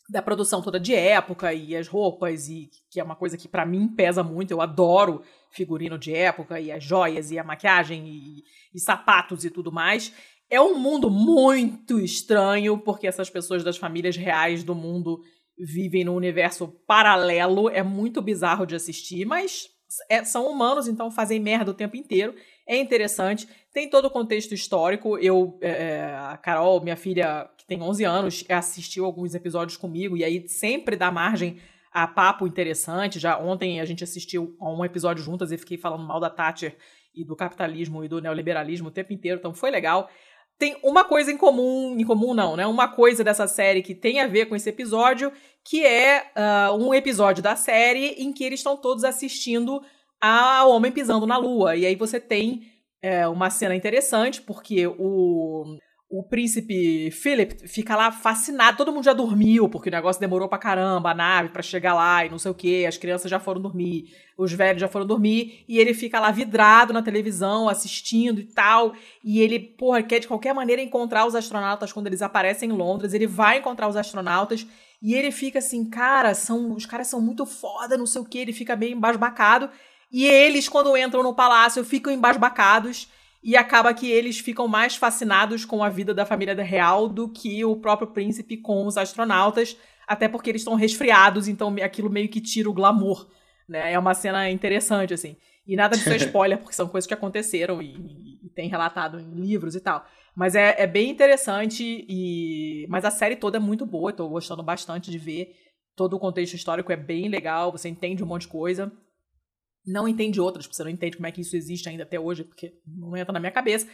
da produção toda de época e as roupas e que é uma coisa que para mim pesa muito. Eu adoro figurino de época e as joias e a maquiagem e, e, sapatos e tudo mais. É um mundo muito estranho porque essas pessoas das famílias reais do mundo vivem num universo paralelo. É muito bizarro de assistir, mas é, são humanos, então fazem merda o tempo inteiro. É interessante. Tem todo o contexto histórico. Eu, é, é a Carol, minha filha tem 11 anos, assistiu alguns episódios comigo e aí sempre dá margem a papo interessante. Já ontem a gente assistiu a um episódio juntas e fiquei falando mal da Thatcher e do capitalismo e do neoliberalismo o tempo inteiro, então foi legal. Tem uma coisa em comum, em comum não, né? Uma coisa dessa série que tem a ver com esse episódio, que é uh, um episódio da série em que eles estão todos assistindo ao Homem Pisando na Lua. E aí você tem é, uma cena interessante, porque o, o príncipe Philip fica lá fascinado. Todo mundo já dormiu, porque o negócio demorou pra caramba, a nave para chegar lá e não sei o que. As crianças já foram dormir, os velhos já foram dormir. E ele fica lá vidrado na televisão, assistindo e tal. E ele, porra, quer de qualquer maneira encontrar os astronautas quando eles aparecem em Londres. Ele vai encontrar os astronautas. E ele fica assim, cara, são, os caras são muito foda, não sei o que. Ele fica meio embasbacado. E eles, quando entram no palácio, ficam embasbacados e acaba que eles ficam mais fascinados com a vida da família real do que o próprio príncipe com os astronautas, até porque eles estão resfriados, então aquilo meio que tira o glamour, né? É uma cena interessante, assim. E nada disso (laughs) é spoiler, porque são coisas que aconteceram e, e tem relatado em livros e tal. Mas é, é, bem interessante, e mas a série toda é muito boa, estou gostando bastante de ver. Todo o contexto histórico é bem legal, você entende um monte de coisa não entende outras, você não entende como é que isso existe ainda até hoje, porque não entra na minha cabeça,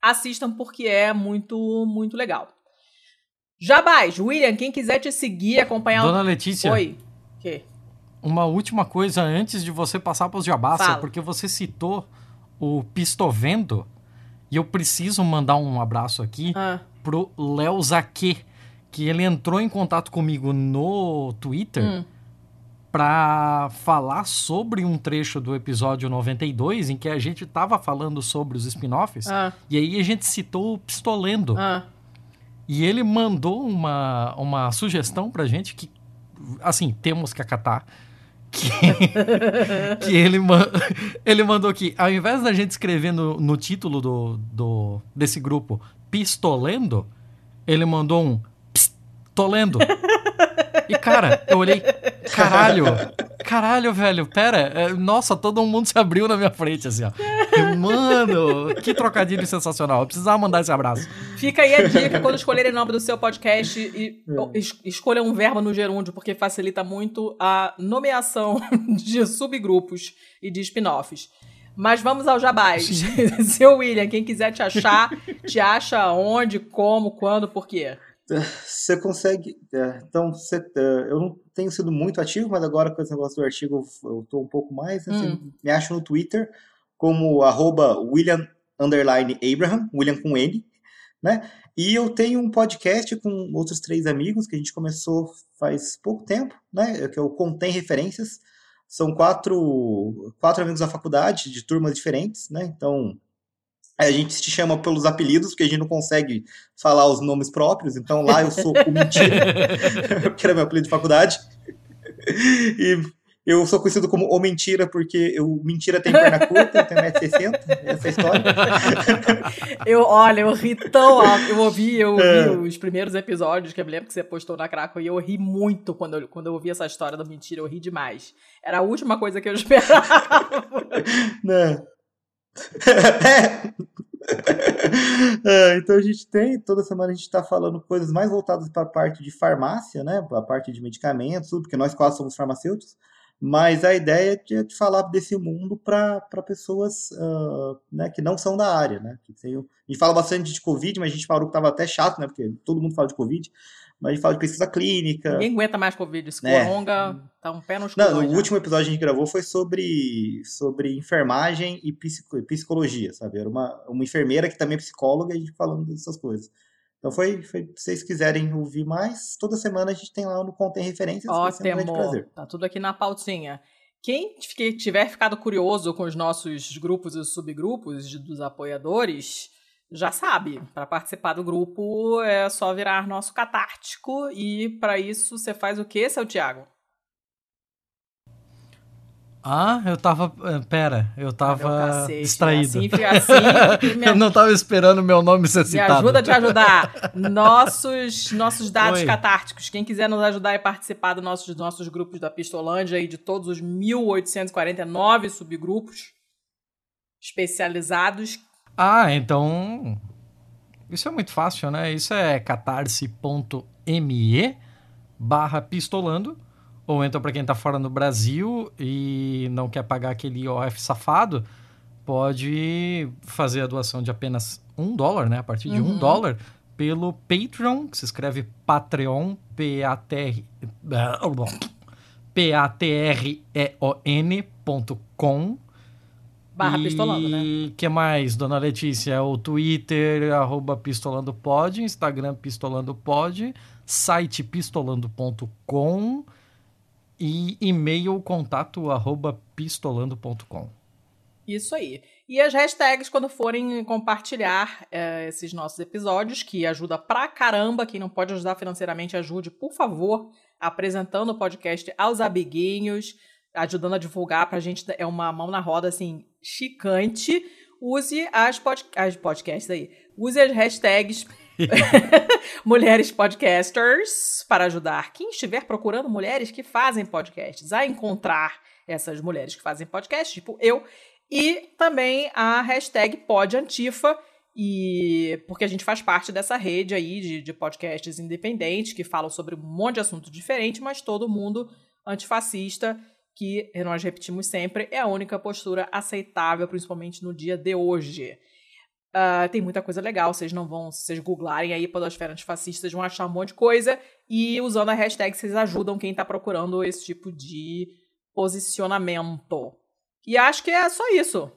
assistam porque é muito, muito legal. Jabás, William, quem quiser te seguir, acompanhar... Dona Letícia. Oi. Que? Uma última coisa antes de você passar para os jabás, porque você citou o Pistovendo, e eu preciso mandar um abraço aqui ah. pro Léo Zaque, que ele entrou em contato comigo no Twitter... Hum para falar sobre um trecho do episódio 92 em que a gente estava falando sobre os spin-offs ah. e aí a gente citou o Pistolendo. Ah. E ele mandou uma, uma sugestão pra gente que, assim, temos que acatar. Que, (laughs) que ele, ele mandou que, ao invés da gente escrever no, no título do, do, desse grupo Pistolendo, ele mandou um Pistolendo. (laughs) E, cara, eu olhei, caralho, caralho, velho, pera, é, nossa, todo mundo se abriu na minha frente, assim, ó. Mano, que trocadilho sensacional. Eu precisava mandar esse abraço. Fica aí a dica quando escolherem o nome do seu podcast e é. es escolham um verbo no gerúndio, porque facilita muito a nomeação (laughs) de subgrupos e de spin-offs. Mas vamos ao jabás. (laughs) Seu William, quem quiser te achar, te acha onde, como, quando, por quê? Você consegue. É, então, você, é, eu não tenho sido muito ativo, mas agora com esse negócio do artigo eu estou um pouco mais. Né? Hum. me acha no Twitter como arroba William Abraham, William com N, né? E eu tenho um podcast com outros três amigos que a gente começou faz pouco tempo, né? Que é o Contém Referências. São quatro, quatro amigos da faculdade, de turmas diferentes, né? Então, a gente se chama pelos apelidos, porque a gente não consegue falar os nomes próprios. Então lá eu sou o Mentira, (laughs) que era meu apelido de faculdade. E eu sou conhecido como O Mentira, porque o Mentira tem perna curta, eu tenho 1,60m, essa é a história. (laughs) eu, olha, eu ri tão alto. Eu ouvi, eu ouvi é. os primeiros episódios, que eu me lembro que você postou na Craco, e eu ri muito quando eu, quando eu ouvi essa história do Mentira, eu ri demais. Era a última coisa que eu esperava. (laughs) Né? (laughs) é, então a gente tem, toda semana a gente está falando coisas mais voltadas para a parte de farmácia, né? Para a parte de medicamentos, porque nós quase somos farmacêuticos, mas a ideia é de falar desse mundo para pessoas uh, né, que não são da área, né? Que tem, a gente fala bastante de Covid, mas a gente falou que estava até chato, né? Porque todo mundo fala de Covid, mas a gente fala de pesquisa clínica. Ninguém aguenta mais Covid. Se né? coronga, tá um pé no Não, o último episódio que a gente gravou foi sobre, sobre enfermagem e psicologia, sabe? Era uma, uma enfermeira que também é psicóloga e a gente falando dessas coisas. Então foi, foi, se vocês quiserem ouvir mais, toda semana a gente tem lá no Contém Referências. Ótimo, um tá tudo aqui na pautinha. Quem tiver ficado curioso com os nossos grupos e subgrupos dos apoiadores, já sabe, para participar do grupo é só virar nosso catártico e para isso você faz o que, seu Tiago? Ah, eu tava. Eh, pera, eu tava cacete, distraído. Assim, assim, (laughs) me... eu não tava esperando meu nome ser citado. Me ajuda a te ajudar. (laughs) Nossos, nossos dados Oi. catárticos. Quem quiser nos ajudar e participar dos nossos, nossos grupos da Pistolândia e de todos os 1849 subgrupos especializados, ah, então. Isso é muito fácil, né? Isso é catarse.me barra pistolando. Ou então, para quem está fora no Brasil e não quer pagar aquele IOF safado, pode fazer a doação de apenas um dólar, né? A partir de uhum. um dólar, pelo Patreon, que se escreve Patreon, P-A-T-R... P-A-T-R-E-O-N.com Barra e... Pistolando, né? que mais, dona Letícia? O Twitter, arroba pistolandopod, Instagram pistolandopod, site pistolando.com e e-mail contato arroba pistolando.com. Isso aí. E as hashtags quando forem compartilhar é, esses nossos episódios, que ajuda pra caramba. Quem não pode ajudar financeiramente, ajude, por favor, apresentando o podcast aos amiguinhos ajudando a divulgar pra gente é uma mão na roda assim chicante. Use as, pod, as podcasts aí. Use as hashtags (laughs) mulheres podcasters para ajudar quem estiver procurando mulheres que fazem podcasts a encontrar essas mulheres que fazem podcasts, tipo eu, e também a hashtag podantifa, e porque a gente faz parte dessa rede aí de, de podcasts independentes que falam sobre um monte de assunto diferente, mas todo mundo antifascista que nós repetimos sempre, é a única postura aceitável, principalmente no dia de hoje. Uh, tem muita coisa legal, vocês não vão, se vocês googlarem aí podosfera antifascista, vão achar um monte de coisa, e usando a hashtag vocês ajudam quem está procurando esse tipo de posicionamento. E acho que é só isso.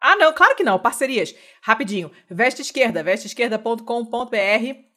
Ah, não, claro que não, parcerias. Rapidinho, veste esquerda, vesteesquerda.com.br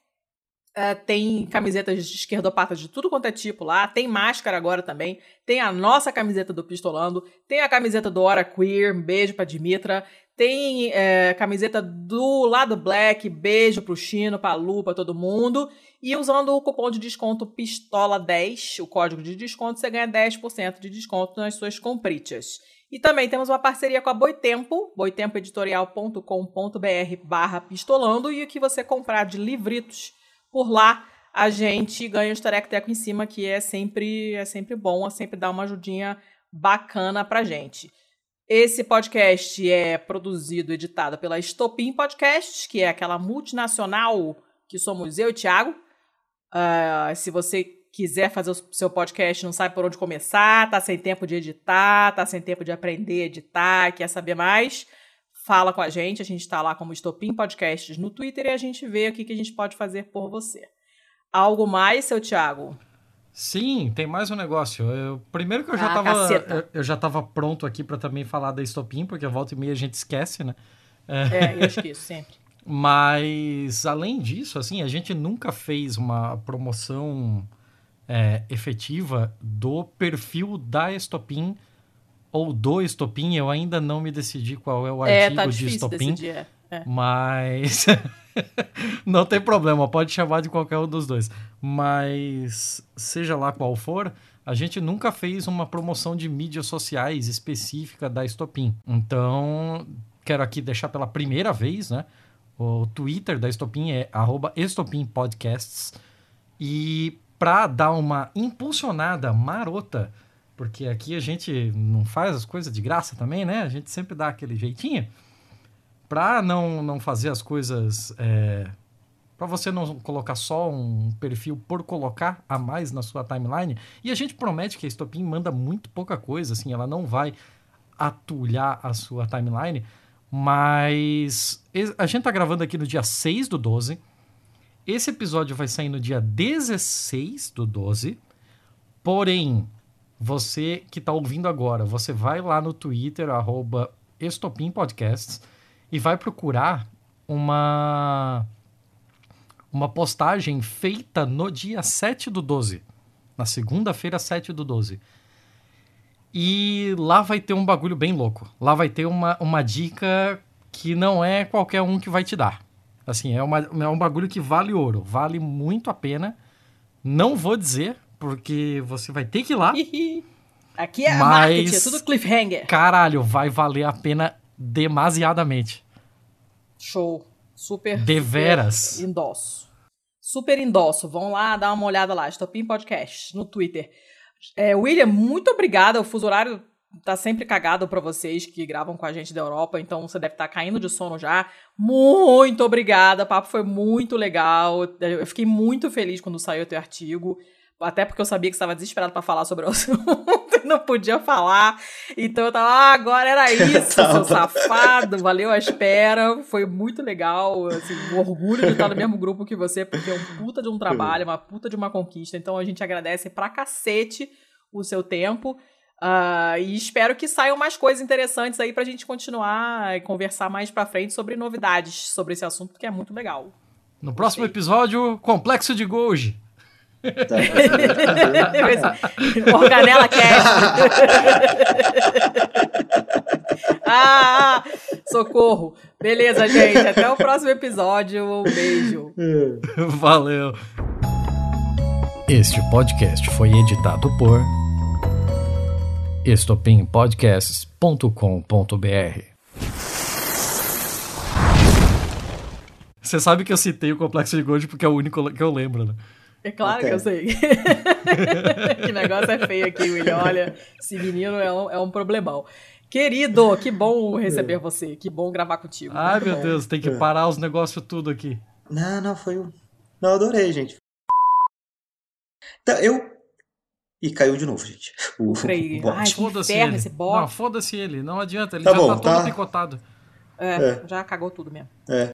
Uh, tem camisetas de esquerdopatas de tudo quanto é tipo lá. Tem máscara agora também. Tem a nossa camiseta do Pistolando. Tem a camiseta do Hora Queer. Beijo pra Dimitra. Tem é, camiseta do lado Black. Beijo pro Chino, pra Lu, pra todo mundo. E usando o cupom de desconto PISTOLA10, o código de desconto, você ganha 10% de desconto nas suas compritas. E também temos uma parceria com a Boitempo, boitempoeditorial.com.br barra pistolando. E o que você comprar de livritos por lá a gente ganha um teco em cima, que é sempre, é sempre bom, é sempre dá uma ajudinha bacana pra gente. Esse podcast é produzido e editado pela Estopim Podcasts, que é aquela multinacional que somos eu e Thiago. Uh, se você quiser fazer o seu podcast, não sabe por onde começar, tá sem tempo de editar, tá sem tempo de aprender a editar, quer saber mais, fala com a gente. A gente está lá como Estopim Podcasts no Twitter e a gente vê o que, que a gente pode fazer por você. Algo mais, seu Thiago? Sim, tem mais um negócio. Eu, primeiro que eu já, ah, tava, eu, já tava pronto aqui para também falar da Estopim, porque a volta e meia a gente esquece, né? É, eu esqueço sempre. (laughs) Mas, além disso, assim, a gente nunca fez uma promoção é, efetiva do perfil da Estopim ou do estopim, eu ainda não me decidi qual é o é, artigo tá de estopim. Decidir, é. É. Mas (laughs) não tem problema, pode chamar de qualquer um dos dois. Mas seja lá qual for, a gente nunca fez uma promoção de mídias sociais específica da Estopim. Então, quero aqui deixar pela primeira vez, né? O Twitter da Estopim é @estopimpodcasts e para dar uma impulsionada marota porque aqui a gente não faz as coisas de graça também, né? A gente sempre dá aquele jeitinho. Para não, não fazer as coisas. É, para você não colocar só um perfil por colocar a mais na sua timeline. E a gente promete que a Stopin manda muito pouca coisa, assim, ela não vai atulhar a sua timeline. Mas a gente tá gravando aqui no dia 6 do 12. Esse episódio vai sair no dia 16 do 12. Porém, você que está ouvindo agora, você vai lá no Twitter, arroba Estopim Podcasts, e vai procurar uma, uma postagem feita no dia 7 do 12. Na segunda-feira, 7 do 12. E lá vai ter um bagulho bem louco. Lá vai ter uma, uma dica que não é qualquer um que vai te dar. Assim, é, uma, é um bagulho que vale ouro. Vale muito a pena. Não vou dizer, porque você vai ter que ir lá. (laughs) Aqui é mas, marketing, é tudo cliffhanger. Caralho, vai valer a pena demasiadamente. Show. Super. Deveras. Super endosso. Super endosso. Vão lá dar uma olhada lá. Stopim Podcast no Twitter. É, William, muito obrigada. O fuso horário tá sempre cagado para vocês que gravam com a gente da Europa, então você deve estar tá caindo de sono já. Muito obrigada, o papo foi muito legal. Eu fiquei muito feliz quando saiu o teu artigo até porque eu sabia que estava desesperado para falar sobre o (laughs) assunto e não podia falar. Então eu tava, ah, agora era (laughs) isso, seu safado, valeu a espera, foi muito legal, assim, um orgulho de estar no mesmo grupo que você, porque é um puta de um trabalho, uma puta de uma conquista. Então a gente agradece pra cacete o seu tempo. Uh, e espero que saiam mais coisas interessantes aí pra gente continuar e conversar mais pra frente sobre novidades sobre esse assunto, que é muito legal. No próximo episódio, Complexo de Golgi. Tá. (laughs) Organela Cash. (laughs) ah, socorro. Beleza, gente. Até o próximo episódio. Um beijo. Valeu. Este podcast foi editado por estopimpodcasts.com.br. Você sabe que eu citei o Complexo de Gold porque é o único que eu lembro, né? É claro okay. que eu sei. (laughs) que negócio é feio aqui, William. (laughs) Olha, esse menino é um, é um problemão. Querido, que bom receber você. Que bom gravar contigo. Ai, meu bom. Deus, tem que é. parar os negócios tudo aqui. Não, não, foi um. Não, adorei, gente. Então, eu. E caiu de novo, gente. O, foda-se ele. Esse Não, foda-se ele. Não adianta, ele tá já bom, tá todo tá... picotado. É, é, já cagou tudo mesmo. É.